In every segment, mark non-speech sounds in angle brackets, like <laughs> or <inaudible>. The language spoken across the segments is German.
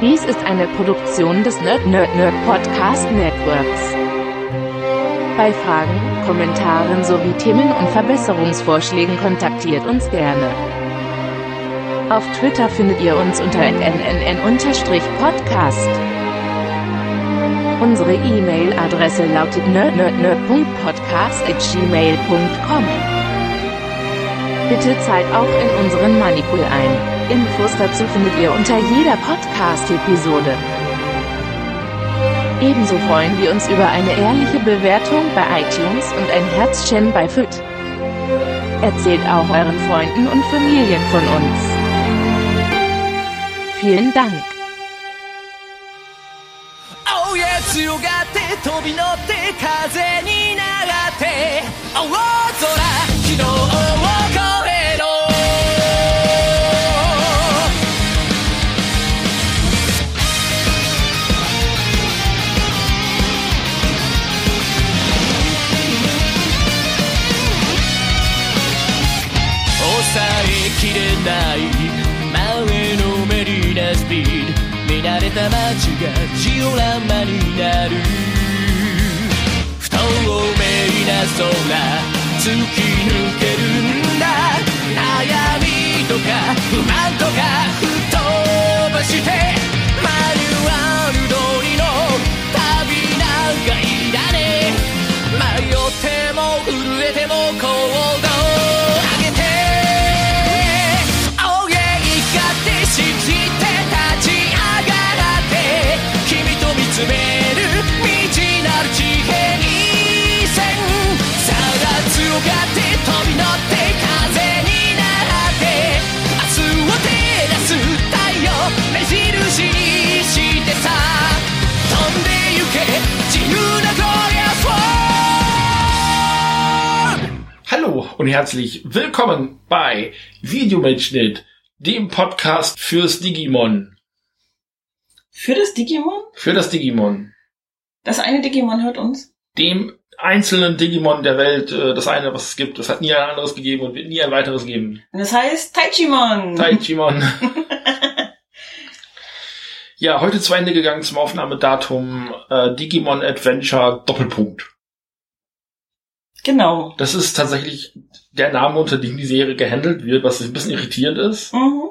Dies ist eine Produktion des Nerd Nerd Nerd Podcast Networks. Bei Fragen, Kommentaren sowie Themen- und Verbesserungsvorschlägen kontaktiert uns gerne. Auf Twitter findet ihr uns unter nnn-podcast. Unsere E-Mail-Adresse lautet nerdnerdnerd.podcast@gmail.com. Bitte zahlt auch in unseren Moneypool ein. Infos dazu findet ihr unter jeder Podcast-Episode. Ebenso freuen wir uns über eine ehrliche Bewertung bei iTunes und ein Herzchen bei FIT. Erzählt auch euren Freunden und Familien von uns. Vielen Dank. 青や強がって飛び乗って風に流って青空昨日 オラマになる不透明な空突き抜けるんだ悩みとか不満とか吹っ飛ばしてマニュアル Hallo und herzlich willkommen bei Videomitschnitt, dem Podcast fürs Digimon. Für das Digimon? Für das Digimon. Das eine Digimon hört uns? Dem einzelnen Digimon der Welt, äh, das eine, was es gibt. Es hat nie ein anderes gegeben und wird nie ein weiteres geben. Das heißt Taichimon. Taichimon. <laughs> ja, heute zu Ende gegangen zum Aufnahmedatum äh, Digimon Adventure Doppelpunkt. Genau. Das ist tatsächlich der Name, unter dem die Serie gehandelt wird, was ein bisschen irritierend ist. Mhm.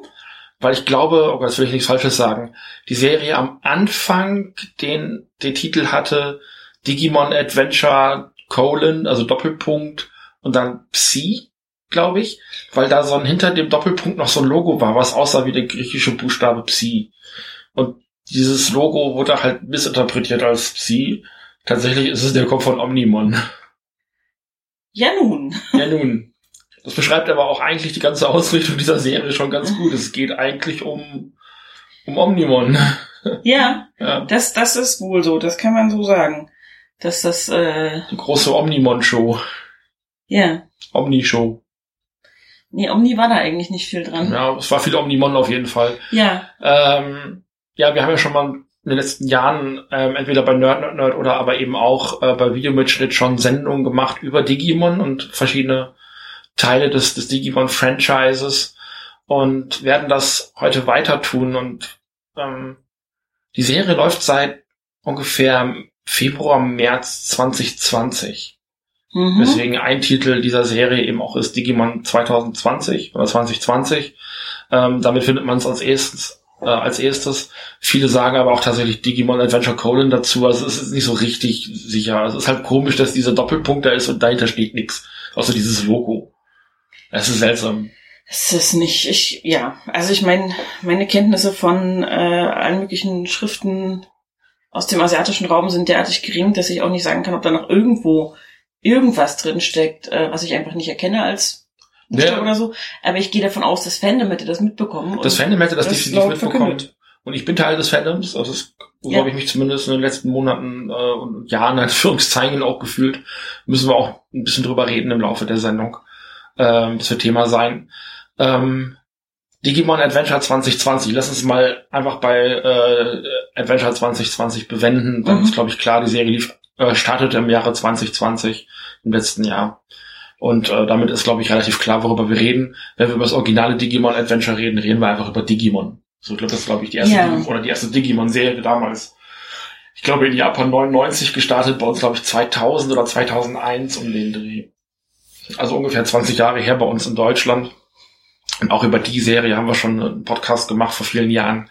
weil ich glaube, oh Gott, jetzt will ich nichts Falsches sagen, die Serie am Anfang den, den Titel hatte Digimon Adventure Colon, also Doppelpunkt und dann Psi, glaube ich, weil da so ein hinter dem Doppelpunkt noch so ein Logo war, was aussah wie der griechische Buchstabe Psi. Und dieses Logo wurde halt missinterpretiert als Psi. Tatsächlich ist es der Kopf von Omnimon. Ja nun. <laughs> Ja nun, das beschreibt aber auch eigentlich die ganze Ausrichtung dieser Serie schon ganz gut. Es geht eigentlich um, um Omnimon. Ja, Ja, das, das ist wohl so. Das kann man so sagen. Dass das, äh, die große Omnimon-Show. ja. Omni-Show. Nee, Omni war da eigentlich nicht viel dran. Ja, es war viel Omnimon auf jeden Fall. Ja. Ähm, ja, wir haben ja schon mal in den letzten Jahren ähm, entweder bei Nerd Nerd Nerd oder aber eben auch äh, bei Videomitschnitt schon Sendungen gemacht über Digimon und verschiedene Teile des, des Digimon-Franchises und werden das heute weiter tun. Und ähm, die Serie läuft seit ungefähr Februar, März 2020. Mhm. Weswegen ein Titel dieser Serie eben auch ist Digimon 2020 oder 2020. Ähm, damit findet man es als erstes, äh, als erstes. Viele sagen aber auch tatsächlich Digimon Adventure Colon dazu. Also es ist nicht so richtig sicher. Es ist halt komisch, dass dieser Doppelpunkt da ist und dahinter steht nichts. Außer dieses Logo. Es ist seltsam. Es ist nicht, ich, ja. Also ich meine, meine Kenntnisse von äh, allen möglichen Schriften aus dem asiatischen Raum sind derartig gering, dass ich auch nicht sagen kann, ob da noch irgendwo irgendwas drin steckt, äh, was ich einfach nicht erkenne als Ja. oder so. Aber ich gehe davon aus, das Fandom hätte das mitbekommen. Das Fandom hätte das, das definitiv mitbekommen. verkündet. Und ich bin Teil des Fandoms. Also das, so Ja. habe ich mich zumindest in den letzten Monaten äh, und Jahren als Führungszeichen auch gefühlt. Müssen wir auch ein bisschen drüber reden im Laufe der Sendung. Ähm, das wird Thema sein. Ähm, Digimon Adventure 2020. Lass uns mal einfach bei äh, Adventure 2020 bewenden. Dann Mhm. ist, glaube ich, klar, die Serie lief, äh, startete im Jahre 2020, im letzten Jahr. Und äh, damit ist, glaube ich, relativ klar, worüber wir reden. Wenn wir über das originale Digimon Adventure reden, reden wir einfach über Digimon. So, ich glaube, das ist, glaube ich, die erste. Digimon- oder die erste Digimon-Serie damals. Ich glaube, in Japan 99 gestartet, bei uns, glaube ich, 2000 oder 2001 um den Dreh. Also ungefähr 20 Jahre her bei uns in Deutschland. Und auch über die Serie haben wir schon einen Podcast gemacht vor vielen Jahren.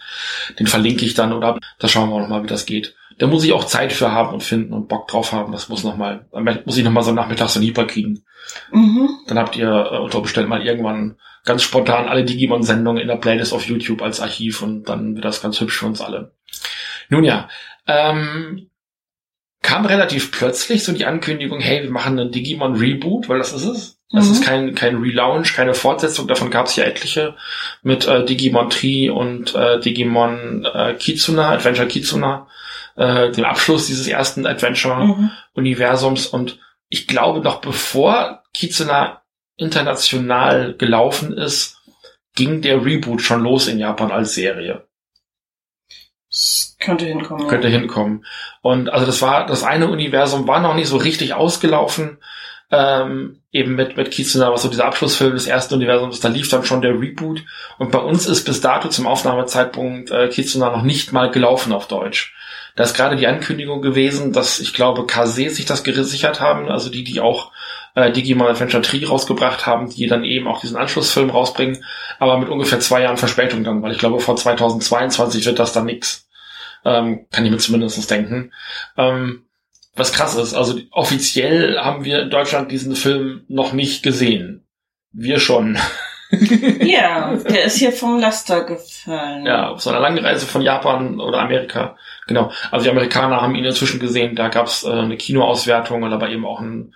Den verlinke ich dann oder da schauen wir noch mal, wie das geht. Da muss ich auch Zeit für haben und finden und Bock drauf haben. Das muss noch mal, da muss ich noch mal so nachmittags so Hyper kriegen. Mhm. Dann habt ihr äh, unter Umständen mal irgendwann ganz spontan alle Digimon-Sendungen in der Playlist auf YouTube als Archiv und dann wird das ganz hübsch für uns alle. Nun ja, ähm, kam relativ plötzlich so die Ankündigung, hey, wir machen einen Digimon Reboot, weil das ist es. Das Mhm. ist kein, kein Relaunch, keine Fortsetzung, davon gab es ja etliche mit äh, Digimon Tree und äh, Digimon äh, Kitsuna, Adventure Kitsuna, äh, dem Abschluss dieses ersten Adventure. Mhm. Universums und ich glaube noch bevor Kizuna international gelaufen ist, ging der Reboot schon los in Japan als Serie. Das könnte hinkommen. Könnte hinkommen. Und also das war, das eine Universum war noch nicht so richtig ausgelaufen, ähm, eben mit, mit Kizuna, was so dieser Abschlussfilm des ersten Universums, da lief dann schon der Reboot. Und bei uns ist bis dato zum Aufnahmezeitpunkt äh, Kizuna noch nicht mal gelaufen auf Deutsch. Da ist gerade die Ankündigung gewesen, dass ich glaube, Kase sich das gesichert haben, also die, die auch äh, Digimon Adventure 3 rausgebracht haben, die dann eben auch diesen Anschlussfilm rausbringen, aber mit ungefähr zwei Jahren Verspätung dann, weil ich glaube, vor 2022 wird das dann nix. Ähm, kann ich mir zumindest denken. Ähm, was krass ist, also offiziell haben wir in Deutschland diesen Film noch nicht gesehen. Wir schon. <laughs> Ja, der ist hier vom Laster gefallen. Ja, auf so einer langen Reise von Japan oder Amerika. Genau. Also die Amerikaner haben ihn inzwischen gesehen. Da gab's äh, eine Kinoauswertung und aber eben auch ein.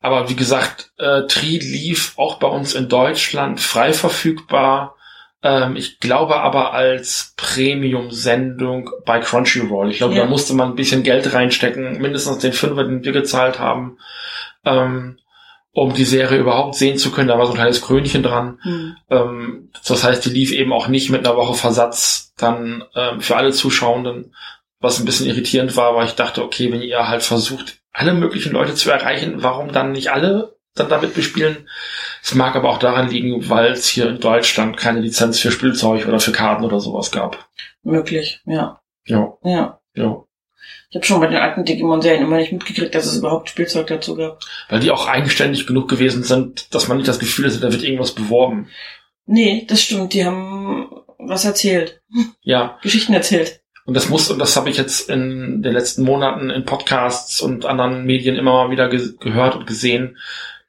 Aber wie gesagt, äh, Tri lief auch bei uns in Deutschland frei verfügbar. Ähm, ich glaube aber als Premium-Sendung bei Crunchyroll. Ich glaube, Ja. da musste man ein bisschen Geld reinstecken, mindestens den Fünfer, den wir gezahlt haben, ähm, um die Serie überhaupt sehen zu können. Da war so ein kleines Krönchen dran. Hm. Ähm, das heißt, die lief eben auch nicht mit einer Woche Versatz dann ähm, für alle Zuschauenden, was ein bisschen irritierend war, weil ich dachte, okay, wenn ihr halt versucht, alle möglichen Leute zu erreichen, warum dann nicht alle dann damit bespielen? Es mag aber auch daran liegen, weil es hier in Deutschland keine Lizenz für Spielzeug oder für Karten oder sowas gab. Möglich, ja. Ja, Ja. ja. Ich habe schon bei den alten Digimon-Serien immer nicht mitgekriegt, dass es überhaupt Spielzeug dazu gab. Weil die auch eigenständig genug gewesen sind, dass man nicht das Gefühl hatte, da wird irgendwas beworben. Nee, das stimmt. Die haben was erzählt. <laughs> Ja, Geschichten erzählt. Und das muss, und das habe ich jetzt in den letzten Monaten in Podcasts und anderen Medien immer mal wieder ge gehört und gesehen.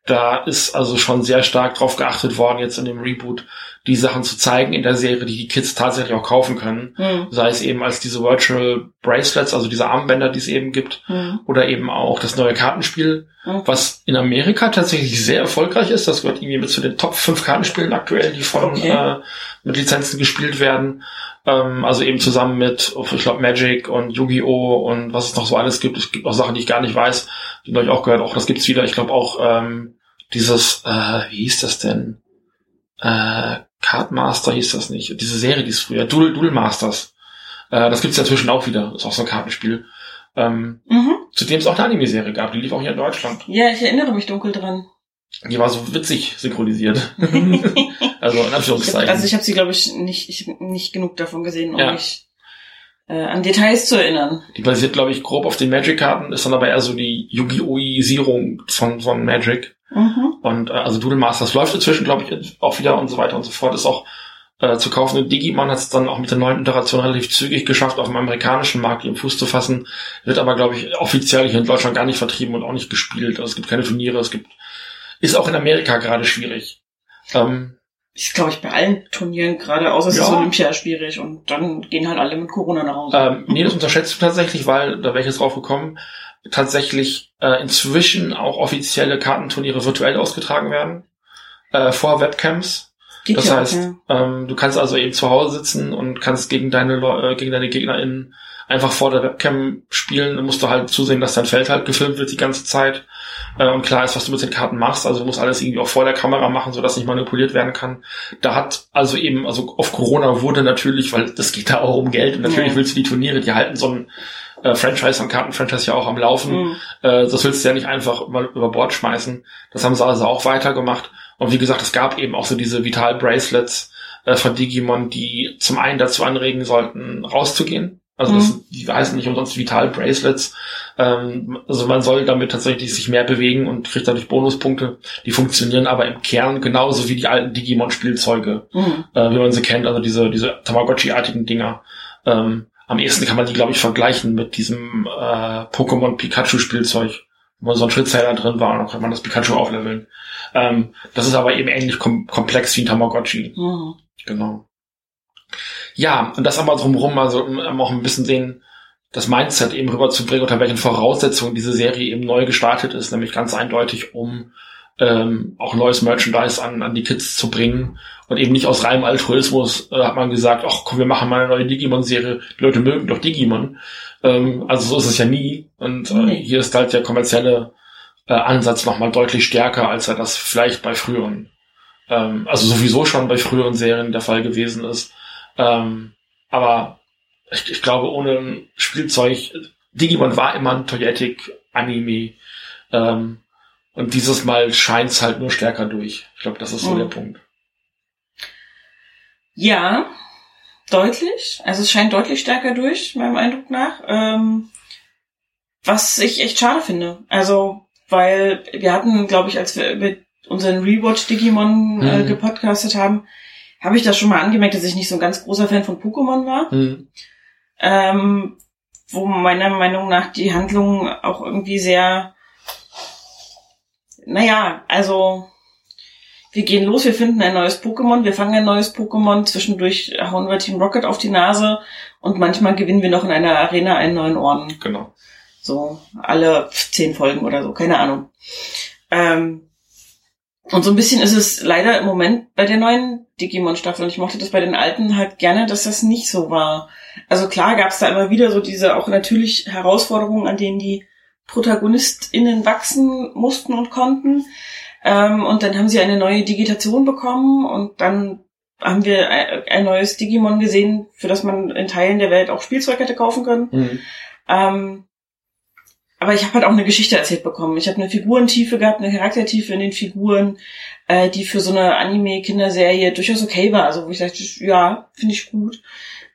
Da ist also schon sehr stark drauf geachtet worden, jetzt in dem Reboot, die Sachen zu zeigen in der Serie, die die Kids tatsächlich auch kaufen können. Hm. Sei es eben als diese Virtual Bracelets, also diese Armbänder, die es eben gibt, Hm. oder eben auch das neue Kartenspiel, Hm. was in Amerika tatsächlich sehr erfolgreich ist. Das gehört irgendwie mit zu den Top 5 Kartenspielen aktuell, die von Okay. äh, mit Lizenzen gespielt werden. Ähm, also eben zusammen mit, ich glaube, Magic und Yu-Gi-Oh! und was es noch so alles gibt. Es gibt auch Sachen, die ich gar nicht weiß, die habe ich auch gehört. Auch das gibt's wieder. Ich glaube auch ähm, dieses, äh, wie hieß das denn? Äh, Cardmaster hieß das nicht. Diese Serie, die es früher, Duel, Duel Masters. Äh, das gibt's ja inzwischen auch wieder. Ist auch so ein Kartenspiel. Ähm, Mhm. Zudem es auch eine Anime-Serie gab, die lief auch hier in Deutschland. Ja, ich erinnere mich dunkel dran. Die war so witzig synchronisiert. <laughs> also in Ich hab, Anführungszeichen. also ich habe sie, glaube ich, nicht, ich hab nicht genug davon gesehen, um Ja. mich äh, an Details zu erinnern. die basiert, glaube ich, grob auf den Magic-Karten, ist dann aber eher so die Yu-Gi-Oh!-Isierung von, von Magic. Mhm. Und äh, also Doodle Masters läuft inzwischen, glaube ich, auch wieder und so weiter und so fort. Ist auch äh, zu kaufen. Und Digimon hat es dann auch mit der neuen Iteration relativ zügig geschafft, auf dem amerikanischen Markt ihren Fuß zu fassen. Wird aber, glaube ich, offiziell hier in Deutschland gar nicht vertrieben und auch nicht gespielt. Also es gibt keine Turniere, es gibt ist auch in Amerika gerade schwierig. Ähm, Ist, glaube ich, bei allen Turnieren gerade, außer es Ja. ist Olympia schwierig und dann gehen halt alle mit Corona nach Hause. Ähm, nee, das unterschätzt du tatsächlich, weil, da wäre ich jetzt drauf gekommen, tatsächlich äh, inzwischen auch offizielle Kartenturniere virtuell ausgetragen werden, äh, vor Webcams. Geht Das ja heißt, ja. ähm, du kannst also eben zu Hause sitzen und kannst gegen deine, Leu- äh, gegen deine GegnerInnen einfach vor der Webcam spielen. Dann musst du halt zusehen, dass dein Feld halt gefilmt wird die ganze Zeit. Äh, und klar ist, was du mit den Karten machst. Also du musst alles irgendwie auch vor der Kamera machen, sodass nicht manipuliert werden kann. Da hat also eben, also auf Corona wurde natürlich, weil das geht da auch um Geld und natürlich Ja. willst du die Turniere, die halten so ein äh, Franchise, ein Kartenfranchise ja auch am Laufen. Mhm. Äh, das willst du ja nicht einfach mal über Bord schmeißen. Das haben sie also auch weitergemacht. Und wie gesagt, es gab eben auch so diese Vital Bracelets, äh, von Digimon, die zum einen dazu anregen sollten, rauszugehen. Also das, Mhm. die heißen nicht umsonst Vital Bracelets. Ähm, also man soll damit tatsächlich sich mehr bewegen und kriegt dadurch Bonuspunkte. Die funktionieren aber im Kern genauso wie die alten Digimon-Spielzeuge, Mhm. äh, wie man sie kennt, also diese, diese Tamagotchi-artigen Dinger. Ähm, am ehesten kann man die, glaube ich, vergleichen mit diesem äh, Pokémon Pikachu-Spielzeug, wo so ein Schrittzähler drin war und dann kann man das Pikachu aufleveln. Ähm, das ist aber eben ähnlich kom komplex wie ein Tamagotchi. Mhm. Genau. Ja, und das aber drumherum, also um um auch ein bisschen sehen, das Mindset eben rüberzubringen, unter welchen Voraussetzungen diese Serie eben neu gestartet ist, nämlich ganz eindeutig, um ähm, auch neues Merchandise an, an die Kids zu bringen und eben nicht aus reinem Altruismus äh, hat man gesagt, ach komm, wir machen mal eine neue Digimon-Serie, die Leute mögen doch Digimon. Ähm, also so ist es ja nie und äh, hier ist halt der kommerzielle äh, Ansatz nochmal deutlich stärker, als er das vielleicht bei früheren, ähm, also sowieso schon bei früheren Serien der Fall gewesen ist. Ähm, aber ich, ich glaube, ohne Spielzeug, Digimon war immer ein Toyetic-Anime. Ähm, und dieses Mal scheint es halt nur stärker durch. Ich glaube, das ist so Mhm. der Punkt. Ja, deutlich. Also es scheint deutlich stärker durch, meinem Eindruck nach. Ähm, was ich echt schade finde. Also, weil wir hatten, glaube ich, als wir mit unseren Rewatch Digimon äh, Mhm. gepodcastet haben, habe ich das schon mal angemerkt, dass ich nicht so ein ganz großer Fan von Pokémon war. Hm. Ähm, wo meiner Meinung nach die Handlung auch irgendwie sehr, naja, also wir gehen los, wir finden ein neues Pokémon, wir fangen ein neues Pokémon, zwischendurch hauen wir Team Rocket auf die Nase und manchmal gewinnen wir noch in einer Arena einen neuen Orden. Genau. So alle zehn Folgen oder so, keine Ahnung. Ähm, und so ein bisschen ist es leider im Moment bei der neuen Digimon-Staffel. Und ich mochte das bei den alten halt gerne, dass das nicht so war. Also klar gab es da immer wieder so diese auch natürlich Herausforderungen, an denen die ProtagonistInnen wachsen mussten und konnten. Ähm, und dann haben sie eine neue Digitation bekommen und dann haben wir ein, ein neues Digimon gesehen, für das man in Teilen der Welt auch Spielzeug hätte kaufen können. Hm. Ähm, aber ich habe halt auch eine Geschichte erzählt bekommen. Ich habe eine Figurentiefe gehabt, eine Charaktertiefe in den Figuren, äh, die für so eine Anime-Kinderserie durchaus okay war. Also wo ich dachte, ja, finde ich gut.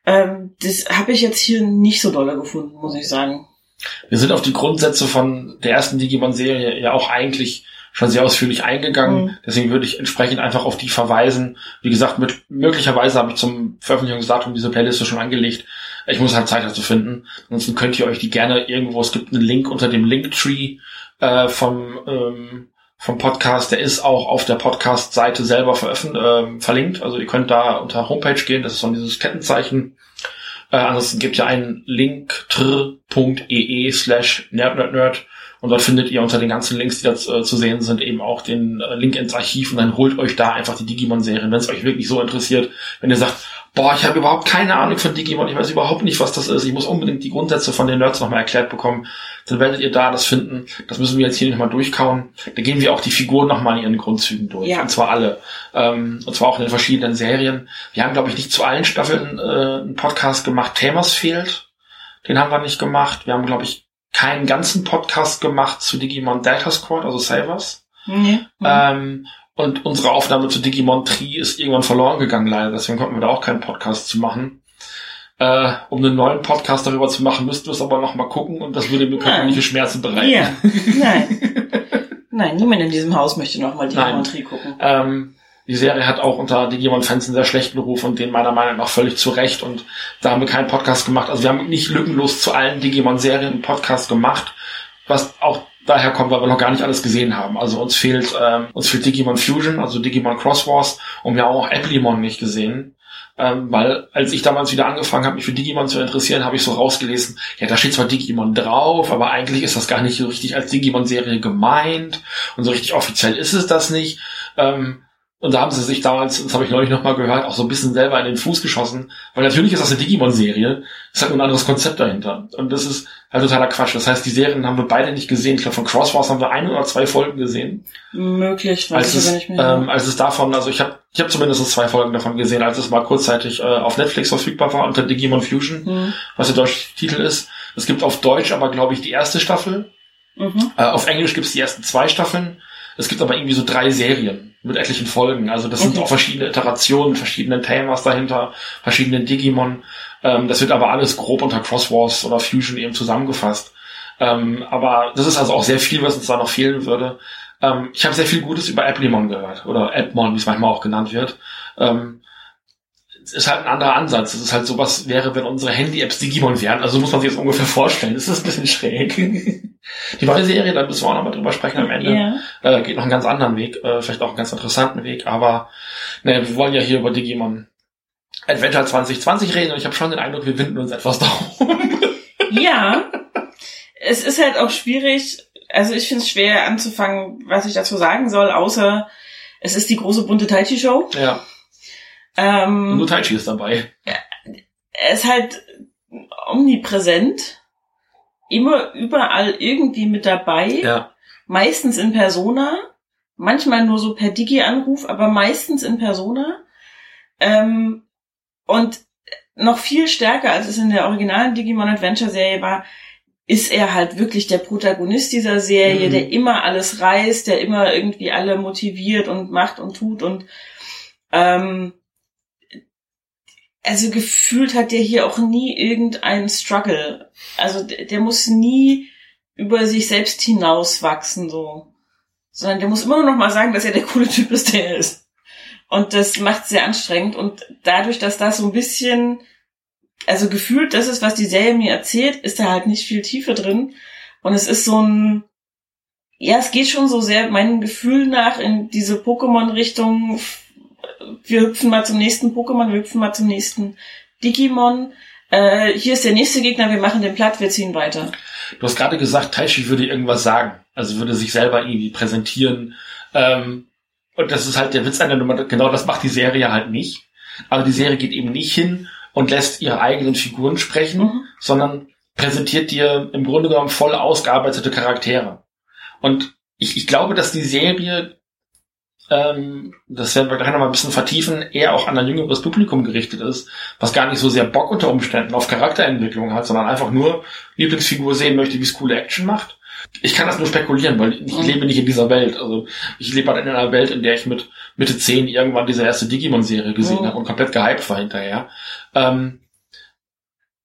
Ähm, das habe ich jetzt hier nicht so dolle gefunden, muss ich sagen. Wir sind auf die Grundsätze von der ersten Digimon-Serie ja auch eigentlich schon sehr ausführlich eingegangen. Mhm. Deswegen würde ich entsprechend einfach auf die verweisen. Wie gesagt, mit, möglicherweise habe ich zum Veröffentlichungsdatum diese Playliste schon angelegt. Ich muss halt Zeit dazu finden. Ansonsten könnt ihr euch die gerne irgendwo, es gibt einen Link unter dem Linktree äh, vom, ähm, vom Podcast. Der ist auch auf der Podcast-Seite selber veröffentlicht, ähm, verlinkt. Also ihr könnt da unter Homepage gehen. Das ist so dieses Kettenzeichen. Äh, ansonsten gibt ja einen link.ee slash nerdnerdnerd und dort findet ihr unter den ganzen Links, die da äh, zu sehen sind, eben auch den äh, Link ins Archiv und dann holt euch da einfach die Digimon-Serien, wenn es euch wirklich so interessiert. Wenn ihr sagt, boah, ich habe überhaupt keine Ahnung von Digimon, ich weiß überhaupt nicht, was das ist, ich muss unbedingt die Grundsätze von den Nerds nochmal erklärt bekommen, dann werdet ihr da das finden. Das müssen wir jetzt hier nicht mal durchkauen. Da gehen wir auch die Figuren nochmal in ihren Grundzügen durch. Ja. Und zwar alle. Ähm, und zwar auch in den verschiedenen Serien. Wir haben, glaube ich, nicht zu allen Staffeln äh, einen Podcast gemacht. Themas fehlt. Den haben wir nicht gemacht. Wir haben, glaube ich, keinen ganzen Podcast gemacht zu Digimon Delta Squad, also Savers. Nee. Ähm, und unsere Aufnahme zu Digimon Tree ist irgendwann verloren gegangen, leider. Deswegen konnten wir da auch keinen Podcast zu machen. Äh, um einen neuen Podcast darüber zu machen, müssten wir es aber noch mal gucken und das würde mir körperliche Schmerzen bereiten. Ja, nein. <laughs> Nein, niemand in diesem Haus möchte nochmal die Nein. Montree gucken. Ähm, die Serie hat auch unter Digimon-Fans einen sehr schlechten Ruf und den meiner Meinung nach völlig zu Recht. Und da haben wir keinen Podcast gemacht. Also wir haben nicht lückenlos zu allen Digimon-Serien einen Podcast gemacht, was auch daher kommt, weil wir noch gar nicht alles gesehen haben. Also uns fehlt ähm, uns fehlt Digimon Fusion, also Digimon Cross Wars und wir haben auch Applemon nicht gesehen. Ähm, weil als ich damals wieder angefangen habe, mich für Digimon zu interessieren, habe ich so rausgelesen, ja, da steht zwar Digimon drauf, aber eigentlich ist das gar nicht so richtig als Digimon-Serie gemeint und so richtig offiziell ist es das nicht. Ähm, und da haben sie sich damals, das habe ich neulich nochmal gehört, auch so ein bisschen selber in den Fuß geschossen. Weil natürlich ist das eine Digimon-Serie, ist halt nur ein anderes Konzept dahinter. Und das ist halt totaler Quatsch. Das heißt, die Serien haben wir beide nicht gesehen. Ich glaube, von Crosswars haben wir ein oder zwei Folgen gesehen. Möglich, weiß Als ich es, nicht mehr. ähm, als es davon, also ich habe ich hab zumindest zwei Folgen davon gesehen, als es mal kurzzeitig äh, auf Netflix verfügbar war unter Digimon Fusion, Hm. was der deutsche Titel ist. Es gibt auf Deutsch aber, glaube ich, die erste Staffel. Mhm. Äh, auf Englisch gibt es die ersten zwei Staffeln. Es gibt aber irgendwie so drei Serien. Mit etlichen Folgen. Also das sind Okay. auch verschiedene Iterationen, verschiedene Themas dahinter, verschiedene Digimon. Ähm, das wird aber alles grob unter Crosswars oder Fusion eben zusammengefasst. Ähm, aber das ist also auch sehr viel, was uns da noch fehlen würde. Ähm, ich habe sehr viel Gutes über Applimon gehört oder Appmon, wie es manchmal auch genannt wird. Ähm, ist halt ein anderer Ansatz. Es ist halt sowas wäre, wenn unsere Handy-Apps Digimon wären. Also so muss man sich das ungefähr vorstellen. Das ist ein bisschen schräg. <laughs> Die neue Serie, da müssen wir auch noch mal drüber sprechen am Ende Ja. äh, geht noch einen ganz anderen Weg, äh, vielleicht auch einen ganz interessanten Weg, aber ne, wir wollen ja hier über Digimon Adventure 2020 reden und ich habe schon den Eindruck, wir winden uns etwas <laughs> darum. Ja, es ist halt auch schwierig, also ich finde es schwer anzufangen, was ich dazu sagen soll, außer es ist die große bunte Taichi-Show. ja, Ähm, nur Taichi ist dabei. er ist halt omnipräsent, immer überall irgendwie mit dabei, Ja, meistens in Persona, manchmal nur so per Digi-Anruf, aber meistens in Persona. Ähm, und noch viel stärker, als es in der originalen Digimon Adventure Serie war, ist er halt wirklich der Protagonist dieser Serie, Mhm. der immer alles reißt, der immer irgendwie alle motiviert und macht und tut und ähm, also gefühlt hat der hier auch nie irgendeinen Struggle. Also der, der muss nie über sich selbst hinauswachsen, so. Sondern der muss immer nur noch mal sagen, dass er der coole Typ ist, der er ist. Und das macht sehr anstrengend. Und dadurch, dass das so ein bisschen, also gefühlt, das ist, was die Serie mir erzählt, ist da halt nicht viel Tiefe drin. Und es ist so ein, ja, es geht schon so sehr meinem Gefühl nach in diese Pokémon-Richtung. Wir hüpfen mal zum nächsten Pokémon, wir hüpfen mal zum nächsten Digimon. Äh, hier ist der nächste Gegner, wir machen den platt, wir ziehen weiter. du hast gerade gesagt, Taichi würde irgendwas sagen, also würde sich selber irgendwie präsentieren. Ähm, und das ist halt der Witz an der Nummer, genau das macht die Serie halt nicht. Aber die Serie geht eben nicht hin und lässt ihre eigenen Figuren sprechen, Mhm. sondern präsentiert dir im Grunde genommen voll ausgearbeitete Charaktere. Und ich, ich glaube, dass die Serie, ähm, das werden wir gleich noch mal ein bisschen vertiefen, eher auch an ein jüngeres Publikum gerichtet ist, was gar nicht so sehr Bock unter Umständen auf Charakterentwicklung hat, sondern einfach nur Lieblingsfigur sehen möchte, wie es coole Action macht. Ich kann das nur spekulieren, weil ich Mhm. lebe nicht in dieser Welt. Also ich lebe halt in einer Welt, in der ich mit Mitte 10 irgendwann diese erste Digimon-Serie gesehen Mhm. habe und komplett gehypt war hinterher. Ähm,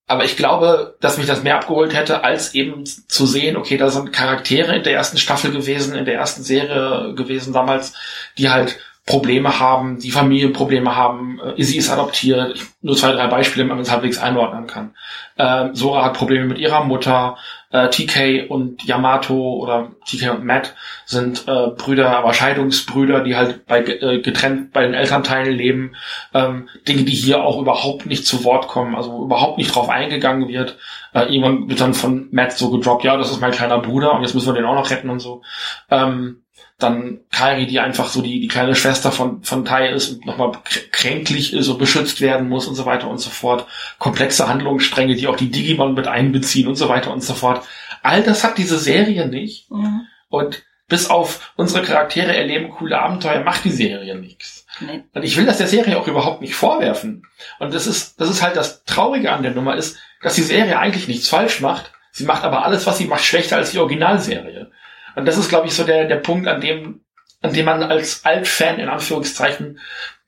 aber ich glaube, dass mich das mehr abgeholt hätte, als eben zu sehen, okay, da sind Charaktere in der ersten Staffel gewesen, in der ersten Serie gewesen damals, die halt Probleme haben, die Familienprobleme haben. Äh, Izzy ist adoptiert. Ich, nur zwei, drei Beispiele, wenn man es halbwegs einordnen kann. Ähm, Sora hat Probleme mit ihrer Mutter. Äh, TK und Yamato oder TK und Matt sind äh, Brüder, aber Scheidungsbrüder, die halt bei äh, getrennt bei den Elternteilen leben. Ähm, Dinge, die hier auch überhaupt nicht zu Wort kommen, also überhaupt nicht drauf eingegangen wird. Äh, irgendwann wird dann von Matt so gedroppt, ja, das ist mein kleiner Bruder und jetzt müssen wir den auch noch retten und so. Ähm, dann Kairi, die einfach so die, die kleine Schwester von, von Tai ist und nochmal kr- kränklich ist und beschützt werden muss und so weiter und so fort. Komplexe Handlungsstränge, die auch die Digimon mit einbeziehen und so weiter und so fort. All das hat diese Serie nicht. Mhm. Und bis auf unsere Charaktere erleben coole Abenteuer macht die Serie nichts. Nee. Und ich will das der Serie auch überhaupt nicht vorwerfen. Und das ist, das ist halt das Traurige an der Nummer ist, dass die Serie eigentlich nichts falsch macht. Sie macht aber alles, was sie macht, schlechter als die Originalserie. Und das ist, glaube ich, so der, der Punkt, an dem, an dem man als Altfan, in Anführungszeichen,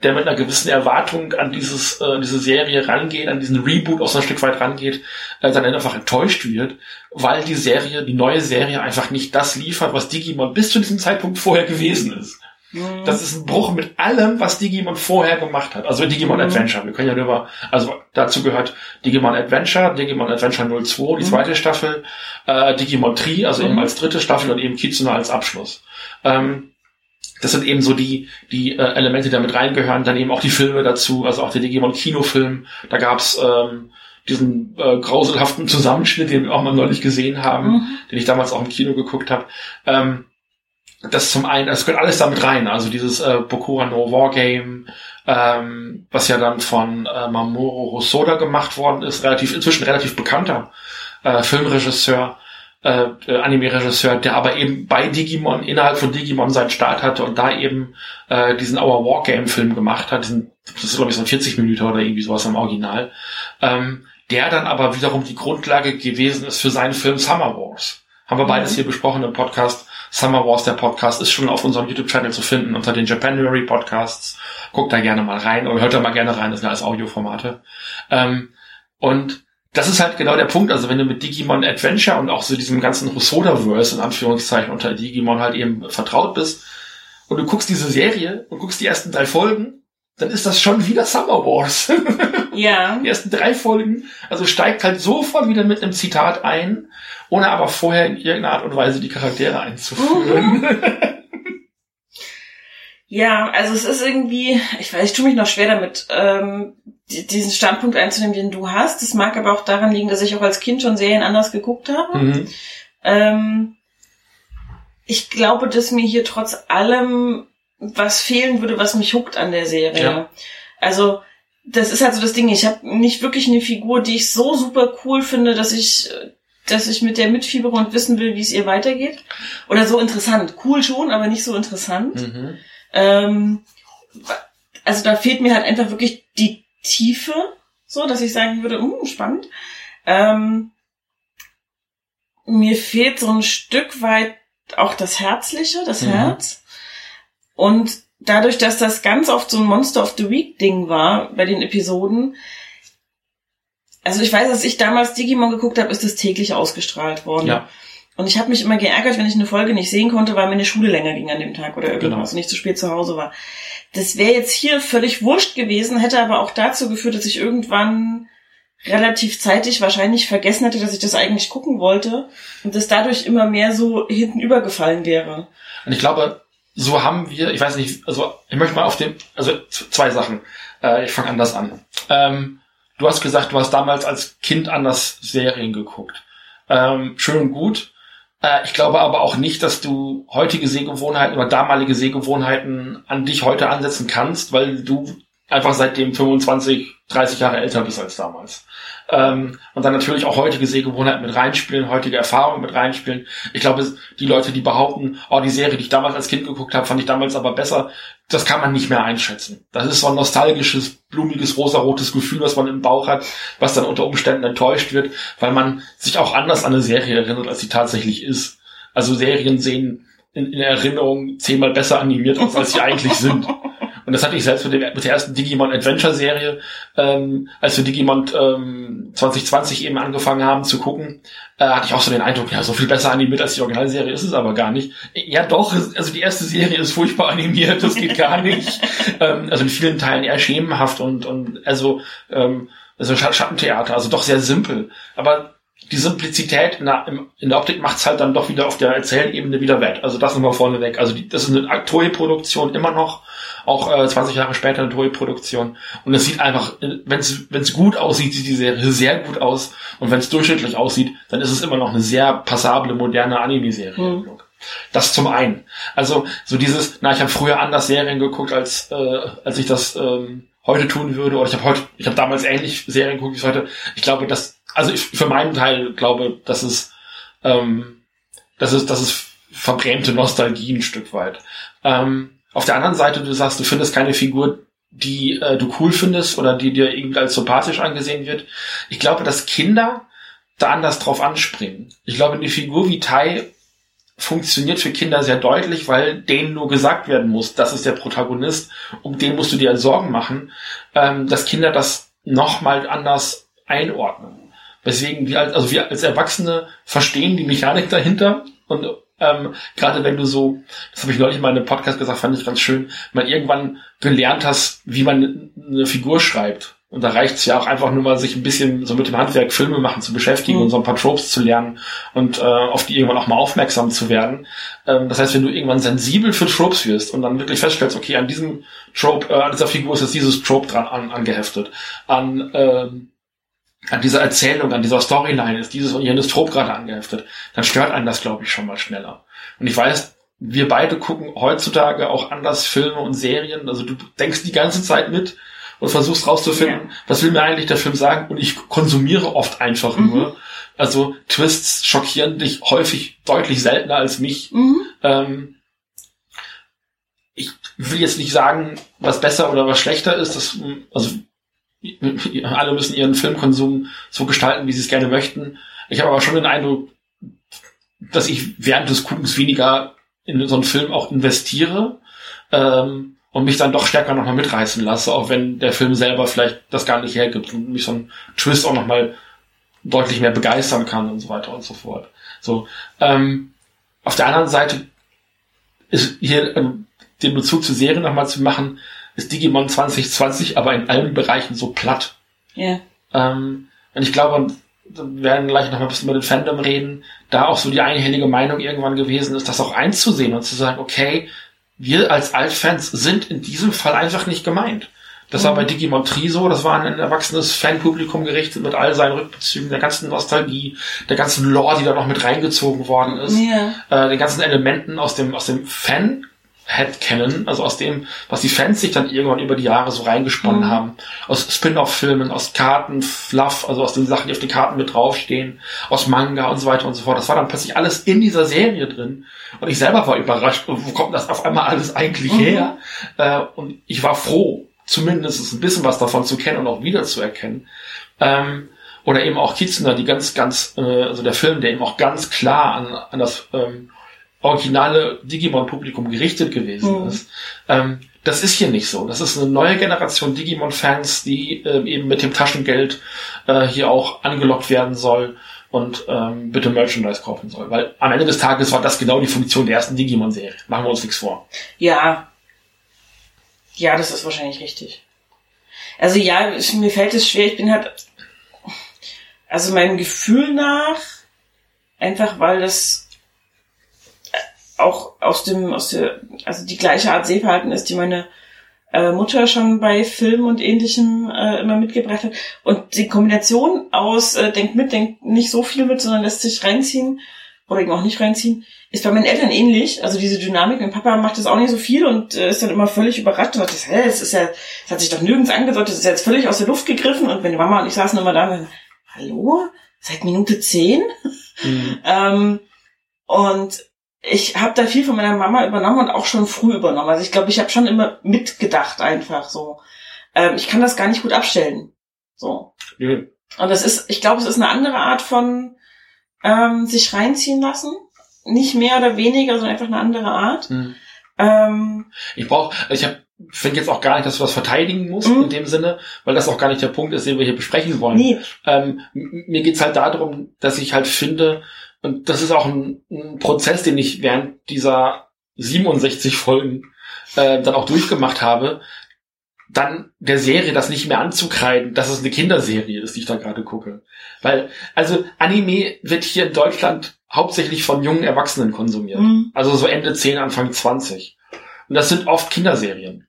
der mit einer gewissen Erwartung an dieses, äh, diese Serie rangeht, an diesen Reboot auch so ein Stück weit rangeht, äh, dann einfach enttäuscht wird, weil die Serie, die neue Serie einfach nicht das liefert, was Digimon bis zu diesem Zeitpunkt vorher gewesen ist. Mhm. Das ist ein Bruch mit allem, was Digimon vorher gemacht hat. Also Digimon Mhm. Adventure. Wir können ja über, also dazu gehört Digimon Adventure, Digimon Adventure 02, die Mhm. zweite Staffel, äh, Digimon Tree, also eben Mhm. als dritte Staffel und eben Kitsune als Abschluss. Ähm, das sind eben so die, die äh, Elemente, die da mit reingehören. Dann eben auch die Filme dazu, also auch der Digimon Kinofilm. Da gab's ähm, diesen äh, grauselhaften Zusammenschnitt, den wir auch mal neulich gesehen haben Mhm. den ich damals auch im Kino geguckt habe. Ähm, das zum einen, das gehört alles damit rein. Also dieses äh, Bokura no Wargame, ähm, was ja dann von äh, Mamoru Hosoda gemacht worden ist, relativ inzwischen relativ bekannter äh, Filmregisseur, äh, äh, Anime-Regisseur, der aber eben bei Digimon innerhalb von Digimon seinen Start hatte und da eben äh, diesen Our Wargame-Film gemacht hat. Diesen, das ist glaube ich so ein 40 Minuten oder irgendwie sowas im Original. Ähm, der dann aber wiederum die Grundlage gewesen ist für seinen Film Summer Wars. Haben wir beides Mhm. hier besprochen im Podcast. Summer Wars, der Podcast, ist schon auf unserem YouTube-Channel zu finden unter den Japanuary Podcasts. Guckt da gerne mal rein oder hört da mal gerne rein, das sind alles Audioformate. Ähm, und das ist halt genau der Punkt. Also wenn du mit Digimon Adventure und auch so diesem ganzen Hosoda-Verse in Anführungszeichen unter Digimon halt eben vertraut bist und du guckst diese Serie und guckst die ersten drei Folgen, dann ist das schon wieder Summer Wars. <laughs> Ja. Die ersten drei Folgen, also steigt halt sofort wieder mit einem Zitat ein, ohne aber vorher in irgendeiner Art und Weise die Charaktere einzuführen. Ja, also es ist irgendwie, ich weiß, ich tue mich noch schwer damit, ähm, die, diesen Standpunkt einzunehmen, den du hast. Das mag aber auch daran liegen, dass ich auch als Kind schon Serien anders geguckt habe. mhm. Ähm, ich glaube, dass mir hier trotz allem was fehlen würde, was mich huckt an der Serie. Ja. Also das ist halt so das Ding. Ich habe nicht wirklich eine Figur, die ich so super cool finde, dass ich, dass ich mit der mitfiebere und wissen will, wie es ihr weitergeht. Oder so interessant. Cool schon, aber nicht so interessant. Mhm. Ähm, also da fehlt mir halt einfach wirklich die Tiefe, so dass ich sagen würde, hm, spannend. Ähm, mir fehlt so ein Stück weit auch das Herzliche, das Mhm. Herz. Und dadurch, dass das ganz oft so ein Monster of the Week Ding war bei den Episoden, also ich weiß, dass ich damals Digimon geguckt habe, ist das täglich ausgestrahlt worden. Ja. Und ich habe mich immer geärgert, wenn ich eine Folge nicht sehen konnte, weil meine Schule länger ging an dem Tag oder irgendwas Genau. und ich zu spät zu Hause war. Das wäre jetzt hier völlig wurscht gewesen, hätte aber auch dazu geführt, dass ich irgendwann relativ zeitig wahrscheinlich vergessen hätte, dass ich das eigentlich gucken wollte und das dadurch immer mehr so hinten übergefallen wäre. Und ich glaube, so haben wir, ich weiß nicht, also ich möchte mal auf den, also zwei Sachen. Äh, ich fange anders an. Ähm, du hast gesagt, du hast damals als Kind anders Serien geguckt. Ähm, schön und gut. Äh, ich glaube aber auch nicht, dass du heutige Sehgewohnheiten oder damalige Sehgewohnheiten an dich heute ansetzen kannst, weil du einfach seitdem 25, 30 Jahre älter bist als damals. Ähm, und dann natürlich auch heutige Sehgewohnheiten mit reinspielen, heutige Erfahrungen mit reinspielen. Ich glaube, die Leute, die behaupten, oh, die Serie, die ich damals als Kind geguckt habe, fand ich damals aber besser, das kann man nicht mehr einschätzen. Das ist so ein nostalgisches, blumiges, rosarotes Gefühl, was man im Bauch hat, was dann unter Umständen enttäuscht wird, weil man sich auch anders an eine Serie erinnert, als sie tatsächlich ist. Also Serien sehen in, in Erinnerung zehnmal besser animiert aus, als sie eigentlich sind. <laughs> Und das hatte ich selbst mit, dem, mit der ersten Digimon Adventure Serie, ähm, als wir Digimon ähm, 2020 eben angefangen haben zu gucken, äh, hatte ich auch so den Eindruck, ja, so viel besser animiert als die Originalserie ist es aber gar nicht. Ja, doch, also die erste Serie ist furchtbar animiert, das geht gar nicht. <laughs> ähm, also in vielen Teilen eher schemenhaft und, und also, ähm, also Scha- Schattentheater, also doch sehr simpel. Aber die Simplizität in der, in der Optik macht's halt dann doch wieder auf der Erzählebene wieder wett. Also das nochmal vorneweg. Also die, das ist eine Toei-Produktion immer noch, auch äh, 20 Jahre später eine Toei-Produktion. Und es sieht einfach, wenn es gut aussieht, sieht die Serie sehr gut aus. Und wenn es durchschnittlich aussieht, dann ist es immer noch eine sehr passable, moderne Anime-Serie. Hm. Das zum einen. Also so dieses, na, ich habe früher anders Serien geguckt, als äh, als ich das ähm, heute tun würde. Oder ich habe heute, ich habe damals ähnlich Serien geguckt wie es heute. Ich glaube, dass, also ich für meinen Teil glaube, dass es, ähm, das ist, das ist verbrämte Nostalgie ein Stück weit. Ähm, auf der anderen Seite, du sagst, du findest keine Figur, die äh, du cool findest oder die dir irgendwie als sympathisch angesehen wird. Ich glaube, dass Kinder da anders drauf anspringen. Ich glaube, eine Figur wie Tai funktioniert für Kinder sehr deutlich, weil denen nur gesagt werden muss, das ist der Protagonist, um den musst du dir Sorgen machen, ähm, dass Kinder das nochmal anders einordnen. Weswegen wir als, also wir als Erwachsene verstehen die Mechanik dahinter und ähm, gerade wenn du so, das habe ich neulich mal in einem Podcast gesagt, fand ich ganz schön, mal irgendwann gelernt hast, wie man eine Figur schreibt. Und da reicht es ja auch einfach nur mal, sich ein bisschen so mit dem Handwerk Filme machen zu beschäftigen Mhm. und so ein paar Tropes zu lernen und äh, auf die irgendwann auch mal aufmerksam zu werden. Ähm, das heißt, wenn du irgendwann sensibel für Tropes wirst und dann wirklich feststellst, okay, an diesem Trope, äh, an dieser Figur ist jetzt dieses Trope dran an, angeheftet, an ähm, an dieser Erzählung, an dieser Storyline ist dieses und jenes Trop gerade angeheftet, dann stört einen das, glaube ich, schon mal schneller. Und ich weiß, wir beide gucken heutzutage auch anders Filme und Serien. Also du denkst die ganze Zeit mit und versuchst rauszufinden, was will mir eigentlich der Film sagen und ich konsumiere oft einfach Mhm. nur. Also Twists schockieren dich häufig deutlich seltener als mich. Mhm. Ähm, ich will jetzt nicht sagen, was besser oder was schlechter ist. Das, also alle müssen ihren Filmkonsum so gestalten, wie sie es gerne möchten. Ich habe aber schon den Eindruck, dass ich während des Guckens weniger in so einen Film auch investiere ähm, und mich dann doch stärker nochmal mitreißen lasse, auch wenn der Film selber vielleicht das gar nicht hergibt und mich so ein Twist auch nochmal deutlich mehr begeistern kann und so weiter und so fort. So, ähm, auf der anderen Seite ist hier ähm, den Bezug zur Serie nochmal zu machen, ist Digimon 2020 aber in allen Bereichen so platt. Ja. Ähm, und ich glaube, wir werden gleich noch mal ein bisschen über den Fandom reden, da auch so die einhellige Meinung irgendwann gewesen ist, das auch einzusehen und zu sagen, okay, wir als Altfans sind in diesem Fall einfach nicht gemeint. Das war bei Digimon Triso, das war ein erwachsenes Fanpublikum gerichtet mit all seinen Rückbezügen, der ganzen Nostalgie, der ganzen Lore, die da noch mit reingezogen worden ist, Ja. äh, den ganzen Elementen aus dem, aus dem Fan Headcanon, also aus dem, was die Fans sich dann irgendwann über die Jahre so reingesponnen Mhm. haben. Aus Spin-off-Filmen, aus Karten, Fluff, also aus den Sachen, die auf den Karten mit draufstehen, aus Manga und so weiter und so fort. Das war dann plötzlich alles in dieser Serie drin. Und ich selber war überrascht, wo kommt das auf einmal alles eigentlich Mhm. her? Äh, und ich war froh, zumindest ein bisschen was davon zu kennen und auch wiederzuerkennen. Ähm, oder eben auch Kitzner, die ganz, ganz, äh, also der Film, der eben auch ganz klar an, an das ähm, originale Digimon-Publikum gerichtet gewesen Mhm. ist. Ähm, das ist hier nicht so. Das ist eine neue Generation Digimon-Fans, die ähm, eben mit dem Taschengeld äh, hier auch angelockt werden soll und ähm, bitte Merchandise kaufen soll. Weil am Ende des Tages war das genau die Funktion der ersten Digimon-Serie. Machen wir uns nichts vor. Ja. Ja, das ist wahrscheinlich richtig. Also ja, ich, mir fällt es schwer. Ich bin halt, also meinem Gefühl nach, einfach weil das äh, auch aus dem, aus der, also die gleiche Art Sehverhalten ist, die meine äh, Mutter schon bei Filmen und ähnlichem äh, immer mitgebracht hat. Und die Kombination aus äh, denkt mit, denkt nicht so viel mit, sondern lässt sich reinziehen oder eben auch nicht reinziehen, ist bei meinen Eltern ähnlich. Also diese Dynamik. Mein Papa macht das auch nicht so viel und äh, ist dann immer völlig überrascht und sagt, hä, es ist ja, es hat sich doch nirgends angedeutet, es ist jetzt völlig aus der Luft gegriffen. Und meine Mama und ich saßen immer da und hallo? Seit Minute zehn? <laughs> Ähm, und ich habe da viel von meiner Mama übernommen und auch schon früh übernommen. Also ich glaube, ich habe schon immer mitgedacht einfach so. Ähm, ich kann das gar nicht gut abstellen. So. Nö. Und das ist, ich glaube, es ist eine andere Art von ähm, sich reinziehen lassen. Nicht mehr oder weniger, sondern einfach eine andere Art. Hm. Ähm, Ich brauche, ich hab, finde jetzt auch gar nicht, dass du was verteidigen musst Mhm. in dem Sinne, weil das auch gar nicht der Punkt ist, den wir hier besprechen wollen. nee, Ähm, mir geht's halt darum, dass ich halt finde, und das ist auch ein, ein Prozess, den ich während dieser 67 Folgen äh, dann auch durchgemacht habe, dann der Serie das nicht mehr anzukreiden, dass es eine Kinderserie ist, die ich da gerade gucke. Weil, also Anime wird hier in Deutschland hauptsächlich von jungen Erwachsenen konsumiert. Mhm. Also so Ende 10, Anfang 20. Und das sind oft Kinderserien.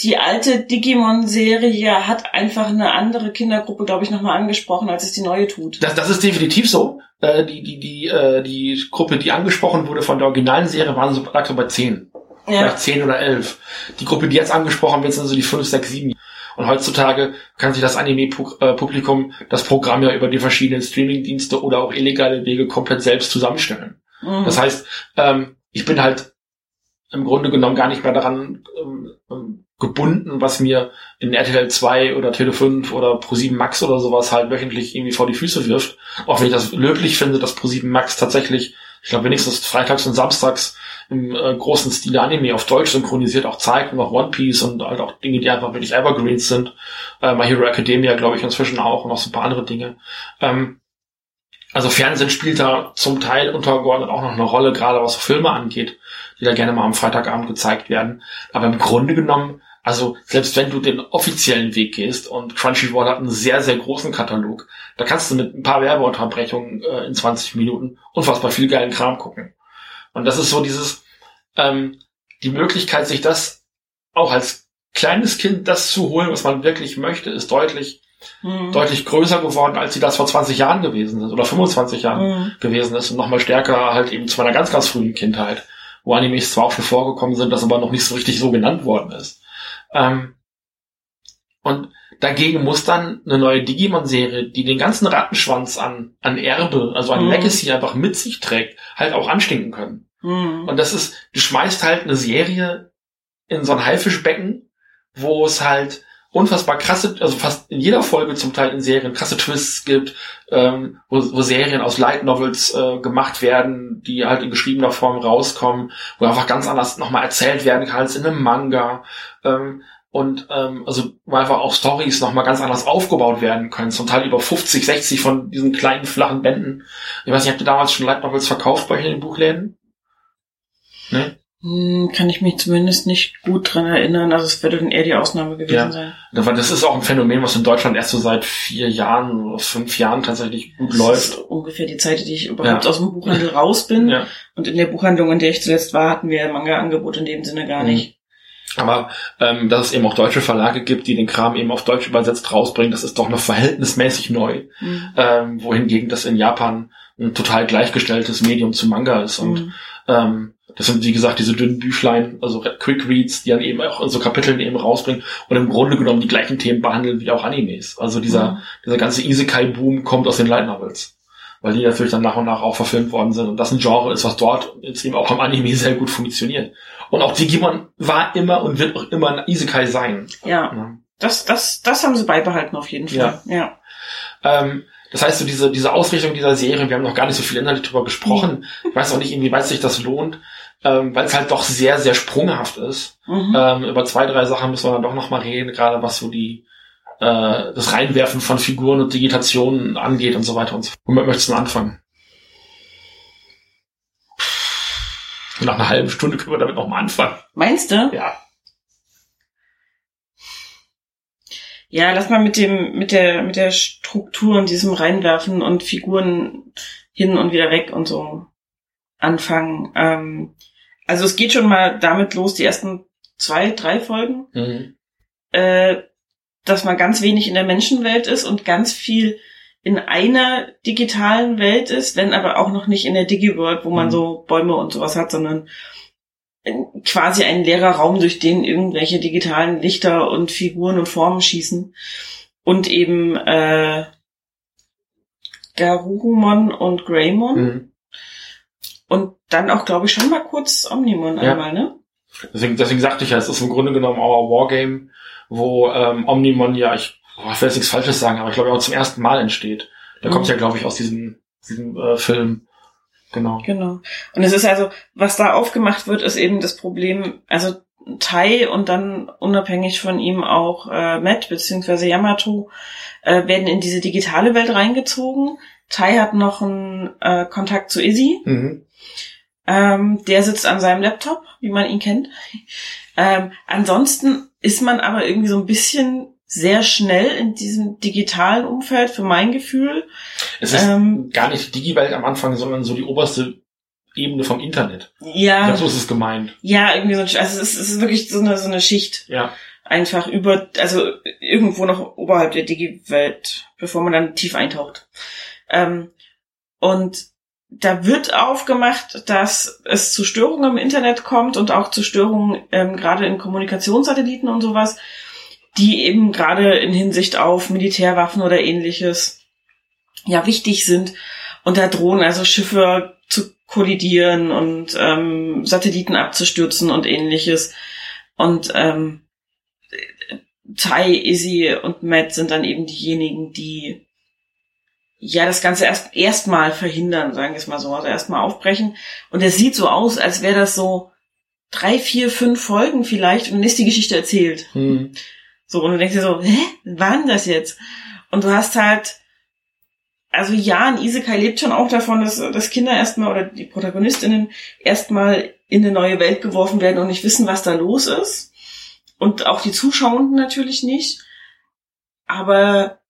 die alte Digimon-Serie hat einfach eine andere Kindergruppe, glaube ich, nochmal angesprochen, als es die neue tut. Das, das ist definitiv so. Äh, die, die, die, äh, die Gruppe, die angesprochen wurde von der originalen Serie, waren so, lag so bei 10. Ja. Vielleicht 10 oder 11. Die Gruppe, die jetzt angesprochen wird, sind so die 5, 6, 7. Und heutzutage kann sich das Anime-Publikum das Programm ja über die verschiedenen Streaming-Dienste oder auch illegale Wege komplett selbst zusammenstellen. Mhm. Das heißt, ähm, ich bin halt im Grunde genommen gar nicht mehr daran ähm, ähm, gebunden, was mir in RTL 2 oder Tele 5 oder Pro7 Max oder sowas halt wöchentlich irgendwie vor die Füße wirft. Auch wenn ich das löblich finde, dass Pro7 Max tatsächlich, ich glaube wenigstens freitags und samstags im äh, großen Stil Anime auf Deutsch synchronisiert auch zeigt und auch One Piece und halt auch Dinge, die einfach wirklich Evergreens sind. Äh, My Hero Academia glaube ich inzwischen auch und noch so ein paar andere Dinge. Ähm, also Fernsehen spielt da zum Teil untergeordnet auch noch eine Rolle, gerade was Filme angeht, die da gerne mal am Freitagabend gezeigt werden. Aber im Grunde genommen, also selbst wenn du den offiziellen Weg gehst und Crunchyroll hat einen sehr, sehr großen Katalog, da kannst du mit ein paar Werbeunterbrechungen äh, in 20 Minuten unfassbar viel geilen Kram gucken. Und das ist so dieses, ähm, die Möglichkeit, sich das auch als kleines Kind das zu holen, was man wirklich möchte, ist deutlich Mhm. deutlich größer geworden, als sie das vor 20 Jahren gewesen sind oder 25 Jahren Mhm. gewesen ist und nochmal stärker halt eben zu meiner ganz, ganz frühen Kindheit, wo Animes zwar auch schon vorgekommen sind, das aber noch nicht so richtig so genannt worden ist. Ähm, und dagegen muss dann eine neue Digimon-Serie, die den ganzen Rattenschwanz an, an Erbe, also an Mhm. Legacy einfach mit sich trägt, halt auch anstinken können. Mhm. Und das ist, du schmeißt halt eine Serie in so ein Haifischbecken, wo es halt unfassbar krasse, also fast in jeder Folge zum Teil in Serien krasse Twists gibt, ähm, wo, wo Serien aus Light Novels äh, gemacht werden, die halt in geschriebener Form rauskommen, wo einfach ganz anders nochmal erzählt werden kann als in einem Manga. Ähm, und ähm, also wo einfach auch Stories nochmal ganz anders aufgebaut werden können, zum Teil über 50, 60 von diesen kleinen flachen Bänden. Ich weiß nicht, habt ihr damals schon Light Novels verkauft bei euch in den Buchläden? Ne? Hm, Kann ich mich zumindest nicht gut dran erinnern. Also es würde dann eher die Ausnahme gewesen Ja. sein. Weil das ist auch ein Phänomen, was in Deutschland erst so seit vier Jahren oder fünf Jahren tatsächlich gut Das läuft. ist ungefähr die Zeit, die ich überhaupt Ja. aus dem Buchhandel raus bin. Ja. Und in der Buchhandlung, in der ich zuletzt war, hatten wir Manga-Angebot in dem Sinne gar Mhm. nicht. Aber ähm, dass es eben auch deutsche Verlage gibt, die den Kram eben auf Deutsch übersetzt rausbringen, das ist doch noch verhältnismäßig neu. Mhm. Ähm, wohingegen das in Japan ein total gleichgestelltes Medium zu Manga ist. Und Mhm. ähm, das sind, wie gesagt, diese dünnen Büchlein, also Quick Reads, die dann eben auch in so Kapiteln eben rausbringen und im Grunde genommen die gleichen Themen behandeln wie auch Animes. Also dieser, Mhm. dieser ganze Isekai-Boom kommt aus den Light Novels. Weil die natürlich dann nach und nach auch verfilmt worden sind. Und das ein Genre ist, was dort jetzt eben auch am Anime sehr gut funktioniert. Und auch Digimon war immer und wird auch immer ein Isekai sein. Ja, Ja. das, das, das haben sie beibehalten auf jeden Fall. Ja. Ähm, das heißt, so diese, diese Ausrichtung dieser Serie, wir haben noch gar nicht so viel inhaltlich drüber gesprochen. Ich weiß auch nicht, inwieweit sich das lohnt, ähm, weil es halt doch sehr, sehr sprunghaft ist. Mhm. Ähm, über zwei, drei Sachen müssen wir dann doch noch mal reden, gerade was so die äh, das Reinwerfen von Figuren und Digitationen angeht und so weiter und so fort. Womit möchtest du anfangen? Nach einer halben Stunde können wir damit noch mal anfangen. Meinst du? Ja. Ja, lass mal mit dem, mit der, mit der Struktur und diesem Reinwerfen und Figuren hin und wieder weg und so anfangen. Ähm, also es geht schon mal damit los, die ersten zwei, drei Folgen, Mhm. äh, dass man ganz wenig in der Menschenwelt ist und ganz viel in einer digitalen Welt ist, wenn aber auch noch nicht in der Digi-World, wo man Mhm. so Bäume und sowas hat, sondern in- quasi ein leerer Raum, durch den irgendwelche digitalen Lichter und Figuren und Formen schießen. Und eben äh, Garurumon und Greymon. Mhm. Dann auch, glaube ich, schon mal kurz Omnimon Ja. einmal, ne? Deswegen, deswegen sagte ich ja, es ist im Grunde genommen auch ein Wargame, wo ähm, Omnimon ja, ich, boah, ich will jetzt nichts Falsches sagen, aber ich glaube auch zum ersten Mal entsteht. Der Mhm. kommt ja, glaube ich, aus diesem, diesem äh, Film. Genau. Genau. Und es ist also, was da aufgemacht wird, ist eben das Problem, also Tai und dann unabhängig von ihm auch äh, Matt beziehungsweise Yamato äh, werden in diese digitale Welt reingezogen. Tai hat noch einen äh, Kontakt zu Izzy. Mhm. Ähm, der sitzt an seinem Laptop, wie man ihn kennt. Ähm, ansonsten ist man aber irgendwie so ein bisschen sehr schnell in diesem digitalen Umfeld, für mein Gefühl. Es ist Ähm, gar nicht die Digi-Welt am Anfang, sondern so die oberste Ebene vom Internet. Ja, Ich glaub, so ist es gemeint. ja, irgendwie so, ein- also es ist wirklich so eine, so eine Schicht. Ja. einfach über, also irgendwo noch oberhalb der Digi-Welt, bevor man dann tief eintaucht. Ähm, und da wird aufgemacht, dass es zu Störungen im Internet kommt und auch zu Störungen ähm, gerade in Kommunikationssatelliten und sowas, die eben gerade in Hinsicht auf Militärwaffen oder ähnliches ja wichtig sind. Und da drohen also Schiffe zu kollidieren und ähm, Satelliten abzustürzen und ähnliches. Und ähm, Tai, Izzy und Matt sind dann eben diejenigen, die ja das Ganze erst erstmal verhindern, sagen wir es mal so, also erstmal aufbrechen. Und es sieht so aus, als wäre das so drei, vier, fünf Folgen vielleicht und dann ist die Geschichte erzählt. Hm. So, und du denkst dir so, hä, wann denn das jetzt? Und du hast halt, also ja, ein Isekai lebt schon auch davon, dass, dass Kinder erstmal oder die Protagonistinnen erstmal in eine neue Welt geworfen werden und nicht wissen, was da los ist. Und auch die Zuschauenden natürlich nicht. Aber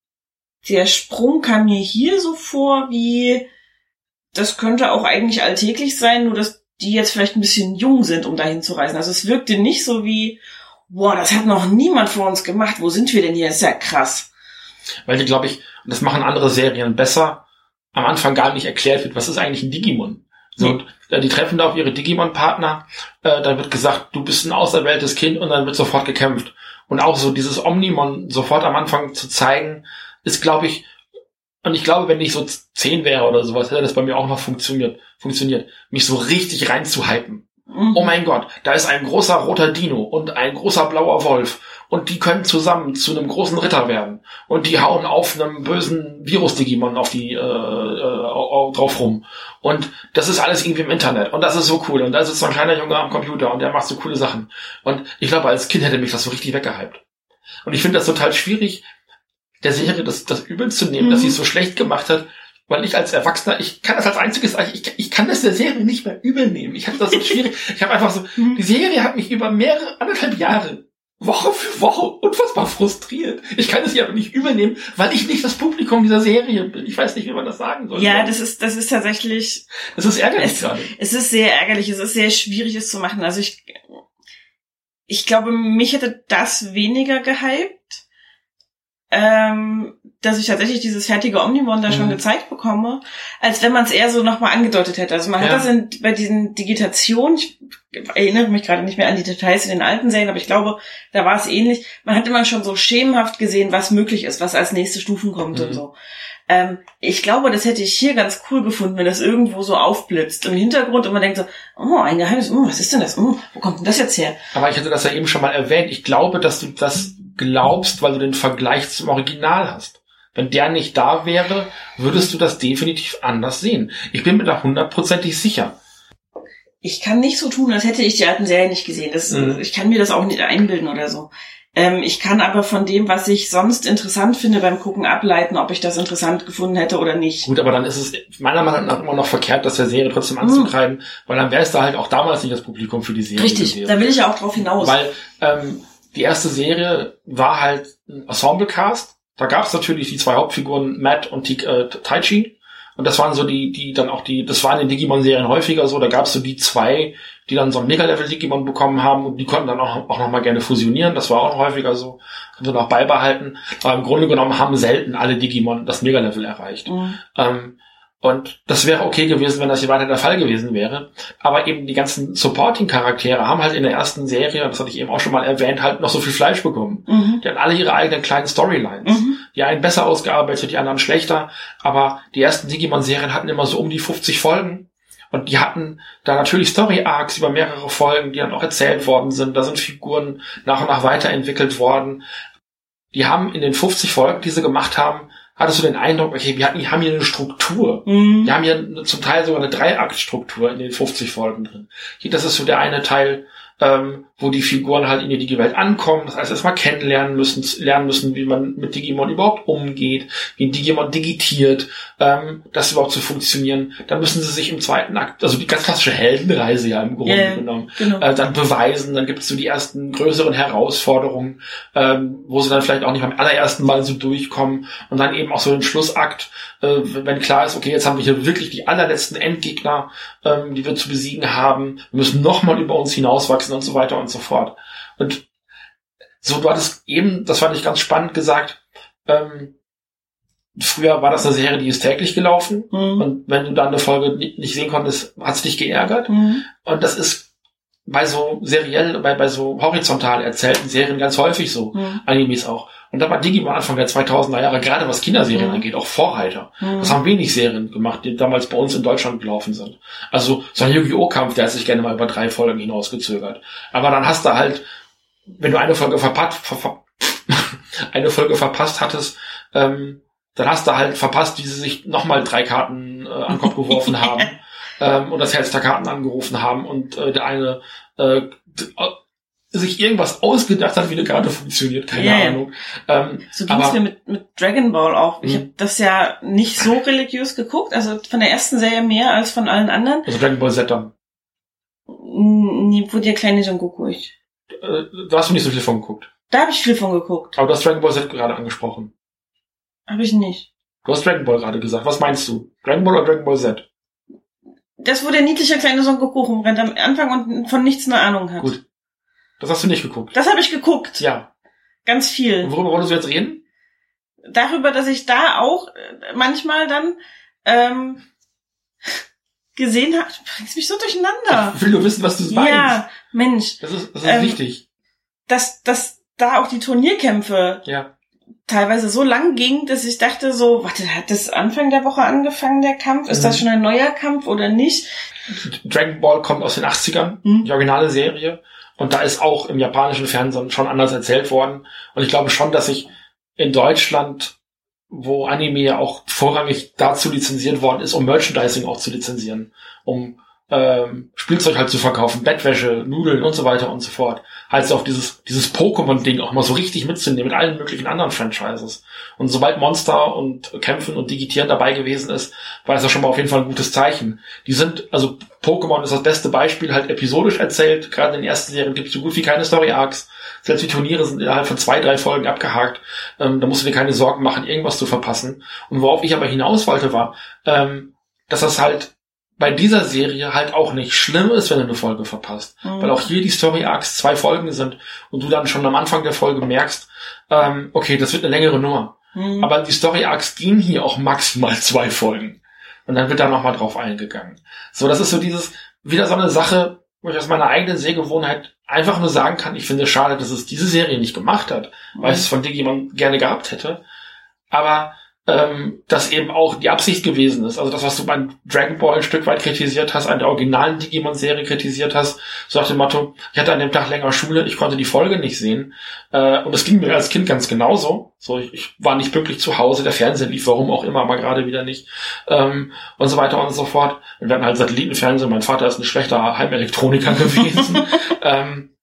der Sprung kam mir hier so vor, wie das könnte auch eigentlich alltäglich sein, nur dass die jetzt vielleicht ein bisschen jung sind, um dahin zu reisen. Also es wirkte nicht so wie, boah, das hat noch niemand vor uns gemacht. Wo sind wir denn hier? Das ist ja krass. Weil die, glaube ich, und das machen andere Serien besser, am Anfang gar nicht erklärt wird, was ist eigentlich ein Digimon. So, äh, die treffen da auf ihre Digimon-Partner, äh, da wird gesagt, du bist ein auserwähltes Kind und dann wird sofort gekämpft. Und auch so dieses Omnimon sofort am Anfang zu zeigen, ist, glaube ich, und ich glaube, wenn ich so zehn wäre oder sowas, hätte das bei mir auch noch funktioniert, funktioniert, mich so richtig reinzuhypen. Mhm. Oh mein Gott, da ist ein großer roter Dino und ein großer blauer Wolf und die können zusammen zu einem großen Ritter werden und die hauen auf einem bösen Virus-Digimon auf die äh, äh, au- au- drauf rum und das ist alles irgendwie im Internet und das ist so cool und da ist so ein kleiner Junge am Computer und der macht so coole Sachen und ich glaube als Kind hätte mich das so richtig weggehypt und ich finde das total schwierig der Serie das das übel zu nehmen, dass Mhm. sie es so schlecht gemacht hat weil ich als Erwachsener, ich kann das als einziges, ich, ich kann das der Serie nicht mehr übel nehmen. Ich habe das so schwierig. <laughs> Ich habe einfach so, Mhm. die Serie hat mich über mehrere, anderthalb Jahre, Woche für Woche unfassbar frustriert. Ich kann es ihr aber nicht übel nehmen, weil ich nicht das Publikum dieser Serie bin. Ich weiß nicht, wie man das sagen soll. Ja, das ist, das ist tatsächlich, das ist ärgerlich es- gerade. es ist sehr ärgerlich, es ist sehr schwierig, es zu machen. Also ich, ich glaube, mich hätte das weniger gehypt, ähm, dass ich tatsächlich dieses fertige Omnimon da schon Mhm. gezeigt bekomme, als wenn man es eher so nochmal angedeutet hätte. Also man Ja. hat das in, bei diesen Digitationen, ich erinnere mich gerade nicht mehr an die Details in den alten Serien, aber ich glaube, da war es ähnlich. Man hat immer schon so schemenhaft gesehen, was möglich ist, was als nächste Stufen kommt Mhm. und so. Ähm, ich glaube, das hätte ich hier ganz cool gefunden, wenn das irgendwo so aufblitzt im Hintergrund und man denkt so, oh, ein Geheimnis, oh, was ist denn das? Oh, wo kommt denn das jetzt her? Aber ich hatte das ja eben schon mal erwähnt. Ich glaube, dass du das glaubst, weil du den Vergleich zum Original hast. Wenn der nicht da wäre, würdest du das definitiv anders sehen. Ich bin mir da hundertprozentig sicher. Ich kann nicht so tun, als hätte ich die alten Serien nicht gesehen. Das, Mhm. Ich kann mir das auch nicht einbilden oder so. Ähm, ich kann aber von dem, was ich sonst interessant finde beim Gucken, ableiten, ob ich das interessant gefunden hätte oder nicht. Gut, aber dann ist es meiner Meinung nach immer noch verkehrt, das der Serie trotzdem anzutreiben, weil dann wäre es da halt auch damals nicht das Publikum für die Serie Richtig, gewesen. da will ich ja auch drauf hinaus. Weil ähm, die erste Serie war halt ein Ensemble-Cast. Da gab es natürlich die zwei Hauptfiguren, Matt und die, äh, Taichi. Und das waren so die, die dann auch die, das war in den Digimon-Serien häufiger so, da gab es so die zwei, die dann so ein Mega-Level-Digimon bekommen haben und die konnten dann auch, auch nochmal gerne fusionieren. Das war auch häufiger so, haben sie noch beibehalten. Aber im Grunde genommen haben selten alle Digimon das Mega-Level erreicht. Mhm. Ähm, und das wäre okay gewesen, wenn das hier weiter der Fall gewesen wäre. Aber eben die ganzen Supporting-Charaktere haben halt in der ersten Serie, das hatte ich eben auch schon mal erwähnt, halt noch so viel Fleisch bekommen. Mhm. Die hatten alle ihre eigenen kleinen Storylines. Mhm. Die einen besser ausgearbeitet, die anderen schlechter. Aber die ersten Digimon-Serien hatten immer so um die 50 Folgen. Und die hatten da natürlich Story-Arcs über mehrere Folgen, die dann auch erzählt worden sind. Da sind Figuren nach und nach weiterentwickelt worden. Die haben in den 50 Folgen, die sie gemacht haben, hattest du den Eindruck, okay, wir hatten, haben hier eine Struktur. Mhm. Wir haben hier zum Teil sogar eine Dreiaktstruktur in den 50 Folgen drin. Hier, das ist so der eine Teil, ähm, wo die Figuren halt in die Digi-Welt ankommen, das heißt erstmal kennenlernen müssen, lernen müssen, wie man mit Digimon überhaupt umgeht, wie ein Digimon digitiert, ähm, das überhaupt zu funktionieren. Dann müssen sie sich im zweiten Akt, also die ganz klassische Heldenreise ja im Grunde ja. genommen, Genau. äh, dann beweisen, dann gibt es so die ersten größeren Herausforderungen, ähm, wo sie dann vielleicht auch nicht beim allerersten Mal so durchkommen und dann eben auch so den Schlussakt, äh, wenn klar ist, okay, jetzt haben wir hier wirklich die allerletzten Endgegner, ähm, die wir zu besiegen haben, wir müssen nochmal über uns hinauswachsen und so weiter und so fort. Und so, du hattest eben, das fand ich ganz spannend gesagt, ähm, früher war das eine Serie, die ist täglich gelaufen Mhm. und wenn du dann eine Folge ni- nicht sehen konntest, hat's dich geärgert. Mhm. Und das ist bei so seriell, bei, bei so horizontal erzählten Serien ganz häufig so. Mhm. Animes auch. Und da war Digimon Anfang der 2000er Jahre, gerade was Kinderserien Mhm. angeht, auch Vorreiter. Mhm. Das haben wenig Serien gemacht, die damals bei uns in Deutschland gelaufen sind. Also so ein Yu-Gi-Oh! Kampf, der hat sich gerne mal über drei Folgen hinausgezögert. Aber dann hast du halt, wenn du eine Folge verpasst, ver, ver, <laughs> eine Folge verpasst hattest, ähm, dann hast du halt verpasst, wie sie sich nochmal drei Karten äh, an den Kopf <laughs> geworfen haben ähm, und das Herz der Karten angerufen haben und äh, der eine äh, äh, sich irgendwas ausgedacht hat, wie eine Karte funktioniert, keine ja. Ahnung. Ähm, So ging es mir mit, mit Dragon Ball auch. Ich Mhm. habe das ja nicht so religiös geguckt, also von der ersten Serie mehr als von allen anderen. also Dragon Ball Z dann. Nee, wo der kleine Son Goku ich. Äh, da hast du nicht so viel von geguckt. Da habe ich viel von geguckt. Aber du hast Dragon Ball Z gerade angesprochen. Habe ich nicht. Du hast Dragon Ball gerade gesagt. Was meinst du? Dragon Ball oder Dragon Ball Z? Das, wo der niedliche kleine Son Goku rumrennt am Anfang und von nichts eine Ahnung hat. Gut. Das hast du nicht geguckt. Das habe ich geguckt. Ja. Ganz viel. Und worüber wolltest du jetzt reden? darüber, dass ich da auch äh, manchmal dann ähm, gesehen habe, du bringst mich so durcheinander. Ich will nur wissen, was du meinst. Ja, Mensch, Das ist, das ist Ähm, wichtig. dass, dass da auch die Turnierkämpfe Ja. teilweise so lang ging, dass ich dachte so, warte, hat das Anfang der Woche angefangen, der Kampf? Ist das Mhm. schon ein neuer Kampf oder nicht? Dragon Ball kommt aus den 80ern, Mhm. die originale Serie. Und da ist auch im japanischen Fernsehen schon anders erzählt worden. Und ich glaube schon, dass sich in Deutschland, wo Anime ja auch vorrangig dazu lizenziert worden ist, um Merchandising auch zu lizenzieren, um ähm, Spielzeug halt zu verkaufen, Bettwäsche, Nudeln und so weiter und so fort. Heißt auch dieses, dieses Pokémon-Ding auch mal so richtig mitzunehmen mit allen möglichen anderen Franchises. Und sobald Monster und Kämpfen und Digitieren dabei gewesen ist, war das ja schon mal auf jeden Fall ein gutes Zeichen. Die sind, also Pokémon ist das beste Beispiel, halt episodisch erzählt. Gerade in den ersten Serien gibt es so gut wie keine Story-Arcs. Selbst die Turniere sind innerhalb von zwei, drei Folgen abgehakt. Ähm, da musst du dir keine Sorgen machen, irgendwas zu verpassen. Und worauf ich aber hinaus wollte, war, ähm, dass das halt bei dieser Serie halt auch nicht schlimm ist, wenn du eine Folge verpasst. Mhm. Weil auch hier die Story Arcs zwei Folgen sind und du dann schon am Anfang der Folge merkst, ähm, okay, das wird eine längere Nummer. Mhm. Aber die Story Arcs gehen hier auch maximal <laughs> zwei Folgen. Und dann wird da nochmal drauf eingegangen. So, das ist so dieses, wieder so eine Sache, wo ich aus meiner eigenen Sehgewohnheit einfach nur sagen kann, ich finde es schade, dass es diese Serie nicht gemacht hat, weil ich es von Digimon gerne gehabt hätte. Aber ähm, das eben auch die Absicht gewesen ist. Also das, was du beim Dragon Ball ein Stück weit kritisiert hast, an der originalen Digimon-Serie kritisiert hast, so nach dem Motto, ich hatte an dem Tag länger Schule, ich konnte die Folge nicht sehen. Äh, und das ging mir als Kind ganz genauso. So, ich, ich war nicht pünktlich zu Hause, der Fernseher lief, warum auch immer, aber gerade wieder nicht. Ähm, und so weiter und so fort. Wir hatten halt Satellitenfernsehen, mein Vater ist ein schlechter Heimelektroniker <laughs> gewesen. ähm,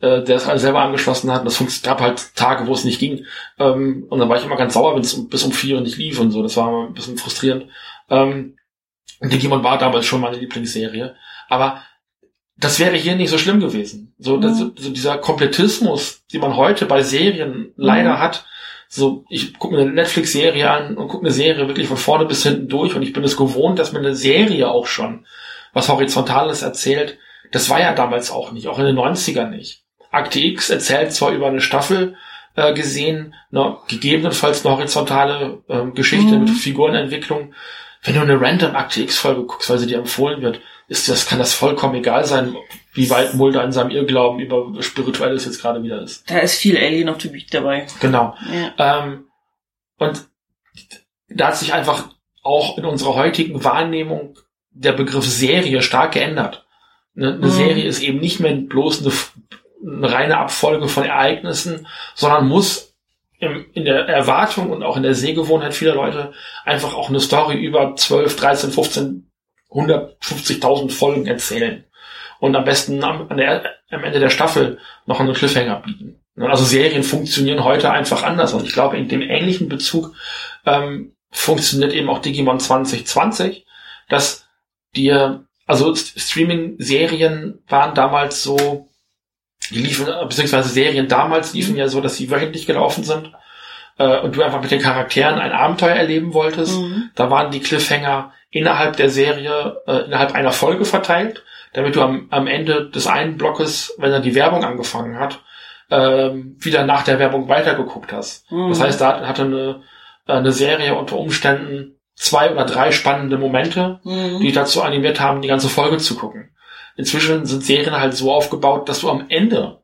äh, der es halt selber angeschlossen hat. Und das gab halt Tage, wo es nicht ging. Ähm, und dann war ich immer ganz sauer, wenn es um, bis um vier nicht lief und so. Das war immer ein bisschen frustrierend. Ähm, Digimon war damals schon meine Lieblingsserie. Aber das wäre hier nicht so schlimm gewesen. So, das, Mhm. so dieser Komplettismus, den man heute bei Serien leider Mhm. hat. So, ich gucke mir eine Netflix-Serie an und gucke eine Serie wirklich von vorne bis hinten durch und ich bin es gewohnt, dass mir eine Serie auch schon was Horizontales erzählt. Das war ja damals auch nicht, auch in den 90ern nicht. Akte X erzählt zwar über eine Staffel äh, gesehen, ne, gegebenenfalls eine horizontale ähm, Geschichte Mhm. mit Figurenentwicklung. Wenn du eine random Akte X-Folge guckst, weil sie dir empfohlen wird, ist das, kann das vollkommen egal sein, wie weit Mulder in seinem Irrglauben über Spirituelles jetzt gerade wieder ist. Da ist viel Alien of the Week dabei. Genau. Ja. Ähm, und da hat sich einfach auch in unserer heutigen Wahrnehmung der Begriff Serie stark geändert. Eine, eine Mhm. Serie ist eben nicht mehr bloß eine, eine reine Abfolge von Ereignissen, sondern muss im, in der Erwartung und auch in der Sehgewohnheit vieler Leute einfach auch eine Story über 12, 13, 15, 150.000 Folgen erzählen. Und am besten am, der, am Ende der Staffel noch einen Cliffhanger bieten. Also Serien funktionieren heute einfach anders. Und ich glaube, in dem ähnlichen Bezug ähm, funktioniert eben auch Digimon 2020, dass dir, also Streaming-Serien waren damals so, die liefen, äh, beziehungsweise Serien damals liefen ja so, dass sie wöchentlich gelaufen sind äh, und du einfach mit den Charakteren ein Abenteuer erleben wolltest. Mhm. Da waren die Cliffhanger innerhalb der Serie, äh, innerhalb einer Folge verteilt, damit du am, am Ende des einen Blockes, wenn dann die Werbung angefangen hat, ähm, wieder nach der Werbung weitergeguckt hast. Mhm. Das heißt, da hatte eine, äh, eine Serie unter Umständen zwei oder drei spannende Momente, Mhm. die dazu animiert haben, die ganze Folge zu gucken. Inzwischen sind Serien halt so aufgebaut, dass du am Ende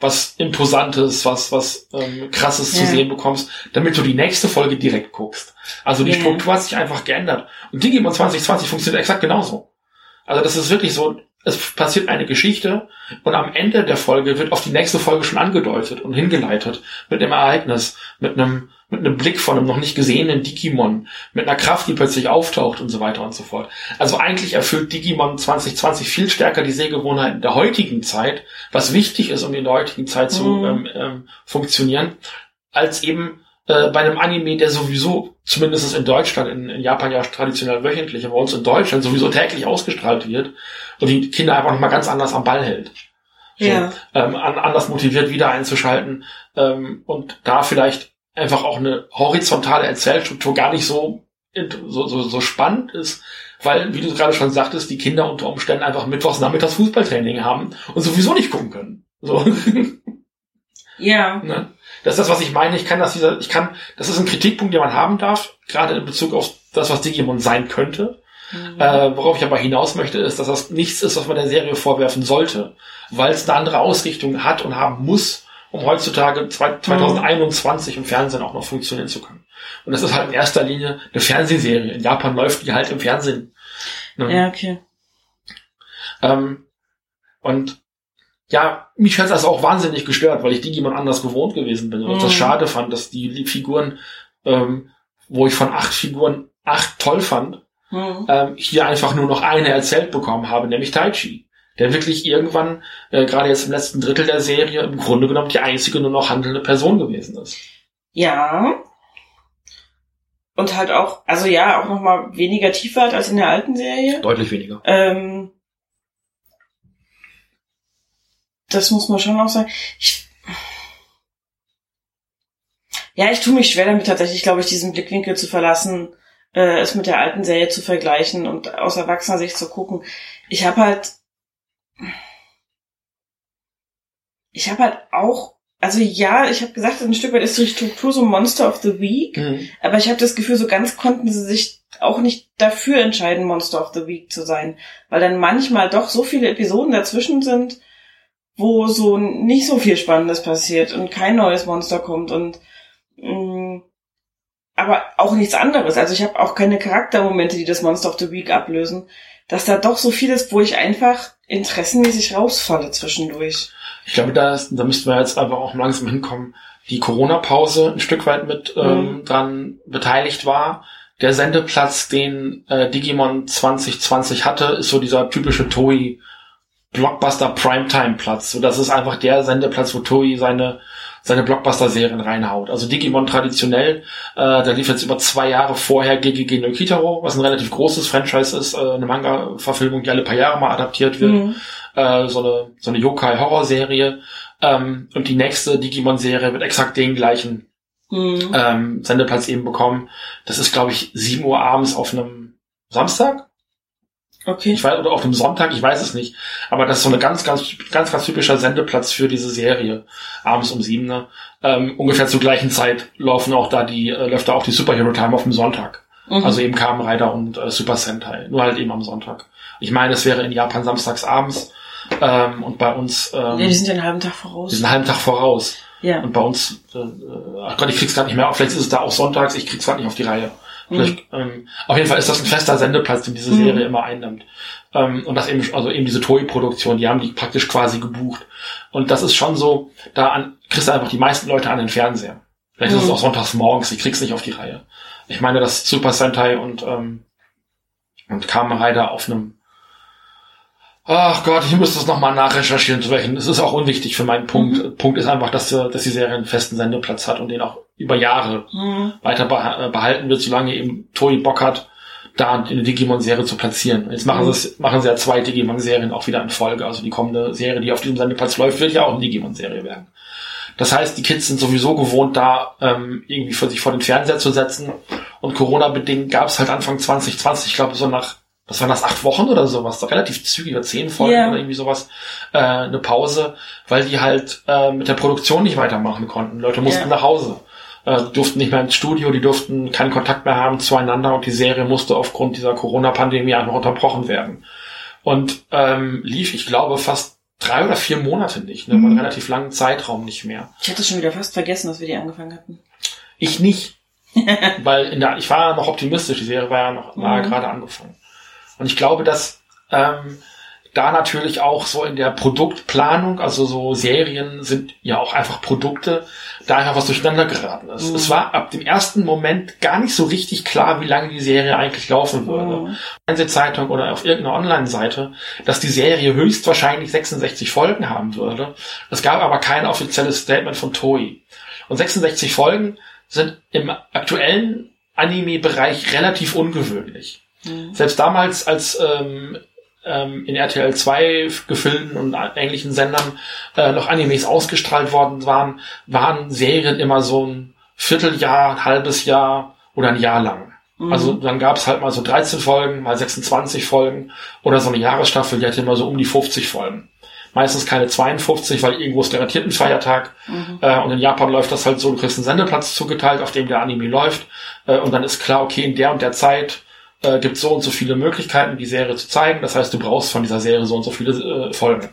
was Imposantes, was, was ähm, krasses zu Ja. sehen bekommst, damit du die nächste Folge direkt guckst. Also die Ja. Struktur hat sich einfach geändert. Und Digimon 2020 funktioniert exakt genauso. Also das ist wirklich so, es passiert eine Geschichte und am Ende der Folge wird auf die nächste Folge schon angedeutet und hingeleitet mit einem Ereignis, mit einem, mit einem Blick von einem noch nicht gesehenen Digimon, mit einer Kraft, die plötzlich auftaucht und so weiter und so fort. Also eigentlich erfüllt Digimon 2020 viel stärker die Sehgewohnheiten der heutigen Zeit, was wichtig ist, um in der heutigen Zeit zu Mhm. ähm, ähm, funktionieren, als eben äh, bei einem Anime, der sowieso, zumindest in Deutschland, in, in Japan ja traditionell wöchentlich, aber uns in Deutschland sowieso täglich ausgestrahlt wird und die Kinder einfach nochmal ganz anders am Ball hält. So, Ja. ähm, an, anders motiviert wieder einzuschalten ähm, und da vielleicht einfach auch eine horizontale Erzählstruktur gar nicht so, so, so, so spannend ist, weil, wie du gerade schon sagtest, die Kinder unter Umständen einfach mittwochs nachmittags Fußballtraining haben und sowieso nicht gucken können. So. <laughs> Ja. Ne? Das ist das, was ich meine. Ich kann das dieser, ich kann, das ist ein Kritikpunkt, den man haben darf, gerade in Bezug auf das, was Digimon sein könnte. Mhm. Äh, worauf ich aber hinaus möchte, ist, dass das nichts ist, was man der Serie vorwerfen sollte, weil es eine andere Ausrichtung hat und haben muss um heutzutage zwei- 2021 im Fernsehen auch noch funktionieren zu können. Und das ist halt in erster Linie eine Fernsehserie. In Japan läuft die halt im Fernsehen. Ne? Ja, okay. Ähm, und ja, mich hat das auch wahnsinnig gestört, weil ich Digimon anders gewohnt gewesen bin und Mhm. das schade fand, dass die Figuren, ähm, wo ich von acht Figuren acht toll fand, Hm. ähm, hier einfach nur noch eine erzählt bekommen habe, nämlich Taichi. Der wirklich irgendwann, äh, gerade jetzt im letzten Drittel der Serie, im Grunde genommen die einzige nur noch handelnde Person gewesen ist. Ja. Und halt auch, also ja, auch nochmal weniger tiefer hat als in der alten Serie. Deutlich weniger. Ähm, das muss man schon auch sagen. Ich, ja, ich tue mich schwer damit tatsächlich, glaube ich, diesen Blickwinkel zu verlassen, äh, es mit der alten Serie zu vergleichen und aus erwachsener Sicht zu gucken. Ich habe halt, ich habe halt auch, also ja, ich habe gesagt, ein Stück weit ist die Struktur so Monster of the Week. Mhm. Aber ich habe das Gefühl, so ganz konnten sie sich auch nicht dafür entscheiden, Monster of the Week zu sein. Weil dann manchmal doch so viele Episoden dazwischen sind, wo so nicht so viel Spannendes passiert und kein neues Monster kommt und mh, aber auch nichts anderes. Also ich habe auch keine Charaktermomente, die das Monster of the Week ablösen. Dass da doch so viel ist, wo ich einfach interessenmäßig rausfalle zwischendurch. Ich glaube, da, ist, da müssten wir jetzt aber auch langsam hinkommen, die Corona-Pause ein Stück weit mit ähm, dran beteiligt war. Der Sendeplatz, den äh, Digimon 2020 hatte, ist so dieser typische Toei Blockbuster Primetime-Platz. So, das ist einfach der Sendeplatz, wo Toei seine seine Blockbuster-Serien reinhaut. Also Digimon traditionell, äh, da lief jetzt über zwei Jahre vorher GGG no Kitaro, was ein relativ großes Franchise ist, äh, eine Manga-Verfilmung, die alle paar Jahre mal adaptiert wird Mhm. äh, so eine, so eine Yokai-Horror-Serie. Ähm, und die nächste Digimon-Serie wird exakt den gleichen Mhm. ähm, Sendeplatz eben bekommen. Das ist, glaube ich, 7 Uhr abends auf einem Samstag? Okay. Ich weiß, oder auf einem Sonntag, ich weiß es nicht. Aber das ist so eine ganz, ganz, ganz, ganz typischer Sendeplatz für diese Serie. Abends um 7. Ne? Ähm, ungefähr zur gleichen Zeit laufen auch da die, äh, läuft da auch die Superhero Time auf dem Sonntag. Mhm. Also eben Kamen Rider und äh, Super Sentai. Nur halt eben am Sonntag. Ich meine, es wäre in Japan samstags abends. Ähm, und bei uns, ähm, ja, die sind ja einen halben Tag voraus. wir sind einen halben Tag voraus. Ja. Und bei uns, äh, äh, ach Gott, ich krieg's gar nicht mehr auf. Vielleicht ist es da auch sonntags, ich krieg's gerade nicht auf die Reihe. Vielleicht, ähm, auf jeden Fall ist das ein fester Sendeplatz, den diese Mhm. Serie immer einnimmt. Ähm, und das eben, also eben diese Toei-Produktion, die haben die praktisch quasi gebucht. Und das ist schon so, da an, kriegst du einfach die meisten Leute an den Fernseher. Vielleicht ist es Mhm. auch sonntags morgens, ich krieg's nicht auf die Reihe. Ich meine, dass Super Sentai und, ähm, und Kamen Rider auf einem Ach Gott, ich müsste es nochmal nachrecherchieren zu welchen. Es ist auch unwichtig für meinen Punkt. Punkt ist einfach, dass, äh, dass die Serie einen festen Sendeplatz hat und den auch über Jahre Mhm. weiter äh, behalten wird, solange eben Toei Bock hat, da eine Digimon-Serie zu platzieren. Jetzt machen Mhm. sie es, machen sie ja zwei Digimon-Serien auch wieder in Folge. Also die kommende Serie, die auf diesem Sendeplatz läuft, wird ja auch eine Digimon-Serie werden. Das heißt, die Kids sind sowieso gewohnt, da ähm, irgendwie für sich vor den Fernseher zu setzen. Und Corona-bedingt gab es halt Anfang 2020, ich glaube so nach, das waren das acht Wochen oder sowas, relativ zügig, oder zehn Folgen Ja. oder irgendwie sowas, äh, eine Pause, weil die halt äh, mit der Produktion nicht weitermachen konnten. Leute mussten Ja. nach Hause. Äh, die durften nicht mehr ins Studio, die durften keinen Kontakt mehr haben zueinander und die Serie musste aufgrund dieser Corona-Pandemie einfach unterbrochen werden. Und ähm, lief, ich glaube, fast drei oder vier Monate nicht, ne? Mhm. einen relativ langen Zeitraum nicht mehr. Ich hatte schon wieder fast vergessen, dass wir die angefangen hatten. Ich nicht. <laughs> Weil in der, ich war ja noch optimistisch, die Serie war ja noch war Mhm. gerade angefangen. Und ich glaube, dass ähm, da natürlich auch so in der Produktplanung, also so Serien sind ja auch einfach Produkte, da einfach was durcheinander geraten ist. Mhm. Es war ab dem ersten Moment gar nicht so richtig klar, wie lange die Serie eigentlich laufen würde. Mhm. Fernsehzeitung oder auf irgendeiner Online-Seite, dass die Serie höchstwahrscheinlich 66 Folgen haben würde. Es gab aber kein offizielles Statement von Toei. Und 66 Folgen sind im aktuellen Anime-Bereich relativ ungewöhnlich. Mhm. Selbst damals, als ähm, ähm, in RTL 2 gefilmten und ähnlichen Sendern äh, noch Animes ausgestrahlt worden waren, waren Serien immer so ein Vierteljahr, ein halbes Jahr oder ein Jahr lang. Mhm. Also dann gab es halt mal so 13 Folgen, mal 26 Folgen oder so eine Jahresstaffel, die hatte immer so um die 50 Folgen. Meistens keine 52, weil irgendwo ist garantiert ein Feiertag. Mhm. Äh, und in Japan läuft das halt so, du kriegst einen Sendeplatz zugeteilt, auf dem der Anime läuft. Äh, und dann ist klar, okay, in der und der Zeit äh, gibt so und so viele Möglichkeiten, die Serie zu zeigen. Das heißt, du brauchst von dieser Serie so und so viele äh, Folgen.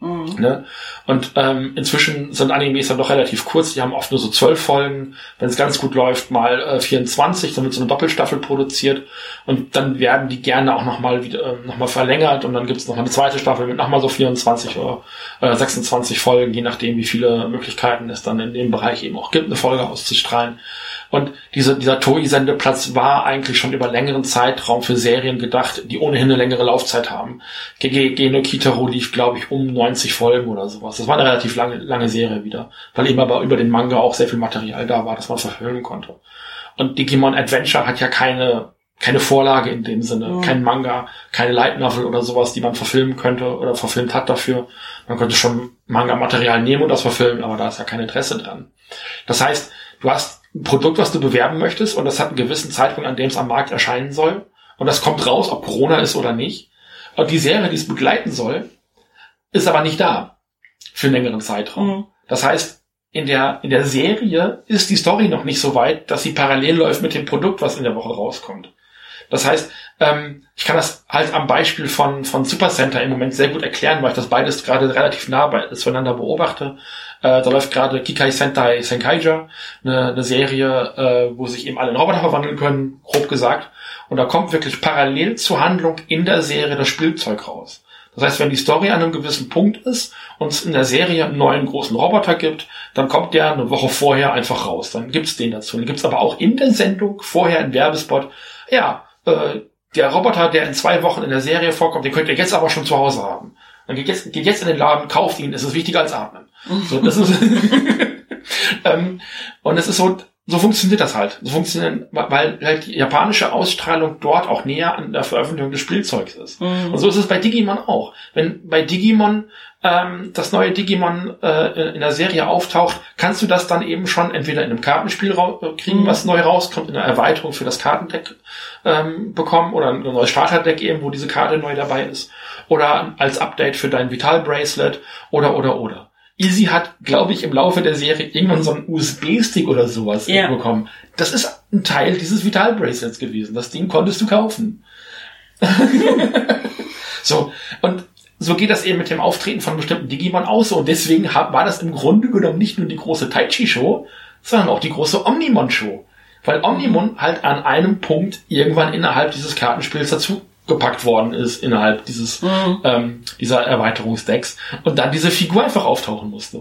Mhm. Ne? Und ähm, inzwischen sind Animes dann doch relativ kurz, die haben oft nur so zwölf Folgen, wenn es ganz gut läuft, mal äh, 24, dann wird so eine Doppelstaffel produziert und dann werden die gerne auch nochmal wieder äh, noch mal verlängert und dann gibt es nochmal eine zweite Staffel mit nochmal so 24 oder äh, 26 Folgen, je nachdem, wie viele Möglichkeiten es dann in dem Bereich eben auch gibt, eine Folge auszustrahlen. Und diese, dieser Toei-Sendeplatz war eigentlich schon über längeren Zeitraum für Serien gedacht, die ohnehin eine längere Laufzeit haben. Geno Kitaro lief, glaube ich, um 90 Folgen oder sowas. Das war eine relativ lange, lange Serie wieder, weil eben aber über den Manga auch sehr viel Material da war, das man verfilmen konnte. Und Digimon Adventure hat ja keine keine Vorlage in dem Sinne, mhm. kein Manga, keine Light Novel oder sowas, die man verfilmen könnte oder verfilmt hat dafür. Man könnte schon Manga-Material nehmen und das verfilmen, aber da ist ja kein Interesse dran. Das heißt, du hast ein Produkt, was du bewerben möchtest und das hat einen gewissen Zeitpunkt, an dem es am Markt erscheinen soll. Und das kommt raus, ob Corona ist oder nicht. Und die Serie, die es begleiten soll, ist aber nicht da für einen längeren Zeitraum. Mhm. Das heißt, in der, in der Serie ist die Story noch nicht so weit, dass sie parallel läuft mit dem Produkt, was in der Woche rauskommt. Das heißt, ähm, ich kann das halt am Beispiel von, von Supercenter im Moment sehr gut erklären, weil ich das beides gerade relativ nah zueinander beobachte. Äh, da läuft gerade Kikai Sentai Senkaija, eine, eine Serie, äh, wo sich eben alle in Roboter verwandeln können, grob gesagt. Und da kommt wirklich parallel zur Handlung in der Serie das Spielzeug raus. Das heißt, wenn die Story an einem gewissen Punkt ist und es in der Serie einen neuen großen Roboter gibt, dann kommt der eine Woche vorher einfach raus. Dann gibt's den dazu. Dann gibt's aber auch in der Sendung vorher einen Werbespot. Ja, äh, der Roboter, der in zwei Wochen in der Serie vorkommt, den könnt ihr jetzt aber schon zu Hause haben. Dann geht jetzt, geht jetzt in den Laden, kauft ihn, es ist wichtiger als atmen. So, das ist, <laughs> ähm, und es ist so, so funktioniert das halt. So funktioniert, weil halt die japanische Ausstrahlung dort auch näher an der Veröffentlichung des Spielzeugs ist. Mhm. Und so ist es bei Digimon auch. Wenn bei Digimon ähm, das neue Digimon äh, in der Serie auftaucht, kannst du das dann eben schon entweder in einem Kartenspiel äh, kriegen, mhm. was neu rauskommt, in einer Erweiterung für das Kartendeck ähm, bekommen oder ein neues Starterdeck eben, wo diese Karte neu dabei ist, oder als Update für dein Vital Bracelet oder oder oder. Easy hat, glaube ich, im Laufe der Serie irgendwann so einen USB-Stick oder sowas ja. bekommen. Das ist ein Teil dieses Vital Bracelets gewesen. Das Ding konntest du kaufen. <laughs> so, und so geht das eben mit dem Auftreten von bestimmten Digimon aus. Und deswegen war das im Grunde genommen nicht nur die große Taichi-Show, sondern auch die große Omnimon-Show. Weil Omnimon halt an einem Punkt irgendwann innerhalb dieses Kartenspiels dazu gepackt worden ist innerhalb dieses mhm. ähm, dieser Erweiterungsdecks und dann diese Figur einfach auftauchen musste.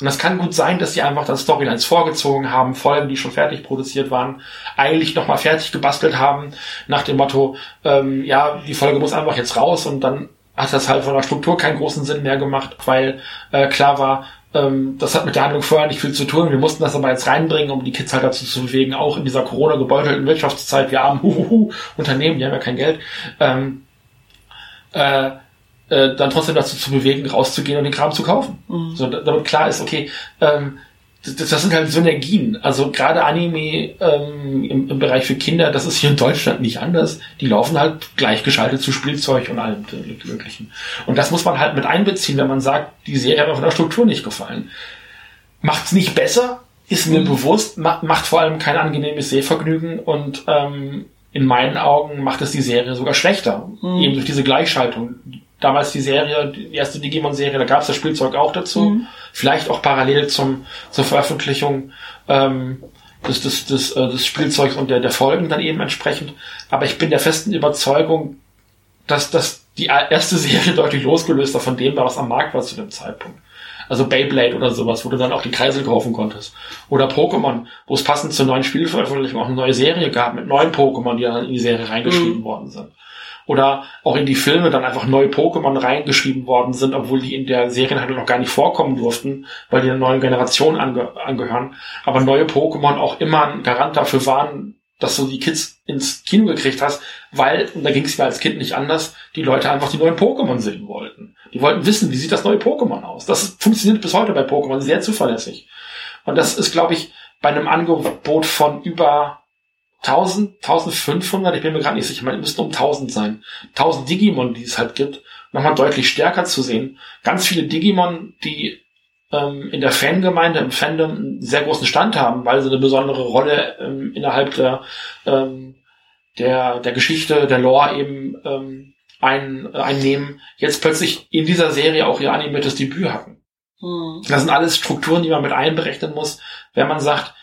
Und das kann gut sein, dass sie einfach dann Storylines vorgezogen haben, Folgen, die schon fertig produziert waren, eigentlich nochmal fertig gebastelt haben, nach dem Motto, ähm, ja, die Folge muss einfach jetzt raus und dann hat das halt von der Struktur keinen großen Sinn mehr gemacht, weil äh, klar war, ähm, das hat mit der Handlung vorher nicht viel zu tun. Wir mussten das aber jetzt reinbringen, um die Kids halt dazu zu bewegen, auch in dieser Corona-gebeutelten Wirtschaftszeit, wir haben huhuhu, Unternehmen, die haben ja kein Geld, ähm, äh, äh, dann trotzdem dazu zu bewegen, rauszugehen und den Kram zu kaufen. Mhm. So, damit klar ist, okay, ähm, das, das sind halt Synergien. Also gerade Anime ähm, im, im Bereich für Kinder, das ist hier in Deutschland nicht anders. Die laufen halt gleichgeschaltet zu Spielzeug und allem Möglichen. Und das muss man halt mit einbeziehen, wenn man sagt, die Serie hat mir von der Struktur nicht gefallen. Macht's nicht besser, ist mir mhm. bewusst, macht, macht vor allem kein angenehmes Sehvergnügen und ähm, in meinen Augen macht es die Serie sogar schlechter. Mhm. Eben durch diese Gleichschaltung damals die Serie, die erste Digimon-Serie, da gab es das Spielzeug auch dazu. Mhm. Vielleicht auch parallel zum, zur Veröffentlichung ähm, des, des, des, äh, des Spielzeugs und der, der Folgen dann eben entsprechend. Aber ich bin der festen Überzeugung, dass, dass die erste <laughs> Serie deutlich losgelöster von dem war, was am Markt war zu dem Zeitpunkt. Also Beyblade oder sowas, wo du dann auch die Kreisel kaufen konntest. Oder Pokémon, wo es passend zur neuen Spielveröffentlichung auch eine neue Serie gab mit neuen Pokémon, die dann in die Serie reingeschrieben mhm. worden sind oder auch in die Filme dann einfach neue Pokémon reingeschrieben worden sind, obwohl die in der Serienhandlung noch gar nicht vorkommen durften, weil die einer neuen Generation ange angehören. Aber neue Pokémon auch immer ein Garant dafür waren, dass du die Kids ins Kino gekriegt hast, weil, und da ging es mir als Kind nicht anders, die Leute einfach die neuen Pokémon sehen wollten. Die wollten wissen, wie sieht das neue Pokémon aus. Das funktioniert bis heute bei Pokémon sehr zuverlässig. Und das ist, glaube ich, bei einem Angebot von über 1000, 1500, ich bin mir gerade nicht sicher, man müsste um 1000 sein. 1000 Digimon, die es halt gibt, nochmal deutlich stärker zu sehen. Ganz viele Digimon, die ähm, in der Fangemeinde, im Fandom einen sehr großen Stand haben, weil sie eine besondere Rolle ähm, innerhalb der, ähm, der, der Geschichte, der Lore eben ähm, ein, einnehmen, jetzt plötzlich in dieser Serie auch ihr animiertes Debüt hatten. Hm. Das sind alles Strukturen, die man mit einberechnen muss, wenn man sagt,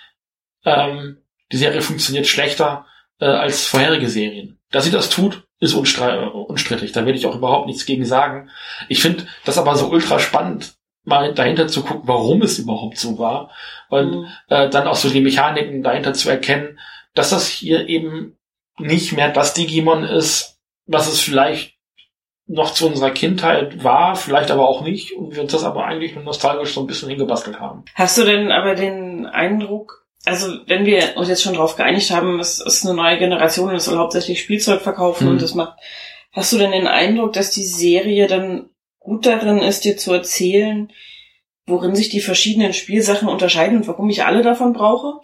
ähm, die Serie funktioniert schlechter äh, als vorherige Serien. Dass sie das tut, ist unstrittig. Da werde ich auch überhaupt nichts gegen sagen. Ich finde das aber so ultra spannend, mal dahinter zu gucken, warum es überhaupt so war. Und Hm. äh, dann auch so die Mechaniken dahinter zu erkennen, dass das hier eben nicht mehr das Digimon ist, was es vielleicht noch zu unserer Kindheit war, vielleicht aber auch nicht, und wir uns das aber eigentlich nur nostalgisch so ein bisschen hingebastelt haben. Hast du denn aber den Eindruck, also wenn wir uns jetzt schon darauf geeinigt haben, es ist eine neue Generation und es soll hauptsächlich Spielzeug verkaufen Hm. und das macht, hast du denn den Eindruck, dass die Serie dann gut darin ist, dir zu erzählen, worin sich die verschiedenen Spielsachen unterscheiden und warum ich alle davon brauche?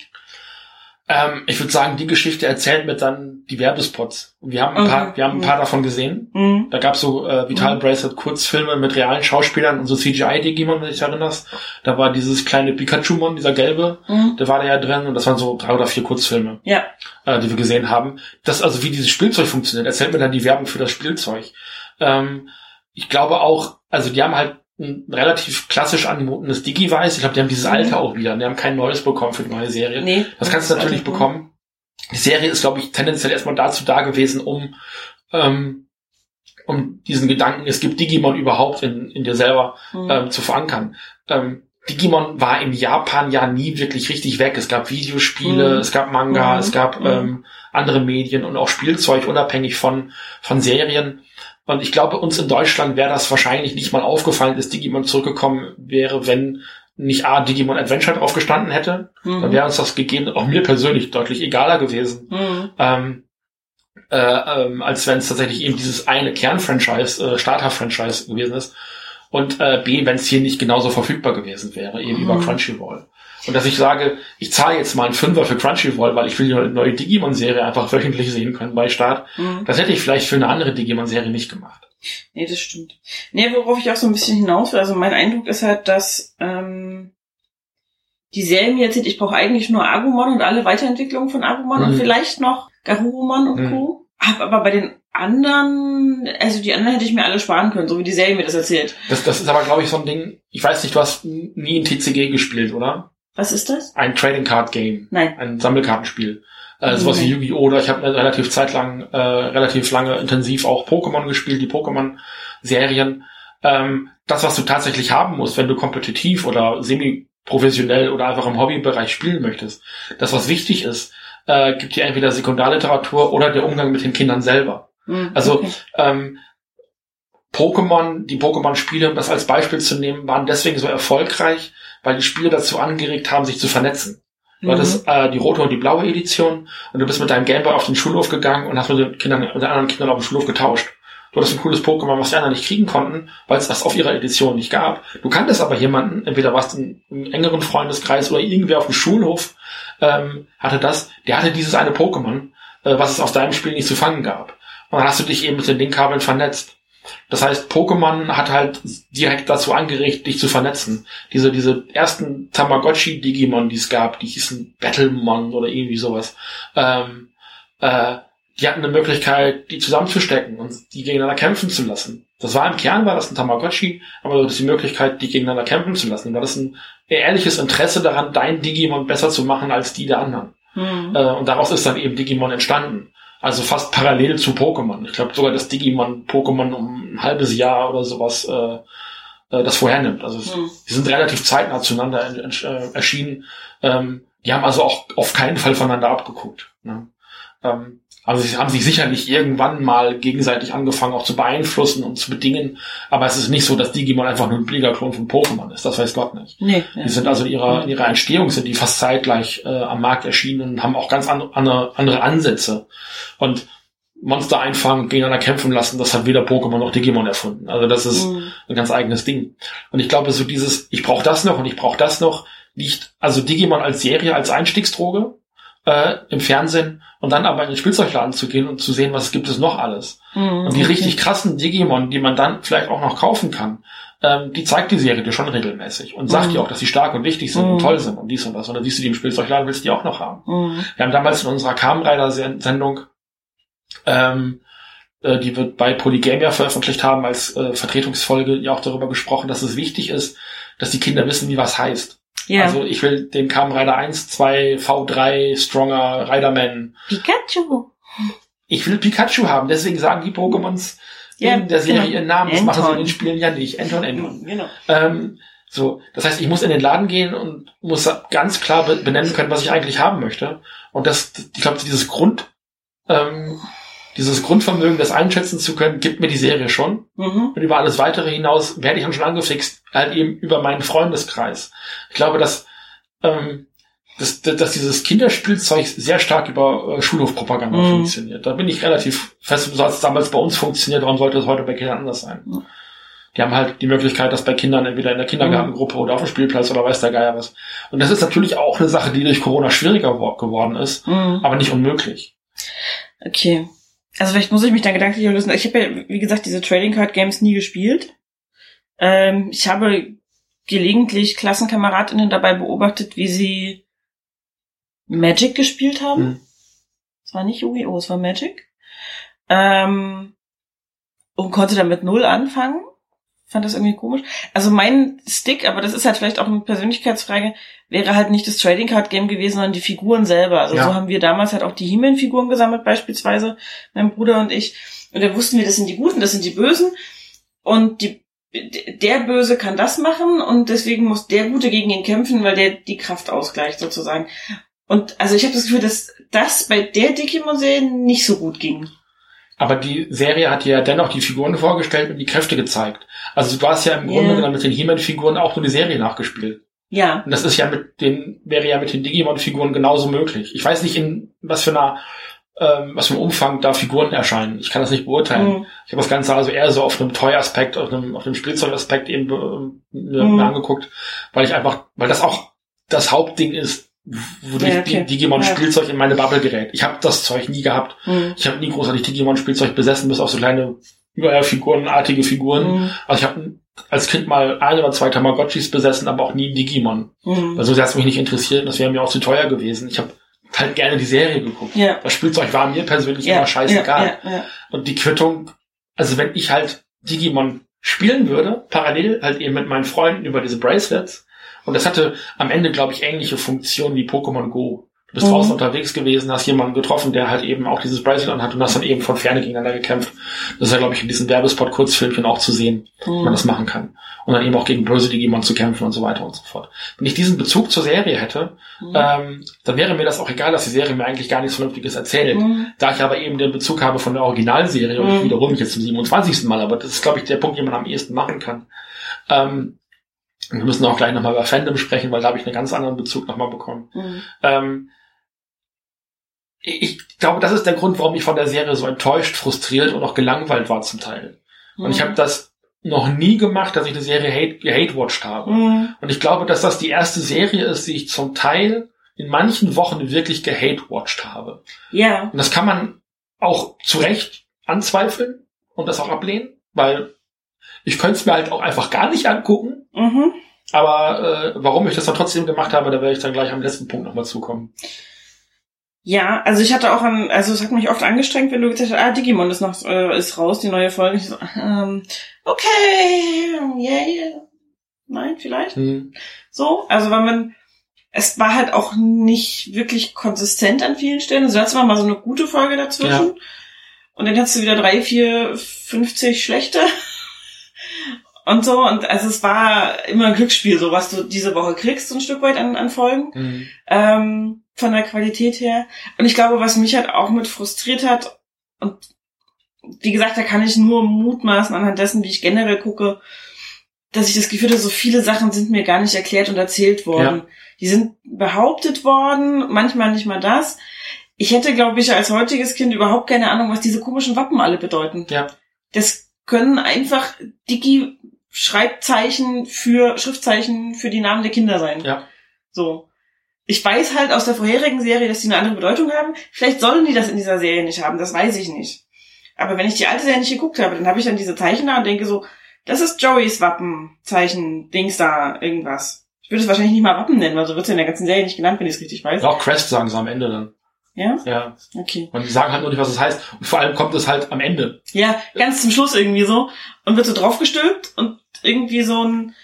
Ähm, ich würde sagen, die Geschichte erzählt mir dann die Werbespots. Und wir haben ein paar, Mhm. wir haben ein paar davon gesehen. Hm. Da gab's so äh, Vital Mhm. Bracelet Kurzfilme mit realen Schauspielern und so CGI-Digimon, wenn du dich erinnerst. Da war dieses kleine Pikachu-Mon, dieser gelbe, Hm. der war da ja drin und das waren so drei oder vier Kurzfilme. Ja. äh, die wir gesehen haben. Das also wie dieses Spielzeug funktioniert, erzählt mir dann die Werbung für das Spielzeug. Ähm, ich glaube auch, also die haben halt ein relativ klassisch anmutendes Digi-Weiß. Ich glaube, die haben dieses Mhm. Alter auch wieder. Die haben kein neues bekommen für die neue Serie. Nee. Das kannst du natürlich bekommen. Die Serie ist, glaube ich, tendenziell erstmal dazu da gewesen, um, ähm, um diesen Gedanken, es gibt Digimon überhaupt in, in dir selber Hm. ähm, zu verankern. Ähm, Digimon war in Japan ja nie wirklich richtig weg. Es gab Videospiele, Mhm. es gab Manga, Mhm. es gab Mhm. ähm, andere Medien und auch Spielzeug unabhängig von, von Serien. Und ich glaube, uns in Deutschland wäre das wahrscheinlich nicht mal aufgefallen, dass Digimon zurückgekommen wäre, wenn nicht A, Digimon Adventure drauf gestanden hätte. Mhm. Dann wäre uns das gegeben, auch mir persönlich deutlich egaler gewesen, Hm. ähm, äh, ähm, als wenn es tatsächlich eben dieses eine Kernfranchise, äh, Starter-Franchise gewesen ist. Und äh, B, wenn es hier nicht genauso verfügbar gewesen wäre, eben Mhm. über Crunchyroll. Und dass ich sage, ich zahle jetzt mal einen Fünfer für Crunchyroll, weil ich will die neue Digimon-Serie einfach wöchentlich sehen können bei Start. Hm. Das hätte ich vielleicht für eine andere Digimon-Serie nicht gemacht. Nee, das stimmt. Nee, worauf ich auch so ein bisschen hinaus will, also mein Eindruck ist halt, dass ähm, die Serie mir erzählt, ich brauche eigentlich nur Agumon und alle Weiterentwicklungen von Agumon Mhm. und vielleicht noch Garurumon und Mhm. Co. Hab aber bei den anderen, also die anderen hätte ich mir alle sparen können, so wie die Serie mir das erzählt. Das, das ist aber, glaube ich, so ein Ding, ich weiß nicht, du hast nie ein TCG gespielt, oder? Was ist das? Ein Trading Card Game. Nein. ein Sammelkartenspiel. Äh, sowas wie Nee. Yu-Gi-Oh! oder ich habe relativ zeitlang, äh, relativ lange intensiv auch Pokémon gespielt, die Pokémon-Serien. Ähm, das, was du tatsächlich haben musst, wenn du kompetitiv oder semi-professionell oder einfach im Hobbybereich spielen möchtest, das, was wichtig ist, äh, gibt dir entweder Sekundarliteratur oder der Umgang mit den Kindern selber. Hm, Also okay. ähm, Pokémon, die Pokémon-Spiele, um das als Beispiel zu nehmen, waren deswegen so erfolgreich, weil die Spiele dazu angeregt haben, sich zu vernetzen. Du Mhm. hattest äh, die rote und die blaue Edition und du bist mit deinem Gameboy auf den Schulhof gegangen und hast mit den Kindern, mit den anderen Kindern auf dem Schulhof getauscht. Du hattest ein cooles Pokémon, was die anderen nicht kriegen konnten, weil es das auf ihrer Edition nicht gab. Du kanntest aber jemanden, entweder warst du im, engeren Freundeskreis oder irgendwer auf dem Schulhof, ähm, hatte das, der hatte dieses eine Pokémon, äh, was es auf deinem Spiel nicht zu fangen gab. Und dann hast du dich eben mit den Linkkabeln vernetzt. Das heißt, Pokémon hat halt direkt dazu angeregt, dich zu vernetzen. Diese, diese ersten Tamagotchi-Digimon, die es gab, die hießen Battlemon oder irgendwie sowas, ähm, äh, die hatten eine Möglichkeit, die zusammenzustecken und die gegeneinander kämpfen zu lassen. Das war im Kern, war das ein Tamagotchi, aber du hattest die Möglichkeit, die gegeneinander kämpfen zu lassen. Und das ein ehrliches Interesse daran, dein Digimon besser zu machen als die der anderen. Hm. Äh, und daraus ist dann eben Digimon entstanden. Also fast parallel zu Pokémon. Ich glaube sogar, dass Digimon Pokémon um ein halbes Jahr oder sowas äh, äh, das vorhernimmt. Also es- Hm. die sind relativ zeitnah zueinander äh, erschienen. Ähm, die haben also auch auf keinen Fall voneinander abgeguckt. Ne? Ähm, also sie haben sich sicherlich irgendwann mal gegenseitig angefangen auch zu beeinflussen und zu bedingen. Aber es ist nicht so, dass Digimon einfach nur ein billiger Klon von Pokémon ist. Das weiß Gott nicht. Nee. Die sind also in ihrer, in ihrer Entstehung sind die fast zeitgleich äh, am Markt erschienen und haben auch ganz an, andere, andere Ansätze. Und Monster einfangen, gegeneinander kämpfen lassen, das hat weder Pokémon noch Digimon erfunden. Also das ist Hm. ein ganz eigenes Ding. Und ich glaube, so dieses, ich brauche das noch und ich brauche das noch, liegt also Digimon als Serie, als Einstiegsdroge äh, im Fernsehen und dann aber in den Spielzeugladen zu gehen und zu sehen, was gibt es noch alles. Hm. Und die richtig krassen Digimon, die man dann vielleicht auch noch kaufen kann, ähm, die zeigt die Serie dir schon regelmäßig und sagt Mhm. dir auch, dass sie stark und wichtig sind Mhm. und toll sind und dies und das. Und dann siehst du die im Spielzeugladen, willst du die auch noch haben. Hm. Wir haben damals in unserer Kamen Rider Sendung ähm, äh, die wir bei Polygamia veröffentlicht haben als äh, Vertretungsfolge, ja auch darüber gesprochen, dass es wichtig ist, dass die Kinder wissen, wie was heißt. Ja. Also ich will den Kamen Rider 1, 2, V3, Stronger, Riderman. Pikachu. Ich will Pikachu haben, deswegen sagen die Pokémons Ja, in der Serie genau. ihren Namen. Das machen sie in den Spielen ja nicht. Anton, Anton. Genau. Ähm, so, das heißt, ich muss in den Laden gehen und muss ganz klar be- benennen können, was ich eigentlich haben möchte. Und das, ich glaube, dieses Grund, ähm, dieses Grundvermögen, das einschätzen zu können, gibt mir die Serie schon. Mhm. Und über alles weitere hinaus werde ich dann schon angefixt, halt eben über meinen Freundeskreis. Ich glaube, dass, ähm, dass, dass dieses Kinderspielzeug sehr stark über äh, Schulhofpropaganda Mhm. funktioniert. Da bin ich relativ fest, so hat es damals bei uns funktioniert, warum sollte es heute bei Kindern anders sein? Mhm. Die haben halt die Möglichkeit, dass bei Kindern entweder in der Kindergartengruppe oder auf dem Spielplatz oder weiß der Geier was. Und das ist natürlich auch eine Sache, die durch Corona schwieriger wo- geworden ist, Mhm. aber nicht unmöglich. Okay. Also vielleicht muss ich mich dann gedanklich lösen. Ich habe ja, wie gesagt, diese Trading Card Games nie gespielt. Ähm, ich habe gelegentlich Klassenkameradinnen dabei beobachtet, wie sie Magic gespielt haben. Mhm. Es war nicht Yu-Gi-Oh!, es war Magic. Ähm, und konnte damit null anfangen. Fand das irgendwie komisch. Also mein Stick, aber das ist halt vielleicht auch eine Persönlichkeitsfrage, wäre halt nicht das Trading Card Game gewesen, sondern die Figuren selber. Also Ja. so haben wir damals halt auch die He-Man-Figuren gesammelt, beispielsweise, mein Bruder und ich. Und da wussten wir, das sind die Guten, das sind die Bösen. Und die, der Böse kann das machen und deswegen muss der Gute gegen ihn kämpfen, weil der die Kraft ausgleicht, sozusagen. Und also ich habe das Gefühl, dass das bei der Digimon-Serie nicht so gut ging. Aber die Serie hat ja dennoch die Figuren vorgestellt und die Kräfte gezeigt. Also du hast ja im. Grunde genommen mit den He-Man-Figuren auch nur die Serie nachgespielt. Ja. Und das ist ja mit den, wäre ja mit den Digimon-Figuren genauso möglich. Ich weiß nicht, in was für einer, ähm, was für einem Umfang da Figuren erscheinen. Ich kann das nicht beurteilen. Mhm. Ich habe das Ganze also eher so auf einem Toy-Aspekt, auf einem, auf einem Spielzeugaspekt eben ähm, mir, Mhm. angeguckt, weil ich einfach, weil das auch das Hauptding ist, wodurch Ja, okay. die Digimon Ja. Spielzeug in meine Bubble gerät. Ich habe das Zeug nie gehabt. Mhm. Ich habe nie großartig Digimon-Spielzeug besessen, bis auf so kleine Überfigurenartige Figuren. Mhm. Also ich habe als Kind mal ein oder zwei Tamagotchis besessen, aber auch nie einen Digimon. Mhm. Also das hat mich nicht interessiert, das wäre mir auch zu teuer gewesen. Ich habe halt gerne die Serie geguckt. Ja. Das Spielzeug war mir persönlich Ja, immer scheißegal. Ja, Und die Quittung, also wenn ich halt Digimon spielen würde, parallel halt eben mit meinen Freunden über diese Bracelets, und das hatte am Ende, glaube ich, ähnliche Funktionen wie Pokémon Go. Du bist Mhm. draußen unterwegs gewesen, hast jemanden getroffen, der halt eben auch dieses Bracelet anhat und hast dann eben von Ferne gegeneinander gekämpft. Das ist ja, glaube ich, in diesem Werbespot-Kurzfilmchen auch zu sehen, ja. wie man das machen kann. Und dann eben auch gegen böse Digimon zu kämpfen und so weiter und so fort. Wenn ich diesen Bezug zur Serie hätte, Mhm. ähm, dann wäre mir das auch egal, dass die Serie mir eigentlich gar nichts Vernünftiges erzählt. Mhm. Da ich aber eben den Bezug habe von der Originalserie und ich Mhm. wiederhole mich jetzt zum 27. Mal, aber das ist, glaube ich, der Punkt, den man am ehesten machen kann. Ähm, wir müssen auch gleich nochmal über Fandom sprechen, weil da habe ich einen ganz anderen Bezug nochmal bekommen. Mhm. Ähm, ich glaube, das ist der Grund, warum ich von der Serie so enttäuscht, frustriert und auch gelangweilt war zum Teil. Und ich habe das noch nie gemacht, dass ich eine Serie hate, gehate-watched habe. Mhm. Und ich glaube, dass das die erste Serie ist, die ich zum Teil in manchen Wochen wirklich gehate-watched habe. Ja. Und das kann man auch zu Recht anzweifeln und das auch ablehnen, weil ich könnte es mir halt auch einfach gar nicht angucken. Mhm. Aber äh, warum ich das dann trotzdem gemacht habe, da werde ich dann gleich am letzten Punkt nochmal zukommen. Ja, also ich hatte auch an, also es hat mich oft angestrengt, wenn du gesagt hast, ah, Digimon ist noch, äh, ist raus, die neue Folge. Ich so, ähm, okay, yeah, yeah. Nein, vielleicht. Hm. So, also weil man, es war halt auch nicht wirklich konsistent an vielen Stellen. Also da hattest du mal so eine gute Folge dazwischen. Und dann hast du wieder drei, vier, 50 schlechte. Und so, und also es war immer ein Glücksspiel, so was du diese Woche kriegst, so ein Stück weit an, an Folgen Hm. ähm, von der Qualität her. Und ich glaube, was mich halt auch mit frustriert hat, und wie gesagt, da kann ich nur mutmaßen anhand dessen, wie ich generell gucke, dass ich das Gefühl habe, so viele Sachen sind mir gar nicht erklärt und erzählt worden. Die sind behauptet worden, manchmal nicht mal das. Ich hätte, glaube ich, als heutiges Kind überhaupt keine Ahnung, was diese komischen Wappen alle bedeuten. Ja. Das können einfach Digi-Schreibzeichen für, Schriftzeichen für die Namen der Kinder sein. Ja. So. Ich weiß halt aus der vorherigen Serie, dass die eine andere Bedeutung haben. Vielleicht sollen die das in dieser Serie nicht haben, das weiß ich nicht. Aber wenn ich die alte Serie nicht geguckt habe, dann habe ich dann diese Zeichen da und denke so, das ist Joeys Wappenzeichen, Dings da, irgendwas. Ich würde es wahrscheinlich nicht mal Wappen nennen, weil so wird es ja in der ganzen Serie nicht genannt, wenn ich es richtig weiß. Auch Crest sagen sie am Ende dann. Ja? Ja. Okay. Und die sagen halt nur nicht, was es heißt. Und vor allem kommt es halt am Ende. Ja, ganz zum Schluss irgendwie so. Und wird so draufgestülpt und irgendwie so ein.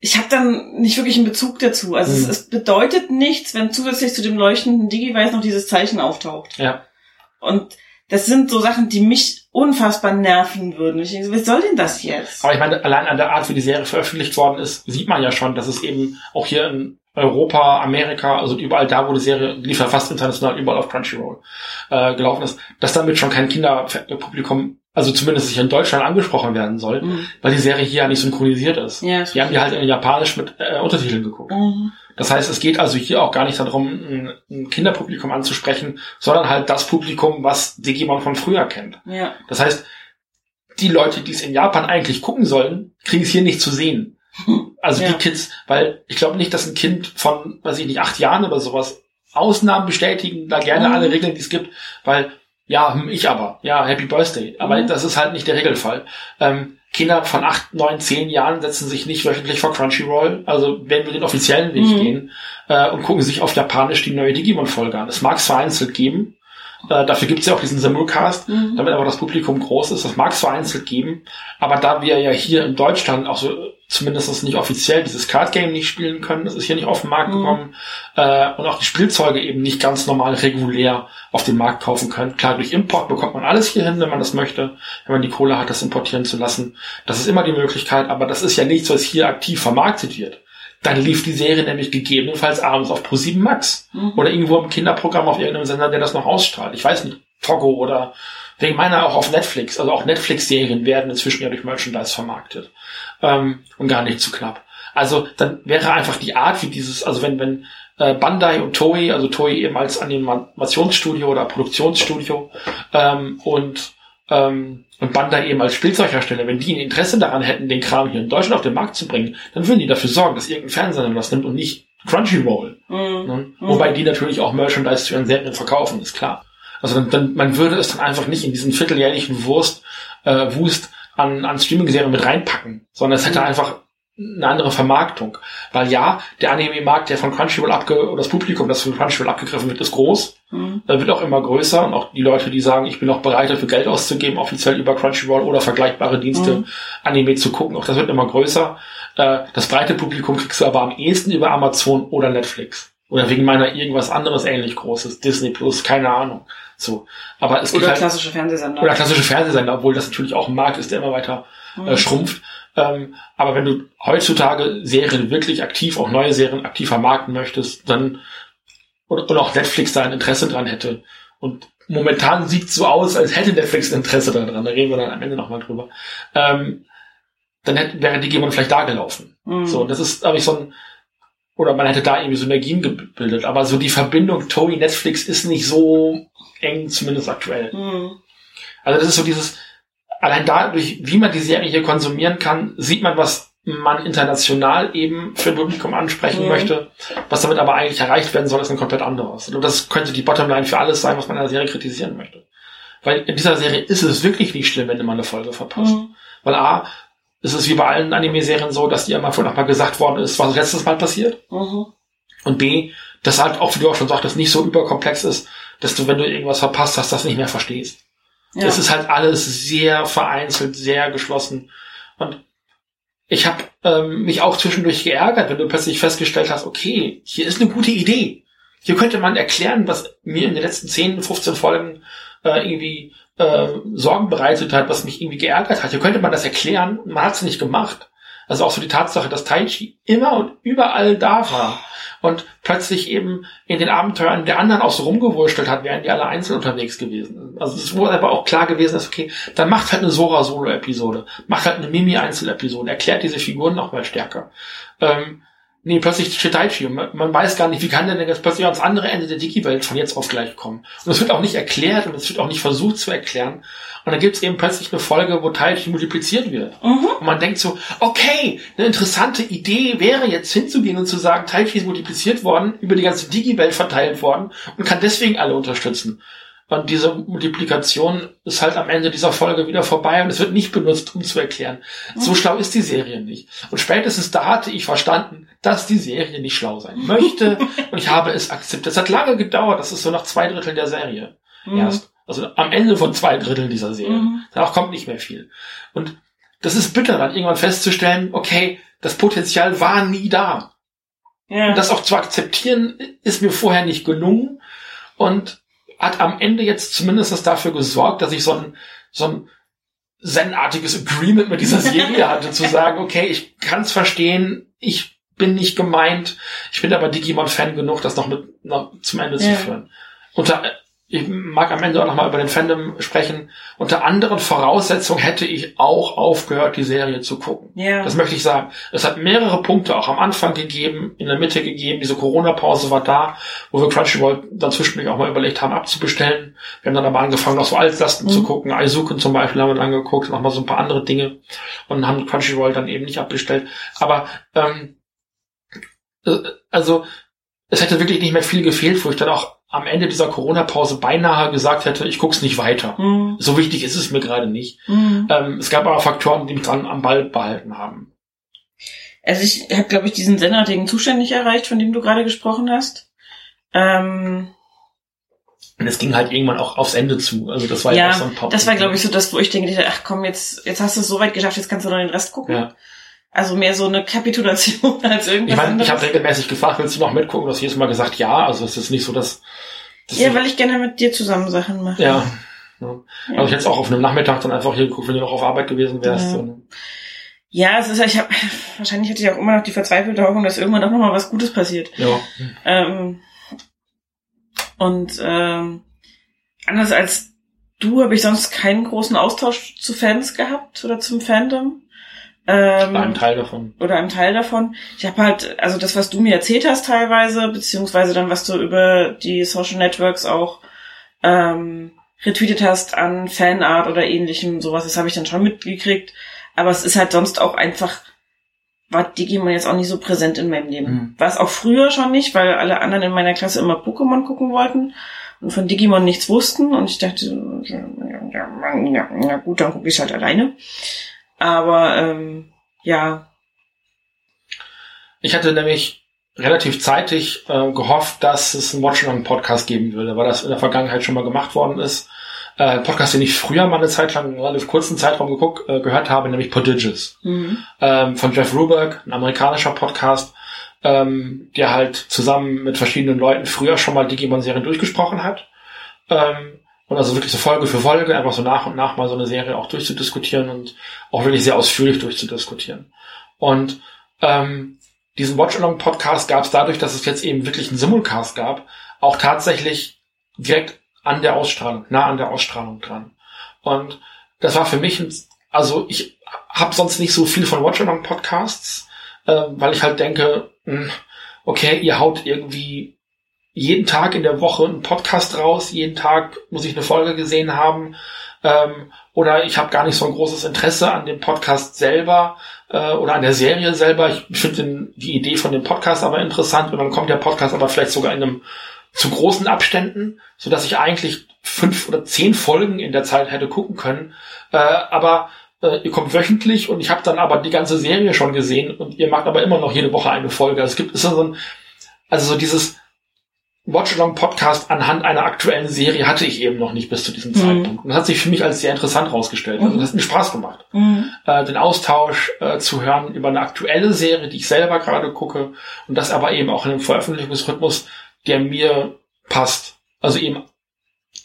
Ich habe dann nicht wirklich einen Bezug dazu. Also es, Hm. es bedeutet nichts, wenn zusätzlich zu dem leuchtenden Digi-Weiß noch dieses Zeichen auftaucht. Ja. Und das sind so Sachen, die mich unfassbar nerven würden. Ich denke, so, was soll denn das jetzt? Aber ich meine, allein an der Art, wie die Serie veröffentlicht worden ist, sieht man ja schon, dass es eben auch hier in Europa, Amerika, also überall da, wo die Serie lief ja fast international, überall auf Crunchyroll äh, gelaufen ist, dass damit schon kein Kinderpublikum, also zumindest sich in Deutschland angesprochen werden soll, Mhm. weil die Serie hier ja nicht synchronisiert ist. Ja, Die haben die halt in Japanisch mit äh, Untertiteln geguckt. Mhm. Das heißt, es geht also hier auch gar nicht darum, ein, ein Kinderpublikum anzusprechen, sondern halt das Publikum, was Digimon von früher kennt. Ja. Das heißt, die Leute, die es in Japan eigentlich gucken sollen, kriegen es hier nicht zu sehen. Also Ja. die Kids, weil ich glaube nicht, dass ein Kind von, weiß ich nicht, acht Jahren oder sowas Ausnahmen bestätigen, da gerne Mhm. alle Regeln, die es gibt, weil, ja, hm, ich aber, ja, Happy Birthday. Aber Mhm. das ist halt nicht der Regelfall. Ähm, Kinder von acht, neun, zehn Jahren setzen sich nicht wöchentlich vor Crunchyroll, also wenn wir den offiziellen Weg Mhm. gehen, äh, und gucken sich auf Japanisch die neue Digimon-Folge an. Es mag es vereinzelt geben, äh, dafür gibt es ja auch diesen Simulcast, Mhm. damit aber das Publikum groß ist. Das mag es vereinzelt geben, aber da wir ja hier in Deutschland auch so zumindest nicht offiziell dieses Card Game nicht spielen können, das ist hier nicht auf den Markt Mhm. gekommen äh, und auch die Spielzeuge eben nicht ganz normal regulär auf den Markt kaufen können. Klar, durch Import bekommt man alles hier hin, wenn man das möchte, wenn man die Kohle hat, das importieren zu lassen. Das ist immer die Möglichkeit, aber das ist ja nichts, was hier aktiv vermarktet wird. Dann lief die Serie nämlich gegebenenfalls abends auf Pro7 Max Mhm. oder irgendwo im Kinderprogramm auf irgendeinem Sender, der das noch ausstrahlt. Ich weiß nicht, Togo oder wegen meiner auch auf Netflix. Also auch Netflix-Serien werden inzwischen ja durch Merchandise vermarktet. Ähm, und gar nicht zu knapp. Also dann wäre einfach die Art, wie dieses, also wenn, wenn äh, Bandai und Toei, also Toei eben als Animationsstudio oder Produktionsstudio ähm, und ähm, und Bandai eben als Spielzeughersteller, wenn die ein Interesse daran hätten, den Kram hier in Deutschland auf den Markt zu bringen, dann würden die dafür sorgen, dass irgendein Fernsehsender das nimmt und nicht Crunchyroll. Mhm. Ne? Mhm. Wobei die natürlich auch Merchandise zu ihren Serien verkaufen, ist klar. Also dann, dann, man würde es dann einfach nicht in diesen vierteljährlichen Wurst, äh, Wust an, an Streaming-Serien mit reinpacken, sondern es hätte Mhm. einfach eine andere Vermarktung. Weil ja, der Anime-Markt, der von Crunchyroll abge, oder das Publikum, das von Crunchyroll abgegriffen wird, ist groß, Mhm. äh, wird auch immer größer und auch die Leute, die sagen, ich bin auch bereit, dafür Geld auszugeben, offiziell über Crunchyroll oder vergleichbare Dienste Mhm. Anime zu gucken, auch das wird immer größer. Äh, das breite Publikum kriegst du aber am ehesten über Amazon oder Netflix. Oder wegen meiner irgendwas anderes ähnlich Großes, Disney Plus, keine Ahnung. So. Aber es gibt Oder halt, klassische Fernsehsender. oder klassische Fernsehsender, obwohl das natürlich auch ein Markt ist, der immer weiter äh, Mhm. schrumpft. Ähm, aber wenn du heutzutage Serien wirklich aktiv, auch neue Serien aktiv vermarkten möchtest, dann und, und auch Netflix da ein Interesse dran hätte. Und momentan sieht es so aus, als hätte Netflix ein Interesse daran. Da reden wir dann am Ende nochmal drüber. Ähm, dann hätte, wäre Digimon vielleicht da gelaufen. Mhm. So, das ist, glaube ich, so ein, oder man hätte da irgendwie Synergien gebildet. Aber so die Verbindung Toei Netflix ist nicht so eng, zumindest aktuell. Mhm. Also das ist so dieses, allein dadurch, wie man die Serie hier konsumieren kann, sieht man, was man international eben für ein Publikum ansprechen Mhm. möchte. Was damit aber eigentlich erreicht werden soll, ist ein komplett anderes. Und das könnte die Bottomline für alles sein, was man in der Serie kritisieren möchte. Weil in dieser Serie ist es wirklich nicht schlimm, wenn mal eine Folge verpasst. Mhm. Weil A, ist es wie bei allen Anime-Serien so, dass dir immer vorher noch mal gesagt worden ist, was letztes Mal passiert. Mhm. Und B, dass halt auch, wie du auch schon sagtest, nicht so überkomplex ist, dass du, wenn du irgendwas verpasst hast, das nicht mehr verstehst. Ja. Es ist halt alles sehr vereinzelt, sehr geschlossen. Und ich habe ähm, mich auch zwischendurch geärgert, wenn du plötzlich festgestellt hast, okay, hier ist eine gute Idee. Hier könnte man erklären, was mir in den letzten 10, 15 Folgen äh, irgendwie äh, Sorgen bereitet hat, was mich irgendwie geärgert hat. Hier könnte man das erklären, man hat es nicht gemacht. Also auch so die Tatsache, dass Taichi immer und überall da war und plötzlich eben in den Abenteuern der anderen auch so rumgewurschtelt hat, während die alle einzeln unterwegs gewesen sind. Also es wurde aber auch klar gewesen, dass okay, dann macht halt eine Sora-Solo-Episode, macht halt eine Mimi-Einzel-Episode, erklärt diese Figuren noch mal stärker. Ähm, nee, plötzlich steht Taichi und man, weiß gar nicht, wie kann der denn jetzt plötzlich ans andere Ende der Digi-Welt von jetzt auf gleich kommen. Und es wird auch nicht erklärt und es wird auch nicht versucht zu erklären. Und dann gibt es eben plötzlich eine Folge, wo Taichi multipliziert wird. Mhm. Und man denkt so, okay, eine interessante Idee wäre jetzt hinzugehen und zu sagen, Taichi ist multipliziert worden, über die ganze Digi-Welt verteilt worden und kann deswegen alle unterstützen. Und diese Multiplikation ist halt am Ende dieser Folge wieder vorbei und es wird nicht benutzt, um zu erklären. So schlau ist die Serie nicht. Und spätestens da hatte ich verstanden, dass die Serie nicht schlau sein möchte. <laughs> und ich habe es akzeptiert. Es hat lange gedauert. Das ist so nach zwei Dritteln der Serie. Mhm. Erst. Also am Ende von zwei Dritteln dieser Serie. Mhm. Danach kommt nicht mehr viel. Und das ist bitter, dann irgendwann festzustellen, okay, das Potenzial war nie da. Ja. Und das auch zu akzeptieren, ist mir vorher nicht gelungen und hat am Ende jetzt zumindest dafür gesorgt, dass ich so ein, so ein zen-artiges Agreement mit dieser Serie <laughs> hatte, zu sagen, okay, ich kann es verstehen, ich bin nicht gemeint, ich bin aber Digimon-Fan genug, das noch mit noch zum Ende Ja. zu führen. Unter, ich mag am Ende auch nochmal über den Fandom sprechen. Unter anderen Voraussetzungen hätte ich auch aufgehört, die Serie zu gucken. ja. Das möchte ich sagen. Es hat mehrere Punkte auch am Anfang gegeben, in der Mitte gegeben. Diese Corona-Pause war da, wo wir Crunchyroll dann zwischendurch auch mal überlegt haben, abzubestellen. Wir haben dann aber angefangen, noch so Altlasten Mhm. zu gucken. Aizuken zum Beispiel haben wir dann angeguckt, noch mal so ein paar andere Dinge und haben Crunchyroll dann eben nicht abbestellt. Aber ähm, äh, also es hätte wirklich nicht mehr viel gefehlt, wo ich dann auch am Ende dieser Corona-Pause beinahe gesagt hätte, ich guck's nicht weiter. Mhm. So wichtig ist es mir gerade nicht. Mhm. Ähm, es gab aber Faktoren, die mich dran am Ball behalten haben. Also ich habe, glaube ich, diesen senartigen Zustand nicht erreicht, von dem du gerade gesprochen hast. Ähm, Und es ging halt irgendwann auch aufs Ende zu. Also das war ja, ja, auch so ein paar das war, glaube ich, so das, wo ich denke, ach komm, jetzt, jetzt hast du es so weit geschafft, jetzt kannst du noch den Rest gucken. Ja. Also mehr so eine Kapitulation <laughs> als irgendwas Ich meine, anderes. ich habe regelmäßig gefragt, willst du noch mitgucken? Du hast jedes Mal gesagt, ja. Also es ist nicht so, dass... dass ja, ich- weil ich gerne mit dir zusammen Sachen mache. ja. ja. Also ich hätte auch auf einem Nachmittag dann einfach hier geguckt, wenn du noch auf Arbeit gewesen wärst. Ja. Und, Ja, es ist, ich habe <laughs> wahrscheinlich hatte ich auch immer noch die verzweifelte Hoffnung, dass irgendwann doch noch mal was Gutes passiert. ja. Ähm, und ähm, anders als du habe ich sonst keinen großen Austausch zu Fans gehabt oder zum Fandom. Ähm, War ein Teil davon. oder ein Teil davon. Ich habe halt, also das, was du mir erzählt hast teilweise, beziehungsweise dann, was du über die Social Networks auch ähm, retweetet hast an Fanart oder ähnlichem, sowas, das habe ich dann schon mitgekriegt. Aber es ist halt sonst auch einfach, war Digimon jetzt auch nicht so präsent in meinem Leben. Mhm. War es auch früher schon nicht, weil alle anderen in meiner Klasse immer Pokémon gucken wollten und von Digimon nichts wussten. Und ich dachte, ja, ja, ja, ja gut, dann gucke ich halt alleine. Aber ähm, ja, Ich hatte nämlich relativ zeitig äh, gehofft, dass es einen Watch-Along-Podcast geben würde, weil das in der Vergangenheit schon mal gemacht worden ist. Äh, ein Podcast, den ich früher mal eine Zeit lang, einen relativ kurzen Zeitraum geguckt, äh, gehört habe, nämlich Prodigious. mhm. ähm, von Jeff Ruberg, ein amerikanischer Podcast, ähm, der halt zusammen mit verschiedenen Leuten früher schon mal Digimon-Serien durchgesprochen hat. Ähm, und also wirklich so Folge für Folge, einfach so nach und nach mal so eine Serie auch durchzudiskutieren und auch wirklich sehr ausführlich durchzudiskutieren. Und ähm, diesen Watch-Along-Podcast gab es dadurch, dass es jetzt eben wirklich einen Simulcast gab, auch tatsächlich direkt an der Ausstrahlung, nah an der Ausstrahlung dran. Und das war für mich, ein, also ich habe sonst nicht so viel von Watch-Along-Podcasts, äh, weil ich halt denke, mh, okay, ihr haut irgendwie jeden Tag in der Woche einen Podcast raus, jeden Tag muss ich eine Folge gesehen haben, ähm, oder ich habe gar nicht so ein großes Interesse an dem Podcast selber äh, oder an der Serie selber. Ich finde die Idee von dem Podcast aber interessant und dann kommt der Podcast aber vielleicht sogar in einem zu großen Abständen, so dass ich eigentlich fünf oder zehn Folgen in der Zeit hätte gucken können. Äh, aber äh, ihr kommt wöchentlich und ich habe dann aber die ganze Serie schon gesehen und ihr macht aber immer noch jede Woche eine Folge. Also es gibt ist so ein, also so dieses Watch-Along-Podcast anhand einer aktuellen Serie hatte ich eben noch nicht bis zu diesem Mhm. Zeitpunkt. Und das hat sich für mich als sehr interessant rausgestellt. Also Mhm. das hat mir Spaß gemacht Mhm. äh, den Austausch äh, zu hören über eine aktuelle Serie, die ich selber gerade gucke und das aber eben auch in einem Veröffentlichungsrhythmus, der mir passt. Also eben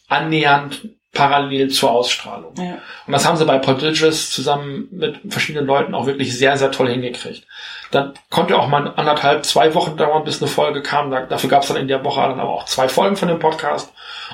annähernd parallel zur Ausstrahlung. Ja. Und das haben sie bei Prodigious zusammen mit verschiedenen Leuten auch wirklich sehr, sehr toll hingekriegt. Dann konnte auch mal anderthalb, zwei Wochen dauern, bis eine Folge kam. Da, dafür gab es dann in der Woche dann aber auch zwei Folgen von dem Podcast.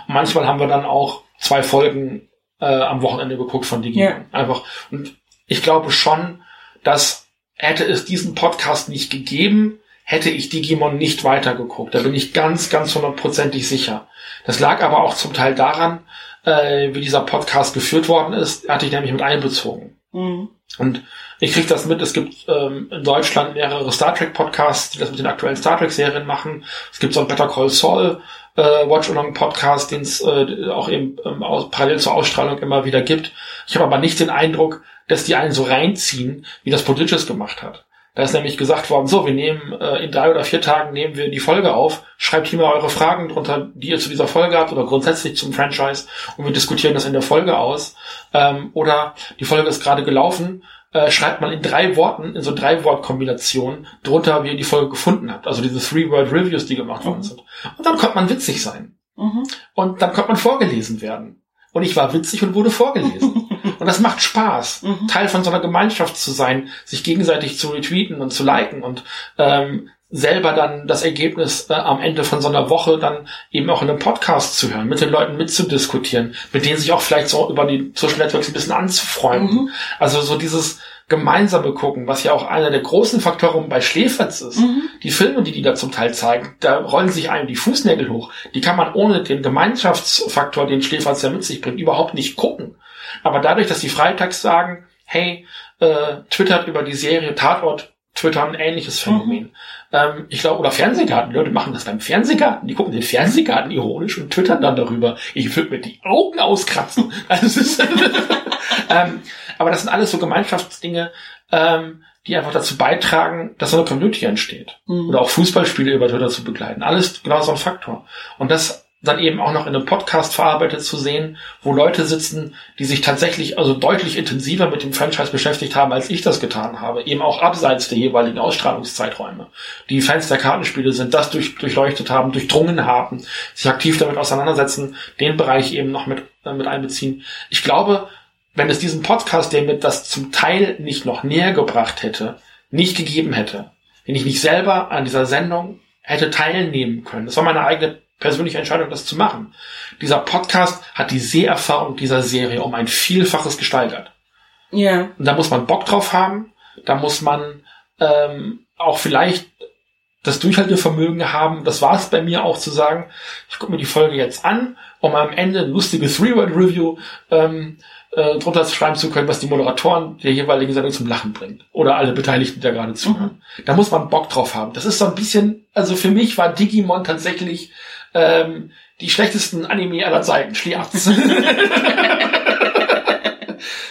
Und manchmal haben wir dann auch zwei Folgen äh, am Wochenende geguckt von Digimon. Ja. Einfach. Und ich glaube schon, dass hätte es diesen Podcast nicht gegeben, hätte ich Digimon nicht weitergeguckt. Da bin ich ganz, ganz hundertprozentig sicher. Das lag aber auch zum Teil daran, äh, wie dieser Podcast geführt worden ist. Er hatte ich nämlich mit einbezogen. Mhm. Und ich krieg das mit, es gibt ähm, in Deutschland mehrere Star Trek Podcasts, die das mit den aktuellen Star Trek Serien machen. Es gibt so ein Better Call Saul äh, Watch-Along-Podcast, den es äh, auch eben ähm, aus, parallel zur Ausstrahlung immer wieder gibt. Ich habe aber nicht den Eindruck, dass die einen so reinziehen, wie das Prodigious gemacht hat. Da ist nämlich gesagt worden, so, wir nehmen äh, in drei oder vier Tagen nehmen wir die Folge auf, schreibt hier mal eure Fragen drunter, die ihr zu dieser Folge habt oder grundsätzlich zum Franchise und wir diskutieren das in der Folge aus. Ähm, oder die Folge ist gerade gelaufen, äh, schreibt man in drei Worten, in so drei Wortkombinationen drunter, wie ihr die Folge gefunden habt. Also diese Three-Word-Reviews, die gemacht worden mhm. sind. Und dann konnte man witzig sein. Mhm. Und dann konnte man vorgelesen werden. Und ich war witzig und wurde vorgelesen. <laughs> Und das macht Spaß, mhm. Teil von so einer Gemeinschaft zu sein, sich gegenseitig zu retweeten und zu liken und ähm, selber dann das Ergebnis äh, am Ende von so einer Woche dann eben auch in einem Podcast zu hören, mit den Leuten mitzudiskutieren, mit denen sich auch vielleicht so über die Social Networks ein bisschen anzufreunden. Mhm. Also so dieses gemeinsame gucken, was ja auch einer der großen Faktoren bei Schläferz ist. Mhm. Die Filme, die die da zum Teil zeigen, da rollen sich einem die Fußnägel hoch. Die kann man ohne den Gemeinschaftsfaktor, den Schläferz ja mit sich bringt, überhaupt nicht gucken. Aber dadurch, dass die freitags sagen, hey, äh, twittert über die Serie Tatort, Twitter ein ähnliches Phänomen. Mhm. Ähm, ich glaube, oder Fernsehgarten. Leute machen das beim Fernsehgarten. Die gucken den Fernsehgarten ironisch und twittern dann darüber. Ich würde mir die Augen auskratzen. <laughs> Also ist <laughs> ähm, aber das sind alles so Gemeinschaftsdinge, ähm, die einfach dazu beitragen, dass so eine Community entsteht. Mhm. Oder auch Fußballspiele über Twitter zu begleiten. Alles genau so ein Faktor. Und das dann eben auch noch in einem Podcast verarbeitet zu sehen, wo Leute sitzen, die sich tatsächlich also deutlich intensiver mit dem Franchise beschäftigt haben, als ich das getan habe, eben auch abseits der jeweiligen Ausstrahlungszeiträume. Die Fans der Kartenspiele sind das durch, durchleuchtet haben, durchdrungen haben, sich aktiv damit auseinandersetzen, den Bereich eben noch mit, äh, mit einbeziehen. Ich glaube, wenn es diesen Podcast, der mir das zum Teil nicht noch näher gebracht hätte, nicht gegeben hätte, wenn ich nicht selber an dieser Sendung hätte teilnehmen können, das war meine eigene persönliche Entscheidung, das zu machen. Dieser Podcast hat die Seherfahrung dieser Serie um ein Vielfaches gesteigert. Ja. Und da muss man Bock drauf haben, da muss man ähm, auch vielleicht das Durchhaltevermögen haben. Das war es bei mir auch zu sagen, ich gucke mir die Folge jetzt an, um am Ende ein lustiges Three-Word-Review ähm, äh, drunter schreiben zu können, was die Moderatoren der jeweiligen Sendung zum Lachen bringt. Oder alle Beteiligten, die da gerade zuhören. Mhm. Da muss man Bock drauf haben. Das ist so ein bisschen, also für mich war Digimon tatsächlich ähm, die schlechtesten Anime aller Zeiten. Schliatz. <laughs>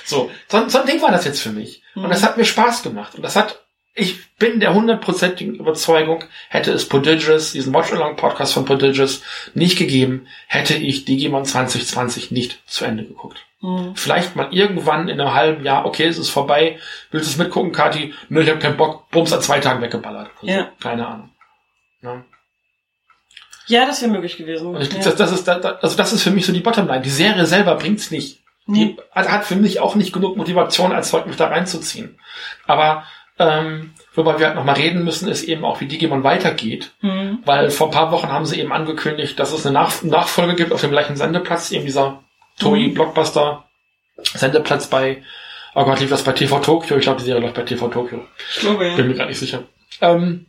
so, so, so ein Ding war das jetzt für mich. Und das mhm. hat mir Spaß gemacht. Und das hat ich bin der hundertprozentigen Überzeugung, hätte es Prodigious, diesen Watch-Along-Podcast von Prodigious, nicht gegeben, hätte ich Digimon 2020 nicht zu Ende geguckt. Mhm. Vielleicht mal irgendwann in einem halben Jahr, okay, es ist vorbei, willst du es mitgucken, Kati? Nö, ich habe keinen Bock, Bums an zwei Tagen weggeballert. Also, ja. Keine Ahnung. Ja. Ja, das wäre möglich gewesen. Also, ja. das, das, ist, also das ist für mich so die Bottomline. Die Serie selber bringt's nicht. Die hat für mich auch nicht genug Motivation, als heute mich da reinzuziehen. Aber ähm, worüber wir halt nochmal reden müssen, ist eben auch, wie Digimon weitergeht. Mhm. Weil vor ein paar Wochen haben sie eben angekündigt, dass es eine Nach Nachfolge gibt auf dem gleichen Sendeplatz, eben dieser Toei mhm. Blockbuster Sendeplatz bei, oh Gott, lief das bei TV Tokyo? Ich glaube, die Serie läuft bei TV Tokyo. Ich glaube, ja. Bin mir gar nicht sicher. Ähm,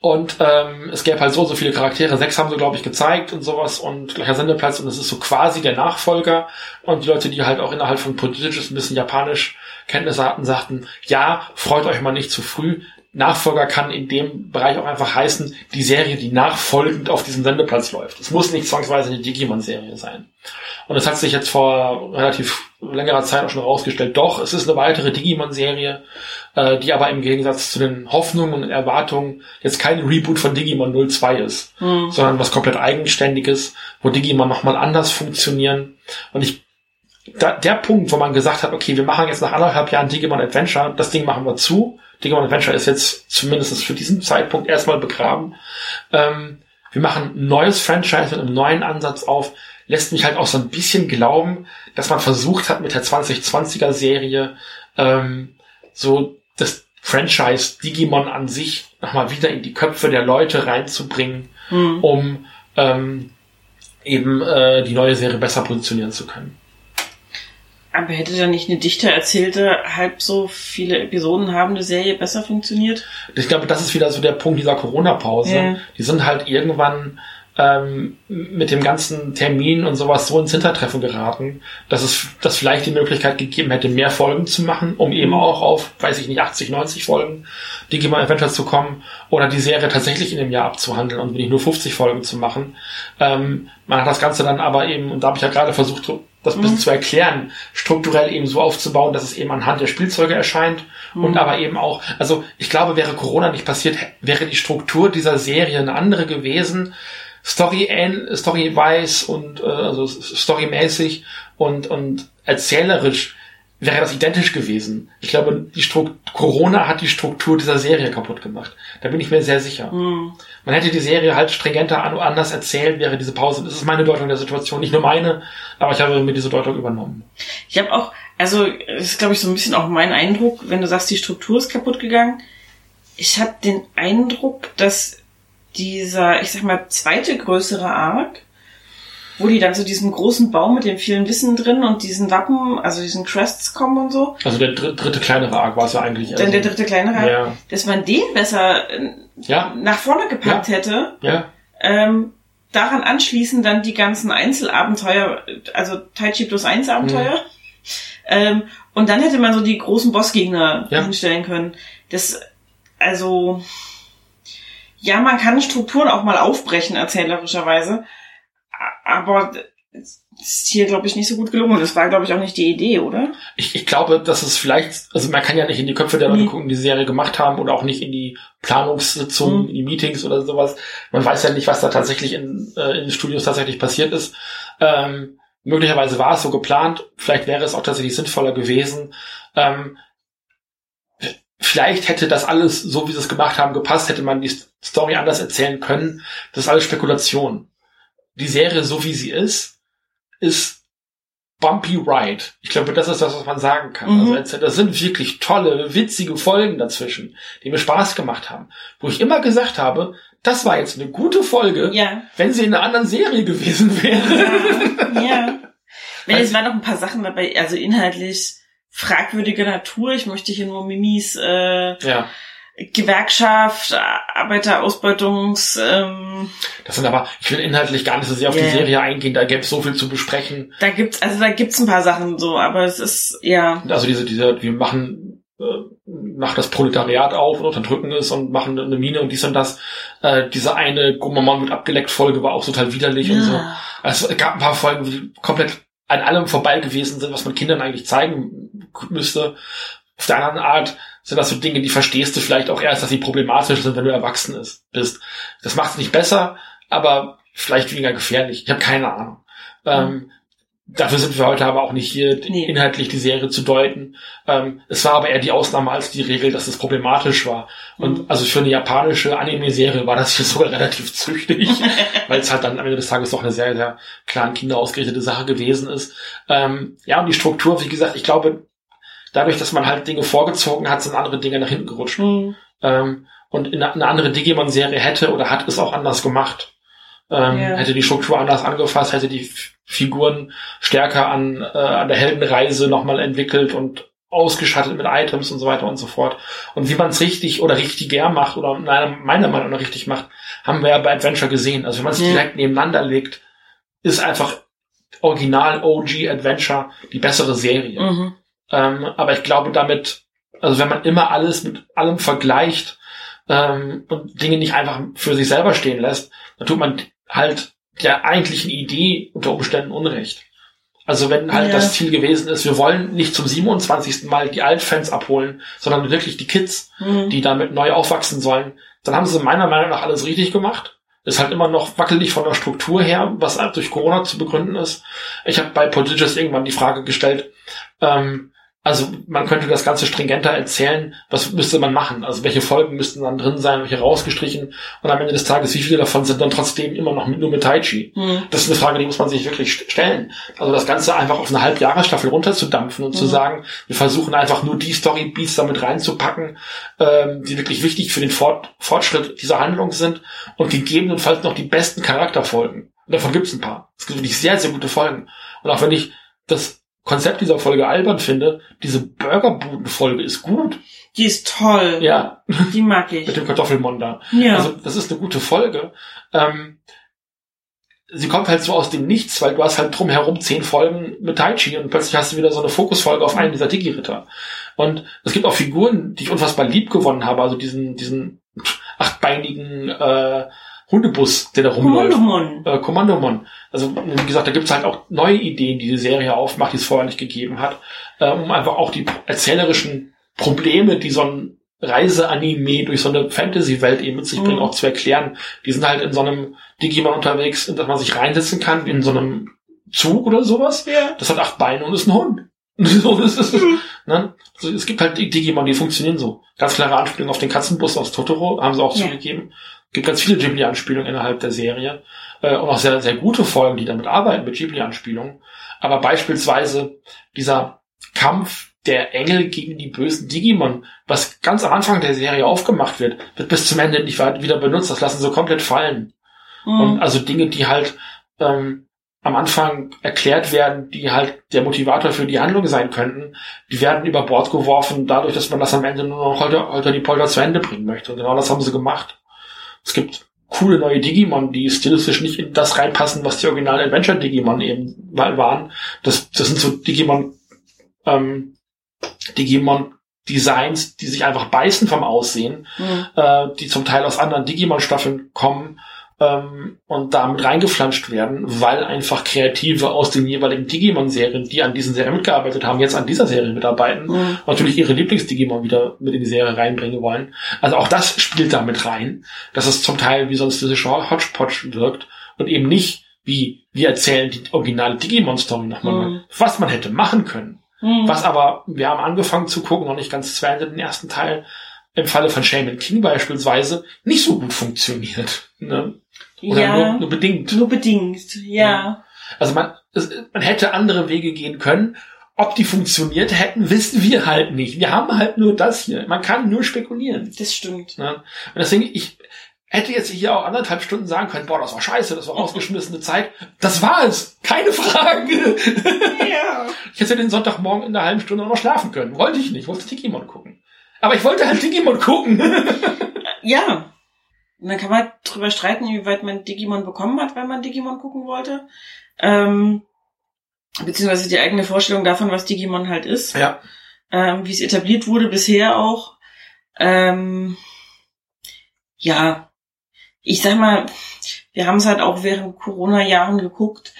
und ähm, es gäbe halt so so viele Charaktere. Sechs haben sie, glaube ich, gezeigt und sowas und gleicher Sendeplatz und es ist so quasi der Nachfolger. Und die Leute, die halt auch innerhalb von Prodigious ein bisschen japanisch Kenntnisse hatten, sagten, ja, freut euch mal nicht zu früh. Nachfolger kann in dem Bereich auch einfach heißen, die Serie, die nachfolgend auf diesem Sendeplatz läuft. Es muss nicht zwangsweise eine Digimon-Serie sein. Und es hat sich jetzt vor relativ längerer Zeit auch schon rausgestellt, doch, es ist eine weitere Digimon-Serie, äh, die aber im Gegensatz zu den Hoffnungen und Erwartungen jetzt kein Reboot von Digimon 02 ist, mhm. sondern was komplett eigenständiges, wo Digimon nochmal anders funktionieren. Und ich da, der Punkt, wo man gesagt hat, okay, wir machen jetzt nach anderthalb Jahren Digimon Adventure, das Ding machen wir zu. Digimon Adventure ist jetzt zumindest für diesen Zeitpunkt erstmal begraben. Ähm, wir machen ein neues Franchise mit einem neuen Ansatz auf. Lässt mich halt auch so ein bisschen glauben, dass man versucht hat, mit der 2020er Serie ähm, so das Franchise Digimon an sich nochmal wieder in die Köpfe der Leute reinzubringen, mhm. um ähm, eben äh, die neue Serie besser positionieren zu können. Aber hätte da nicht eine dichter erzählte, halb so viele Episoden habende Serie besser funktioniert? Ich glaube, das ist wieder so der Punkt dieser Corona-Pause. Ja. Die sind halt irgendwann ähm, mit dem ganzen Termin und sowas so ins Hintertreffen geraten, dass es dass vielleicht die Möglichkeit gegeben hätte, mehr Folgen zu machen, um eben auch auf, weiß ich nicht, 80, 90 Folgen Digimon Adventure zu kommen oder die Serie tatsächlich in dem Jahr abzuhandeln und nicht nur 50 Folgen zu machen. Ähm, man hat das Ganze dann aber eben, und da habe ich ja gerade versucht, das ein bisschen Mhm. zu erklären, strukturell eben so aufzubauen, dass es eben anhand der Spielzeuge erscheint und aber eben auch, also ich glaube, wäre Corona nicht passiert, wäre die Struktur dieser Serie eine andere gewesen. Story Story-wise und äh, also storymäßig und und erzählerisch wäre das identisch gewesen. Ich glaube, die Stru Corona hat die Struktur dieser Serie kaputt gemacht. Da bin ich mir sehr sicher. Hm. Man hätte die Serie halt stringenter an, anders erzählt, wäre diese Pause. Das ist meine Deutung der Situation, nicht nur meine, aber ich habe mir diese Deutung übernommen. Ich habe auch, also das ist glaube ich so ein bisschen auch mein Eindruck, wenn du sagst, die Struktur ist kaputt gegangen. Ich habe den Eindruck, dass dieser, ich sag mal, zweite größere Arc, wo die dann zu diesem großen Baum mit dem vielen Wissen drin und diesen Wappen, also diesen Crests kommen und so, Also der dr dritte kleinere Arc war es ja eigentlich. dann der dritte kleinere, Arc, Ja. dass man den besser äh, Ja, nach vorne gepackt hätte, ja, ähm, daran anschließend dann die ganzen Einzelabenteuer, also Tai Chi plus 1 Abenteuer. Mhm. <laughs> Ähm, und dann hätte man so die großen Bossgegner Ja. hinstellen können. Das, also, ja, man kann Strukturen auch mal aufbrechen, erzählerischerweise. Aber das ist hier, glaube ich, nicht so gut gelungen. Das war, glaube ich, auch nicht die Idee, oder? ich, ich glaube, dass es vielleicht, also man kann ja nicht in die Köpfe der Leute Nee. gucken, die die Serie gemacht haben oder auch nicht in die Planungssitzungen, Mhm. in die Meetings oder sowas. Man weiß ja nicht, was da tatsächlich in, äh, in den Studios tatsächlich passiert ist. Ähm, möglicherweise war es so geplant, vielleicht wäre es auch tatsächlich sinnvoller gewesen. Ähm, vielleicht hätte das alles, so wie sie es gemacht haben, gepasst, hätte man die Story anders erzählen können. Das ist alles Spekulation. Die Serie, so wie sie ist, ist bumpy ride. Ich glaube, das ist das, was man sagen kann. Mhm. Also, das sind wirklich tolle, witzige Folgen dazwischen, die mir Spaß gemacht haben. Wo ich immer gesagt habe, das war jetzt eine gute Folge, Ja. wenn sie in einer anderen Serie gewesen wäre. Ja. <laughs> ja. Wenn es waren noch ein paar Sachen dabei, also inhaltlich fragwürdige Natur. Ich möchte hier nur Mimis äh, ja. Gewerkschaft, Arbeiterausbeutungs, ähm, Das sind aber, ich will inhaltlich gar nicht so sehr auf die Ja. Serie eingehen, da gäbe es so viel zu besprechen. da gibt's, also da gibt's ein paar Sachen so, aber es ist, ja. Also diese, diese, wir machen, äh, machen das Proletariat auf und unterdrücken es und machen eine Mine und dies und das. Äh, diese eine Gummamon wird abgeleckt Folge war auch total widerlich und so. ja. Also, es gab ein paar Folgen, die komplett an allem vorbei gewesen sind, was man Kindern eigentlich zeigen müsste. Auf der anderen Art sind das so Dinge, die verstehst du vielleicht auch erst, dass sie problematisch sind, wenn du erwachsen ist, bist. Das macht es nicht besser, aber vielleicht weniger gefährlich. Ich habe keine Ahnung. Ähm, dafür sind wir heute aber auch nicht hier, Nee. inhaltlich die Serie zu deuten. Ähm, es war aber eher die Ausnahme als die Regel, dass es problematisch war. Und Mhm. also für eine japanische Anime-Serie war das hier <laughs> sogar relativ züchtig, <laughs> weil es halt dann am Ende des Tages doch eine sehr, sehr klar an Kinder ausgerichtete Sache gewesen ist. Ähm, ja, und die Struktur, wie gesagt, ich glaube, dadurch, dass man halt Dinge vorgezogen hat, sind andere Dinge nach hinten gerutscht. Hm. Ähm, und in eine, andere Digimon-Serie hätte oder hat es auch anders gemacht. Ähm, Ja. Hätte die Struktur anders angefasst, hätte die Figuren stärker an, äh, an der Heldenreise nochmal entwickelt und ausgeschattet mit Items und so weiter und so fort. Und wie man es richtig oder richtiger macht oder meiner, Meinung nach richtig macht, haben wir ja bei Adventure gesehen. Also wenn man es Ja. direkt nebeneinander legt, ist einfach Original OG Adventure die bessere Serie. Mhm. Ähm, aber ich glaube damit, also wenn man immer alles mit allem vergleicht ähm, und Dinge nicht einfach für sich selber stehen lässt, dann tut man halt der eigentlichen Idee unter Umständen Unrecht. Also wenn halt Ja. das Ziel gewesen ist, wir wollen nicht zum 27. Mal die Altfans abholen, sondern wirklich die Kids, Mhm. die damit neu aufwachsen sollen, dann haben sie meiner Meinung nach alles richtig gemacht. Ist halt immer noch wackelig von der Struktur her, was halt durch Corona zu begründen ist. Ich habe bei Prodigious irgendwann die Frage gestellt, ähm, also man könnte das Ganze stringenter erzählen, was müsste man machen? Also welche Folgen müssten dann drin sein, welche rausgestrichen und am Ende des Tages, wie viele davon sind dann trotzdem immer noch mit, nur mit Tai Chi? Mhm. Das ist eine Frage, die muss man sich wirklich st- stellen. Also das Ganze einfach auf eine Halbjahresstaffel runterzudampfen und zu Mhm. sagen, wir versuchen einfach nur die Storybeats damit reinzupacken, ähm, die wirklich wichtig für den Fort Fortschritt dieser Handlung sind und gegebenenfalls noch die besten Charakterfolgen. Und davon gibt es ein paar. Es gibt wirklich sehr, sehr gute Folgen. Und auch wenn ich das Konzept dieser Folge albern finde, diese Burgerbuden-Folge ist gut. Die ist toll. Ja, Die mag ich. <laughs> mit dem Kartoffelmon da. Ja. Also das ist eine gute Folge. Ähm, sie kommt halt so aus dem Nichts, weil du hast halt drumherum zehn Folgen mit Taichi und plötzlich hast du wieder so eine Fokusfolge auf einen dieser Digi-Ritter. Und es gibt auch Figuren, die ich unfassbar lieb gewonnen habe, also diesen, diesen achtbeinigen äh, Hundebus, der da rumläuft. Kommandomon. Äh, Kommandomon. Also wie gesagt, da gibt's halt auch neue Ideen, die die Serie aufmacht, die es vorher nicht gegeben hat, äh, um einfach auch die erzählerischen Probleme, die so ein Reiseanime durch so eine Fantasy-Welt eben mit sich bringen, Mhm. auch zu erklären. Die sind halt in so einem Digimon unterwegs, in das man sich reinsetzen kann, in so einem Zug oder sowas. Ja. Das hat acht Beine und ist ein Hund. <laughs> So, ist, ne? also es gibt halt Digimon, die funktionieren so. Ganz klare Anspielung auf den Katzenbus aus Totoro, haben sie auch Ja. zugegeben. Gibt ganz viele Ghibli-Anspielungen innerhalb der Serie. Äh, und auch sehr, sehr gute Folgen, die damit arbeiten mit Ghibli-Anspielungen. Aber beispielsweise dieser Kampf der Engel gegen die bösen Digimon, was ganz am Anfang der Serie aufgemacht wird, wird bis zum Ende nicht wieder benutzt. Das lassen sie komplett fallen. Und Mhm. also Dinge, die halt ähm, am Anfang erklärt werden, die halt der Motivator für die Handlung sein könnten, die werden über Bord geworfen, dadurch, dass man das am Ende nur noch holter, holter die Polter zu Ende bringen möchte. Und genau das haben sie gemacht. Es gibt coole neue Digimon, die stilistisch nicht in das reinpassen, was die originalen Adventure-Digimon eben mal waren. Das, das sind so Digimon, ähm, Digimon Designs, die sich einfach beißen vom Aussehen Mhm. äh, die zum Teil aus anderen Digimon-Staffeln kommen ähm, und damit reingeflanscht werden, weil einfach Kreative aus den jeweiligen Digimon-Serien, die an diesen Serien mitgearbeitet haben, jetzt an dieser Serie mitarbeiten Mhm. natürlich ihre Lieblings-Digimon wieder mit in die Serie reinbringen wollen. Also auch das spielt da mit rein, dass es zum Teil wie so ein stilischer Hodgepodge wirkt und eben nicht wie wir erzählen die originale Digimon-Story nochmal, Mhm. was man hätte machen können. Mhm. Was aber, wir haben angefangen zu gucken, noch nicht ganz zu Ende, den ersten Teil, im Falle von Shaman King beispielsweise, nicht so gut funktioniert. Ne? Oder ja, nur, nur bedingt. nur bedingt, ja. Also man, es, man hätte andere Wege gehen können. Ob die funktioniert hätten, wissen wir halt nicht. Wir haben halt nur das hier. Man kann nur spekulieren. Das stimmt. Ne? Und deswegen, ich hätte jetzt hier auch anderthalb Stunden sagen können, boah, das war scheiße, das war rausgeschmissene Zeit. Das war es. Keine Frage. Ja. <laughs> Ich hätte den Sonntagmorgen in einer halben Stunde noch schlafen können. Wollte ich nicht. Ich wollte Digimon gucken. Aber ich wollte halt Digimon gucken. Ja. <laughs> Und dann kann man drüber streiten, inwieweit man Digimon bekommen hat, weil man Digimon gucken wollte. Ähm, beziehungsweise die eigene Vorstellung davon, was Digimon halt ist. ja. Ähm, wie es etabliert wurde bisher auch. Ähm, ja. Ich sag mal, wir haben es halt auch während Corona-Jahren geguckt.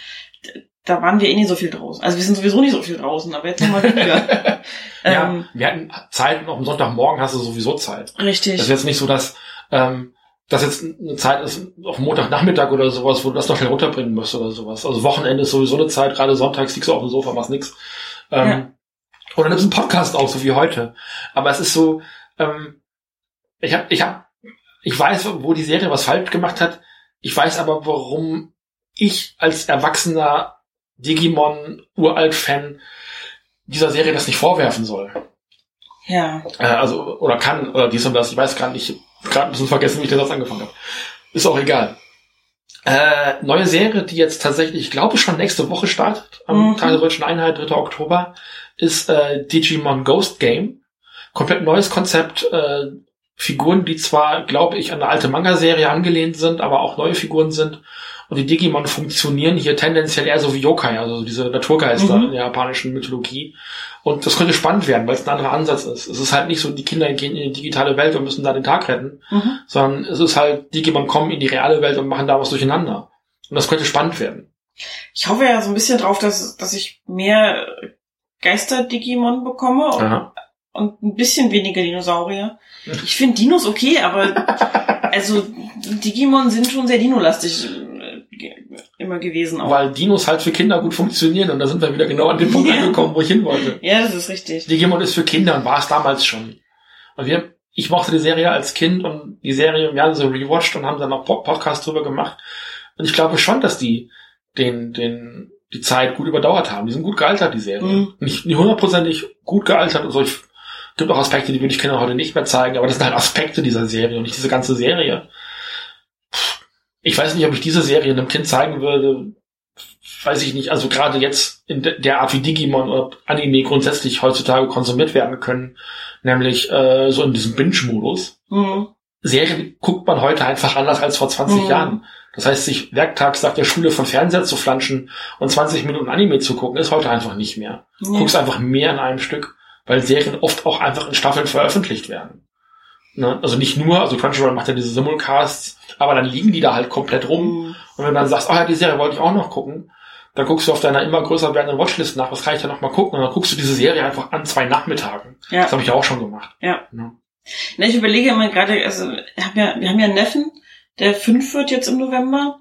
Da waren wir eh nicht so viel draußen. Also wir sind sowieso nicht so viel draußen, aber jetzt nochmal weniger. <laughs> ja, ähm, wir hatten Zeit und auch am Sonntagmorgen hast du sowieso Zeit. richtig. Das ist jetzt nicht so, dass ähm, das jetzt eine Zeit ist auf Montagnachmittag oder sowas, wo du das noch schnell runterbringen musst oder sowas. Also Wochenende ist sowieso eine Zeit, gerade sonntags liegst du auf dem Sofa, machst nix. Ähm, Ja. Oder nimmst einen Podcast auf, so wie heute. Aber es ist so, ähm, ich hab, ich hab, ich weiß, wo die Serie was falsch gemacht hat. Ich weiß aber, warum ich als erwachsener Digimon-Uralt-Fan dieser Serie das nicht vorwerfen soll. ja. Äh, also, oder kann, oder dies und das. Ich weiß gar nicht, gerade ein bisschen vergessen, wie ich den Satz angefangen habe. Ist auch egal. Äh, neue Serie, die jetzt tatsächlich, ich glaube, schon nächste Woche startet, am Mhm. Tag der Deutschen Einheit, 3. Oktober, ist äh, Digimon Ghost Game. Komplett neues Konzept, äh, Figuren, die zwar, glaube ich, an eine alte Manga-Serie angelehnt sind, aber auch neue Figuren sind. Und die Digimon funktionieren hier tendenziell eher so wie Yokai, also diese Naturgeister Mhm. in der japanischen Mythologie. Und das könnte spannend werden, weil es ein anderer Ansatz ist. Es ist halt nicht so, die Kinder gehen in die digitale Welt und müssen da den Tag retten, Mhm. sondern es ist halt, Digimon kommen in die reale Welt und machen da was durcheinander. Und das könnte spannend werden. Ich hoffe ja so ein bisschen drauf, dass, dass ich mehr Geister-Digimon bekomme und, und ein bisschen weniger Dinosaurier. Ich finde Dinos okay, aber <laughs> also Digimon sind schon sehr dinolastig immer gewesen auch. Weil Dinos halt für Kinder gut funktionieren und da sind wir wieder genau an dem Punkt Ja. angekommen, wo ich hin wollte. Ja, das ist richtig. Digimon ist für Kinder und war es damals schon. Und wir, ich mochte die Serie als Kind und die Serie, wir haben sie rewatcht und haben dann auch Pod- Podcast drüber gemacht. Und ich glaube schon, dass die den, den, die Zeit gut überdauert haben. Die sind gut gealtert, die Serie. Mhm. Nicht, nicht hundertprozentig gut gealtert und so. Ich, gibt auch Aspekte, die würde ich Kindern heute nicht mehr zeigen, aber das sind halt Aspekte dieser Serie und nicht diese ganze Serie. Ich weiß nicht, ob ich diese Serie einem Kind zeigen würde, weiß ich nicht, also gerade jetzt in de- der Art wie Digimon oder Anime grundsätzlich heutzutage konsumiert werden können, nämlich äh, so in diesem Binge-Modus. Mhm. Serien guckt man heute einfach anders als vor 20 Mhm. Jahren. Das heißt, sich werktags nach der Schule vom Fernseher zu flanschen und 20 Minuten Anime zu gucken, ist heute einfach nicht mehr. Du Nee. guckst einfach mehr in einem Stück, weil Serien oft auch einfach in Staffeln veröffentlicht werden. Ne? Also nicht nur, also Crunchyroll macht ja diese Simulcasts, aber dann liegen die da halt komplett rum. Mhm. Und wenn du dann sagst, oh ja, die Serie wollte ich auch noch gucken, dann guckst du auf deiner immer größer werdenden Watchlist nach, was kann ich da noch mal gucken? Und dann guckst du diese Serie einfach an zwei Nachmittagen. Ja. Das habe ich ja auch schon gemacht. Ja. Ne? Na, ich überlege immer gerade, also hab ja, wir haben ja einen Neffen, der fünf wird jetzt im November.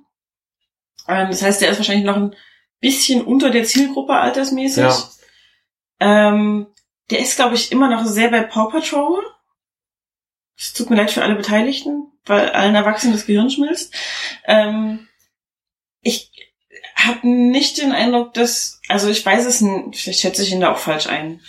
Ähm, das heißt, der ist wahrscheinlich noch ein bisschen unter der Zielgruppe altersmäßig. Ja. Ähm, der ist, glaube ich, immer noch sehr bei Paw Patrol. Es tut mir leid für alle Beteiligten, weil allen Erwachsenen das Gehirn schmilzt. Ähm, ich habe nicht den Eindruck, dass, also ich weiß es nicht, vielleicht schätze ich ihn da auch falsch ein.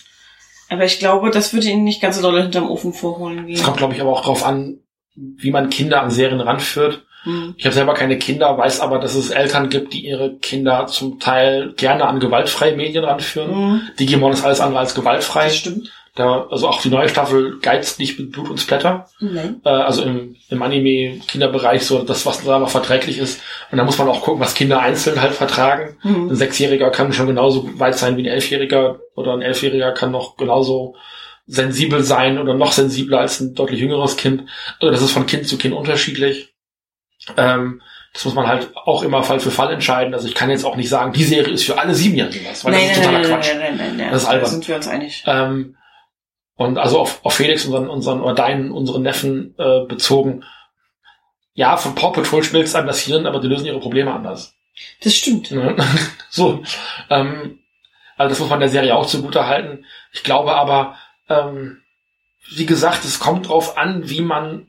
Aber ich glaube, das würde ihn nicht ganz so doll hinterm Ofen vorholen wie. Es kommt, glaube ich, aber auch drauf an, wie man Kinder an Serien ranführt. Hm. Ich habe selber keine Kinder, weiß aber, dass es Eltern gibt, die ihre Kinder zum Teil gerne an gewaltfreie Medien ranführen. Hm. Digimon ist alles andere als gewaltfrei. Das stimmt. Da, also auch die neue Staffel geizt nicht mit Blut und Splatter. Nein. Äh, also im, im Anime-Kinderbereich so das, was da noch verträglich ist. Und da muss man auch gucken, was Kinder einzeln halt vertragen. Ein Hm. Sechsjähriger kann schon genauso weit sein wie ein Elfjähriger oder ein Elfjähriger kann noch genauso sensibel sein oder noch sensibler als ein deutlich jüngeres Kind. Also das ist von Kind zu Kind unterschiedlich. Ähm, das muss man halt auch immer Fall für Fall entscheiden. Also ich kann jetzt auch nicht sagen, die Serie ist für alle Siebenjährigen was, weil Nein, das ist nein, totaler nein, nein, Quatsch. nein, nein, nein, nein. Das ist Da albern. sind wir uns einig. Ähm, und also auf, auf Felix, unseren, unseren oder deinen, unseren Neffen äh, bezogen. Ja, von Paw Patrol schmilzt einem das Hirn, aber die lösen ihre Probleme anders. Das stimmt. Ne? <laughs> so. Ähm, also das muss man der Serie auch zugute halten. Ich glaube aber, ähm, wie gesagt, es kommt drauf an, wie man,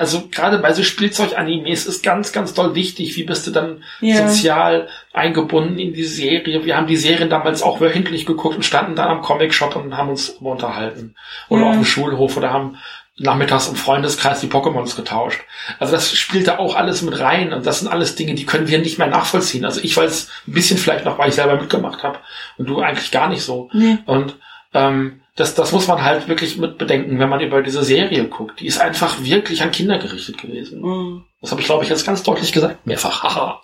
also gerade bei so Spielzeug-Animes ist ganz, ganz doll wichtig, wie bist du dann Ja. sozial eingebunden in die Serie. Wir haben die Serien damals auch wöchentlich geguckt und standen dann am Comic-Shop und haben uns unterhalten. Oder Ja. auf dem Schulhof oder haben nachmittags im Freundeskreis die Pokémons getauscht. Also das spielt da auch alles mit rein und das sind alles Dinge, die können wir nicht mehr nachvollziehen. Also ich weiß ein bisschen vielleicht noch, weil ich selber mitgemacht habe und du eigentlich gar nicht so. Nee. Und ähm, das, das muss man halt wirklich mit bedenken, wenn man über diese Serie guckt. Die ist einfach wirklich an Kinder gerichtet gewesen. Hm. Das habe ich, glaube ich, jetzt ganz deutlich gesagt. Mehrfach. <laughs> Haha.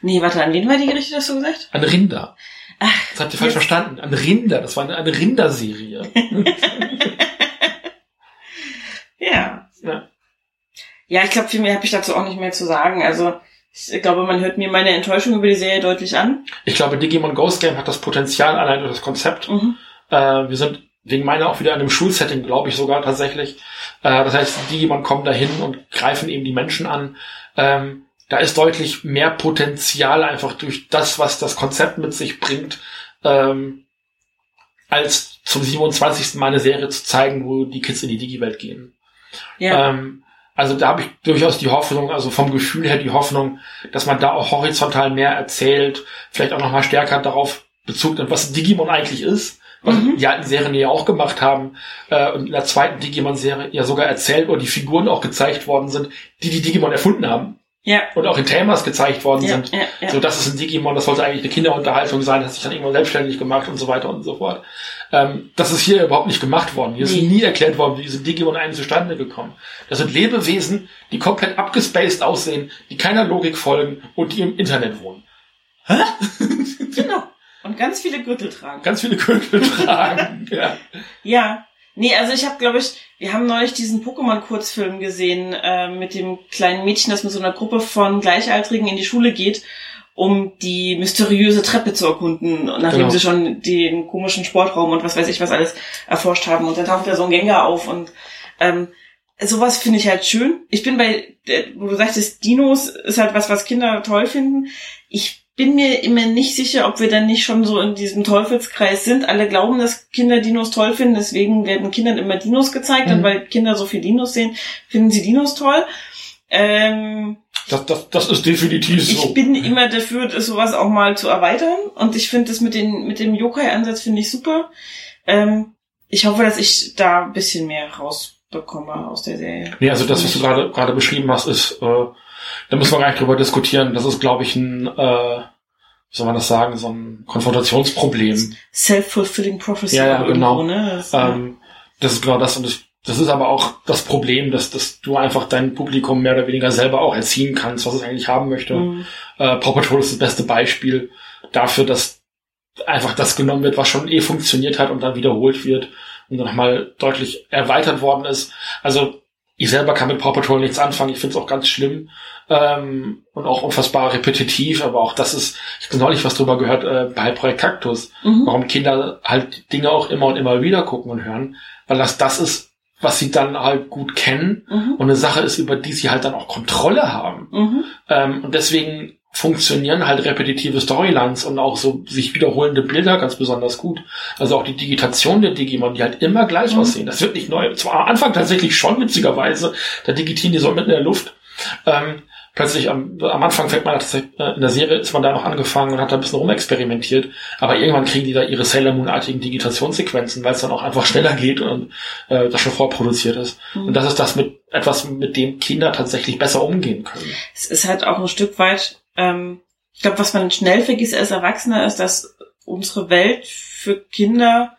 Nee, warte, an wen war die gerichtet, hast du gesagt? An Rinder. Ach, Das habt ihr falsch verstanden. An Rinder. Das war eine, eine Rinderserie. <laughs> Ja. Ja. Ja, ich glaube, viel mehr habe ich dazu auch nicht mehr zu sagen. Also, ich glaube, man hört mir meine Enttäuschung über die Serie deutlich an. Ich glaube, Digimon Ghost Game hat das Potenzial allein durch das Konzept. Mhm. Äh, wir sind wegen meiner auch wieder in einem Schulsetting, glaube ich sogar tatsächlich. Äh, das heißt, die Digimon kommen dahin und greifen eben die Menschen an. Ähm, da ist deutlich mehr Potenzial einfach durch das, was das Konzept mit sich bringt, ähm, als zum 27. Mal eine Serie zu zeigen, wo die Kids in die Digi-Welt gehen. Ja. Ähm, also da habe ich durchaus die Hoffnung, also vom Gefühl her die Hoffnung, dass man da auch horizontal mehr erzählt, vielleicht auch nochmal stärker darauf Bezug nimmt, was Digimon eigentlich ist, was Mhm. die alten Serien ja auch gemacht haben äh, und in der zweiten Digimon-Serie ja sogar erzählt oder die Figuren auch gezeigt worden sind, die die Digimon erfunden haben ja. und auch in Tamers gezeigt worden Ja, sind. ja, ja. So, das ist ein Digimon, das sollte eigentlich eine Kinderunterhaltung sein, hat sich dann irgendwann selbstständig gemacht und so weiter und so fort. Ähm, das ist hier überhaupt nicht gemacht worden. Hier ist Nee. nie erklärt worden, wie diese Digimon eigentlich zustande gekommen. Das sind Lebewesen, die komplett abgespaced aussehen, die keiner Logik folgen und die im Internet wohnen. Genau. Und ganz viele Gürtel tragen. Ganz viele Gürtel tragen. <laughs> Ja. Ja. Nee, also ich habe, glaube ich, wir haben neulich diesen Pokémon-Kurzfilm gesehen äh, mit dem kleinen Mädchen, das mit so einer Gruppe von Gleichaltrigen in die Schule geht, um die mysteriöse Treppe zu erkunden, nachdem Genau. sie schon den komischen Sportraum und was weiß ich was alles erforscht haben. Und dann taucht da so ein Gengar auf und ähm, sowas finde ich halt schön. Ich bin bei, äh, wo du sagtest, Dinos ist halt was, was Kinder toll finden. Ich bin mir immer nicht sicher, ob wir dann nicht schon so in diesem Teufelskreis sind. Alle glauben, dass Kinder Dinos toll finden, deswegen werden Kindern immer Dinos gezeigt Mhm. und weil Kinder so viel Dinos sehen, finden sie Dinos toll. Ähm, Das, das, das ist definitiv so. ich bin immer dafür, das sowas auch mal zu erweitern und ich finde das mit, den, mit dem Yokai-Ansatz finde ich super. Ähm, ich hoffe, dass ich da ein bisschen mehr rausbekomme aus der Serie. Nee, also das, was du gerade gerade beschrieben hast, ist, äh, da müssen wir gar nicht drüber diskutieren. Das ist, glaube ich, ein, äh, wie soll man das sagen, so ein Konfrontationsproblem. Self-fulfilling prophecy. Ja, ja, genau. Ne? Das, Ähm, das ist genau das. Und ich das ist aber auch das Problem, dass, dass du einfach dein Publikum mehr oder weniger selber auch erziehen kannst, was es eigentlich haben möchte. Mhm. Äh, Paw Patrol ist das beste Beispiel dafür, dass einfach das genommen wird, was schon eh funktioniert hat und dann wiederholt wird und dann nochmal deutlich erweitert worden ist. Also ich selber kann mit Paw Patrol nichts anfangen. Ich finde es auch ganz schlimm ähm, und auch unfassbar repetitiv. Aber auch das ist, ich habe neulich was drüber gehört äh, bei Projekt Kaktus, Mhm. warum Kinder halt Dinge auch immer und immer wieder gucken und hören, weil das das ist, was sie dann halt gut kennen Mhm. und eine Sache ist, über die sie halt dann auch Kontrolle haben. Mhm. Ähm, und deswegen funktionieren halt repetitive Storylines und auch so sich wiederholende Bilder ganz besonders gut. Also auch die Digitation der Digimon, die halt immer gleich Mhm. aussehen. Das wird nicht neu. Zwar am Anfang tatsächlich schon, witzigerweise. Da digitieren die so mitten in der Luft. Ähm, plötzlich am, am Anfang fängt man tatsächlich, äh, in der Serie ist man da noch angefangen und hat da ein bisschen rumexperimentiert. Aber irgendwann kriegen die da ihre Sailor Moon-artigen Digitationssequenzen, weil es dann auch einfach schneller geht und äh, das schon vorproduziert ist. Mhm. Und das ist das mit etwas, mit dem Kinder tatsächlich besser umgehen können. Es ist halt auch ein Stück weit, ähm, ich glaube, was man schnell vergisst als Erwachsener ist, dass unsere Welt für Kinder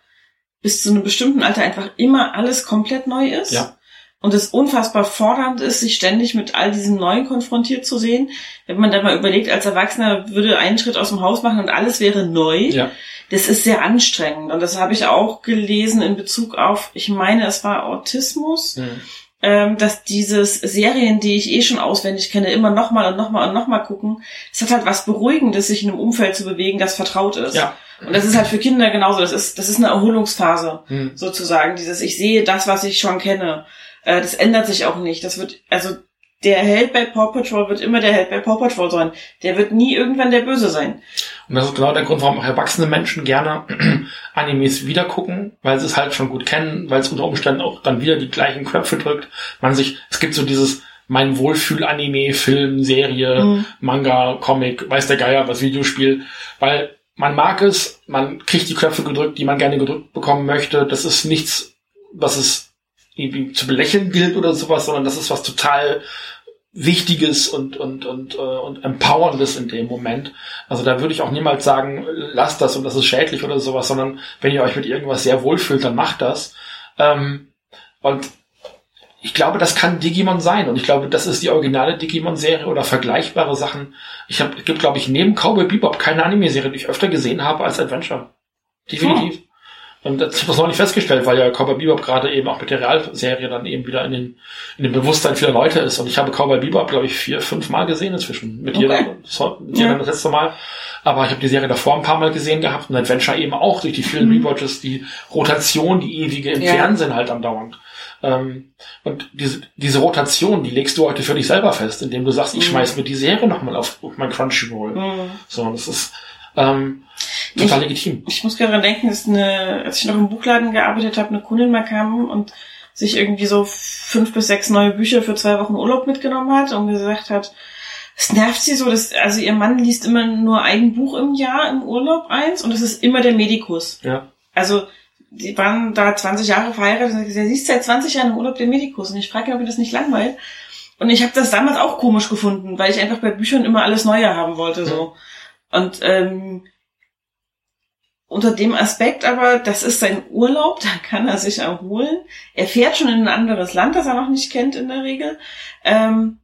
bis zu einem bestimmten Alter einfach immer alles komplett neu ist. Ja. Und es unfassbar fordernd ist, sich ständig mit all diesem Neuen konfrontiert zu sehen. Wenn man da mal überlegt, als Erwachsener würde einen Schritt aus dem Haus machen und alles wäre neu. Ja. Das ist sehr anstrengend. Und das habe ich auch gelesen in Bezug auf, ich meine, es war Autismus Mhm. Ähm, dass dieses Serien, die ich eh schon auswendig kenne, immer nochmal und nochmal und nochmal gucken, es hat halt was Beruhigendes, sich in einem Umfeld zu bewegen, das vertraut ist. Ja. Und das ist halt für Kinder genauso. Das ist, das ist eine Erholungsphase, Mhm. sozusagen. Dieses, ich sehe das, was ich schon kenne. Äh, das ändert sich auch nicht. Das wird, also, der Held bei Paw Patrol wird immer der Held bei Paw Patrol sein. Der wird nie irgendwann der Böse sein. Und das ist genau der Grund, warum auch erwachsene Menschen gerne <clears throat> Animes wieder gucken, weil sie es halt schon gut kennen, weil es unter Umständen auch dann wieder die gleichen Knöpfe drückt. Man sich, es gibt so dieses mein Wohlfühl-Anime, Film, Serie, Mhm. Manga, Comic, weiß der Geier, was Videospiel, weil man mag es, man kriegt die Knöpfe gedrückt, die man gerne gedrückt bekommen möchte. Das ist nichts, was es irgendwie zu belächeln gilt oder sowas, sondern das ist was total Wichtiges und, und, und, äh, und Empowerndes in dem Moment. Also da würde ich auch niemals sagen, lasst das und das ist schädlich oder sowas, sondern wenn ihr euch mit irgendwas sehr wohlfühlt, dann macht das. Ähm, und ich glaube, das kann Digimon sein und ich glaube, das ist die originale Digimon-Serie oder vergleichbare Sachen. Ich habe, gibt, glaube ich, neben Cowboy Bebop keine Anime-Serie, die ich öfter gesehen habe als Adventure. Definitiv. Und das, das noch nicht festgestellt, weil ja Cowboy Bebop gerade eben auch mit der Realserie dann eben wieder in den, in dem Bewusstsein vieler Leute ist. Und ich habe Cowboy Bebop, glaube ich, vier, fünf Mal gesehen inzwischen. Mit Okay. dir, mit dir Ja. das letzte Mal. Aber ich habe die Serie davor ein paar Mal gesehen gehabt und Adventure eben auch durch die vielen Mhm. Rewatches, die Rotation, die ewige im Ja. Fernsehen halt andauernd. Ähm, und diese, diese Rotation, die legst du heute für dich selber fest, indem du sagst, ich Mhm. schmeiß mir die Serie nochmal auf, auf mein Crunchyroll. Mhm. So, das ist ähm, total legitim. Ich muss gerade dran denken, dass eine, als ich noch im Buchladen gearbeitet habe, eine Kundin mal kam und sich irgendwie so fünf bis sechs neue Bücher für zwei Wochen Urlaub mitgenommen hat und gesagt hat, es nervt sie so, dass, also ihr Mann liest immer nur ein Buch im Jahr im Urlaub eins und es ist immer der Medikus. Ja. Also, die waren da 20 Jahre verheiratet und sie liest seit 20 Jahren im Urlaub den Medikus und ich frage ihn, ob ihr das nicht langweilt. Und ich habe das damals auch komisch gefunden, weil ich einfach bei Büchern immer alles Neue haben wollte, so. Und, ähm, unter dem Aspekt aber, das ist sein Urlaub, da kann er sich erholen. Er fährt schon in ein anderes Land, das er noch nicht kennt in der Regel. Ähm,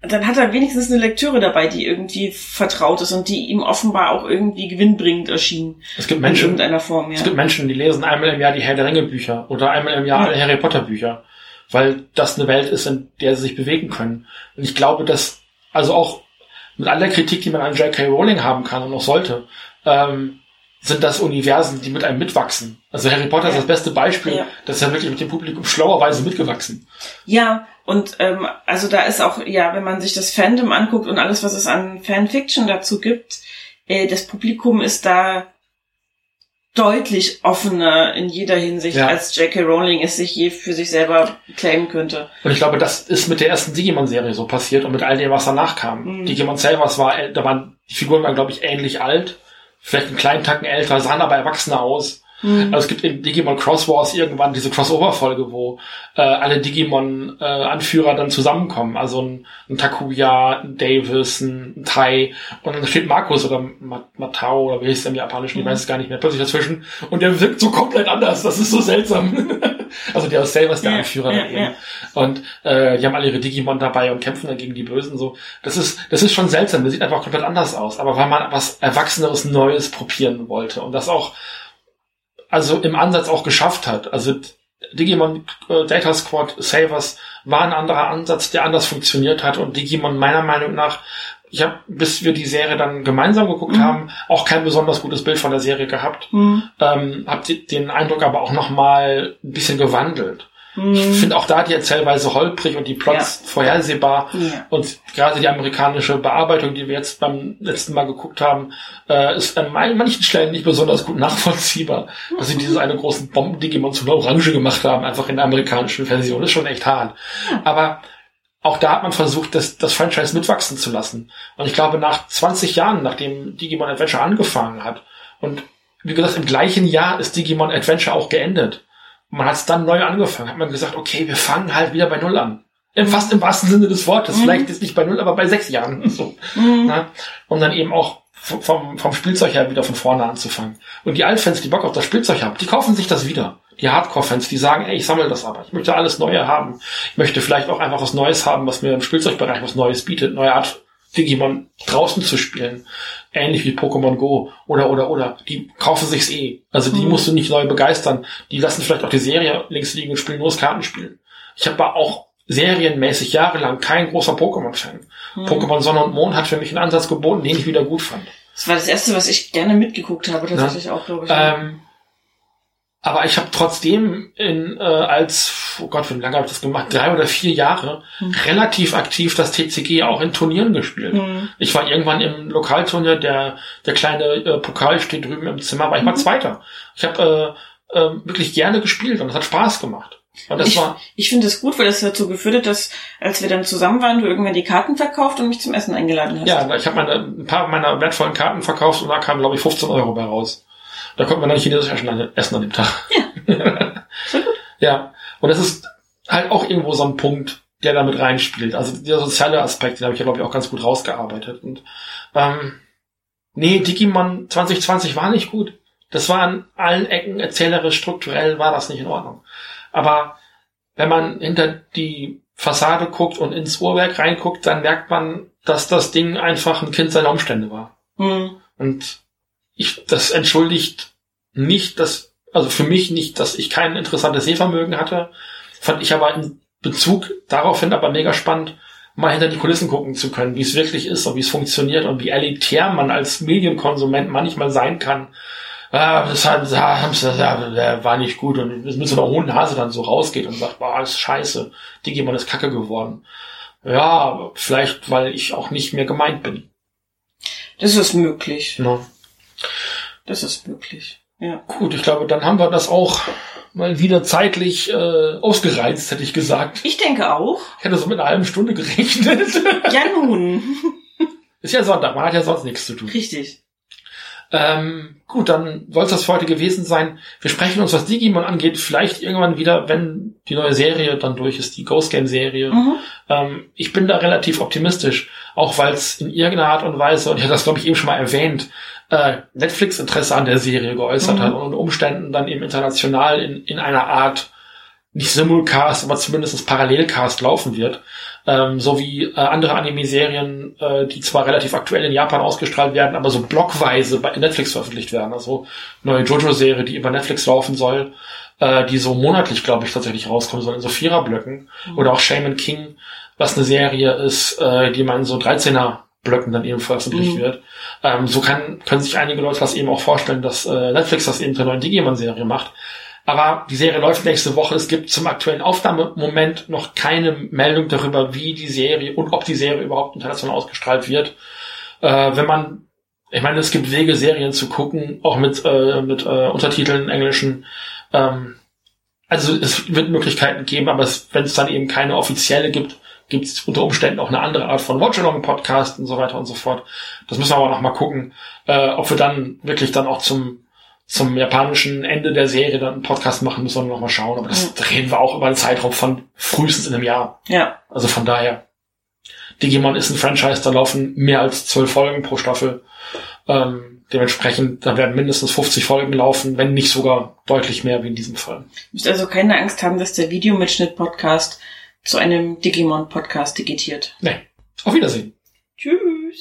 dann hat er wenigstens eine Lektüre dabei, die irgendwie vertraut ist und die ihm offenbar auch irgendwie gewinnbringend erschien. Es gibt In Menschen, irgendeiner Form, ja. Es gibt Menschen, die lesen einmal im Jahr die Herr der Ringe Bücher oder einmal im Jahr Ja. Harry Potter Bücher, weil das eine Welt ist, in der sie sich bewegen können. Und ich glaube, dass, also auch mit aller Kritik, die man an J.K. Rowling haben kann und auch sollte, ähm, sind das Universen, die mit einem mitwachsen. Also Harry Potter ist Ja. das beste Beispiel, Ja. das ist ja wirklich mit dem Publikum schlauerweise mitgewachsen. Ja, und ähm, also da ist auch, ja, wenn man sich das Fandom anguckt und alles, was es an Fanfiction dazu gibt, äh, das Publikum ist da deutlich offener in jeder Hinsicht, Ja. als J.K. Rowling es sich je für sich selber claimen könnte. Und ich glaube, das ist mit der ersten Digimon-Serie so passiert und mit all dem, was danach kam. Mhm. Digimon Savers war, äh, da waren, die Figuren waren, glaube ich, ähnlich alt, vielleicht einen kleinen Tacken älter, sahen aber erwachsener aus. Mhm. Also es gibt in Digimon Cross Wars irgendwann diese Crossover-Folge, wo äh, alle Digimon-Anführer äh, dann zusammenkommen. Also ein, ein Takuya, ein Davis, ein, ein Tai und dann steht Markus oder Matao oder wie heißt der im Japanischen, ich mhm. weiß es gar nicht mehr, plötzlich dazwischen und der wirkt so komplett anders. Das ist so seltsam. <laughs> also der aus selber ist der ja, Anführer ja, ja. Und äh, die haben alle ihre Digimon dabei und kämpfen dann gegen die Bösen. So, das ist das ist schon seltsam. Der sieht einfach komplett anders aus. Aber weil man was Erwachseneres, Neues probieren wollte und das auch also im Ansatz auch geschafft hat. Also Digimon äh, Data Squad Savers war ein anderer Ansatz, der anders funktioniert hat und Digimon meiner Meinung nach ich habe, bis wir die Serie dann gemeinsam geguckt mhm. haben, auch kein besonders gutes Bild von der Serie gehabt. Mhm. Ähm, hab den Eindruck aber auch noch mal ein bisschen gewandelt. Mhm. Ich finde auch da die Erzählweise holprig und die Plots ja. vorhersehbar. Ja. Und gerade die amerikanische Bearbeitung, die wir jetzt beim letzten Mal geguckt haben, äh, ist an manchen Stellen nicht besonders gut nachvollziehbar. Dass sie dieses eine großen Bomben-Digimon zu einer Orange gemacht haben, einfach in der amerikanischen Version. Ist schon echt hart. Aber auch da hat man versucht, das, das Franchise mitwachsen zu lassen. Und ich glaube, nach 20 Jahren, nachdem Digimon Adventure angefangen hat, und wie gesagt, im gleichen Jahr ist Digimon Adventure auch geendet. Man hat es dann neu angefangen, hat man gesagt, okay, wir fangen halt wieder bei Null an. Fast im wahrsten Sinne des Wortes. Mhm. Vielleicht ist nicht bei Null, aber bei sechs Jahren. <laughs> So. Mhm. Na? Um dann eben auch vom, vom Spielzeug her wieder von vorne anzufangen. Und die Altfans, die Bock auf das Spielzeug haben, die kaufen sich das wieder die Hardcore-Fans, die sagen, ey, ich sammle das aber. Ich möchte alles Neue haben. Ich möchte vielleicht auch einfach was Neues haben, was mir im Spielzeugbereich was Neues bietet. Neue Art Digimon draußen zu spielen. Ähnlich wie Pokémon Go. Oder, oder, oder. Die kaufen sich's eh. Also die mhm. musst du nicht neu begeistern. Die lassen vielleicht auch die Serie links liegen und spielen nur das Kartenspiel. Ich habe auch serienmäßig jahrelang kein großer Pokémon-Fan. Mhm. Pokémon Sonne und Mond hat für mich einen Ansatz geboten, den ich wieder gut fand. Das war das erste, was ich gerne mitgeguckt habe, tatsächlich ja. auch, glaube ich. Ähm, aber ich habe trotzdem in, äh, als, oh Gott, wie lange habe ich das gemacht? Drei oder vier Jahre mhm. relativ aktiv das TCG auch in Turnieren gespielt. Mhm. Ich war irgendwann im Lokalturnier, der, der kleine äh, Pokal steht drüben im Zimmer, war ich mal mhm. Zweiter. Ich habe äh, äh, wirklich gerne gespielt und es hat Spaß gemacht. Und das ich war, ich finde es gut, weil das dazu geführt hat, dass als wir dann zusammen waren, du irgendwann die Karten verkauft und mich zum Essen eingeladen hast. Ja, ich habe meine, ein paar meiner wertvollen Karten verkauft und da kamen, glaube ich, 15 Euro bei raus. Da konnte man dann chinesisch essen an dem Tag. Ja. <laughs> ja. Und das ist halt auch irgendwo so ein Punkt, der damit reinspielt. Also der soziale Aspekt, den habe ich ja, glaube ich, auch ganz gut rausgearbeitet. Und ähm, nee, Digimon 2020 war nicht gut. Das war an allen Ecken erzählerisch, strukturell war das nicht in Ordnung. Aber wenn man hinter die Fassade guckt und ins Uhrwerk reinguckt, dann merkt man, dass das Ding einfach ein Kind seiner Umstände war. Mhm. Und ich, das entschuldigt nicht, dass, also für mich nicht, dass ich kein interessantes Sehvermögen hatte. Fand ich aber in Bezug daraufhin aber mega spannend, mal hinter die Kulissen gucken zu können, wie es wirklich ist und wie es funktioniert und wie elitär man als Medienkonsument manchmal sein kann. Ah, das, hat, das, war nicht gut und mit so einer hohen Nase dann so rausgeht und sagt, boah, ist scheiße, Digimon ist kacke geworden. Ja, vielleicht, weil ich auch nicht mehr gemeint bin. Das ist möglich. No. Das ist möglich. Ja. Gut, ich glaube, dann haben wir das auch mal wieder zeitlich äh, ausgereizt, hätte ich gesagt. Ich denke auch. Ich hätte so mit einer halben Stunde gerechnet. Ja, nun. <laughs> Ist ja Sonntag, man hat ja sonst nichts zu tun. Richtig. Ähm, gut, dann soll es das für heute gewesen sein. Wir sprechen uns, was Digimon angeht, vielleicht irgendwann wieder, wenn die neue Serie dann durch ist, die Ghost Game Serie. Mhm. Ähm, ich bin da relativ optimistisch, auch weil es in irgendeiner Art und Weise, und ich hatte das glaube ich eben schon mal erwähnt, äh, Netflix Interesse an der Serie geäußert mhm. hat und unter Umständen dann eben international in, in einer Art nicht Simulcast, aber zumindest Parallelcast laufen wird. Ähm, so wie äh, andere Anime-Serien, äh, die zwar relativ aktuell in Japan ausgestrahlt werden, aber so blockweise bei Netflix veröffentlicht werden. Also neue Jojo-Serie, die über Netflix laufen soll, äh, die so monatlich, glaube ich, tatsächlich rauskommen soll, in so Viererblöcken. Mhm. Oder auch Shaman King, was eine Serie ist, äh, die man so 13er Blöcken dann eben veröffentlicht mhm. wird. Ähm, so kann, können sich einige Leute das eben auch vorstellen, dass äh, Netflix das eben zur neuen Digimon-Serie macht. Aber die Serie läuft nächste Woche. Es gibt zum aktuellen Aufnahmemoment noch keine Meldung darüber, wie die Serie und ob die Serie überhaupt international ausgestrahlt wird. Äh, wenn man, ich meine, es gibt Wege, Serien zu gucken, auch mit, äh, mit äh, Untertiteln englischen. Ähm, also es wird Möglichkeiten geben, aber wenn es dann eben keine offizielle gibt, gibt es unter Umständen auch eine andere Art von Watchalong-Podcast und so weiter und so fort. Das müssen wir aber noch mal gucken, äh, ob wir dann wirklich dann auch zum zum japanischen Ende der Serie dann einen Podcast machen, müssen wir noch mal schauen. Aber das mhm. reden wir auch über einen Zeitraum von frühestens in einem Jahr. Ja. Also von daher. Digimon ist ein Franchise, da laufen mehr als zwölf Folgen pro Staffel. Ähm, dementsprechend, da werden mindestens 50 Folgen laufen, wenn nicht sogar deutlich mehr wie in diesem Fall. Du musst also keine Angst haben, dass der Videomitschnitt-Podcast zu einem Digimon-Podcast digitiert. Nee. Auf Wiedersehen. Tschüss.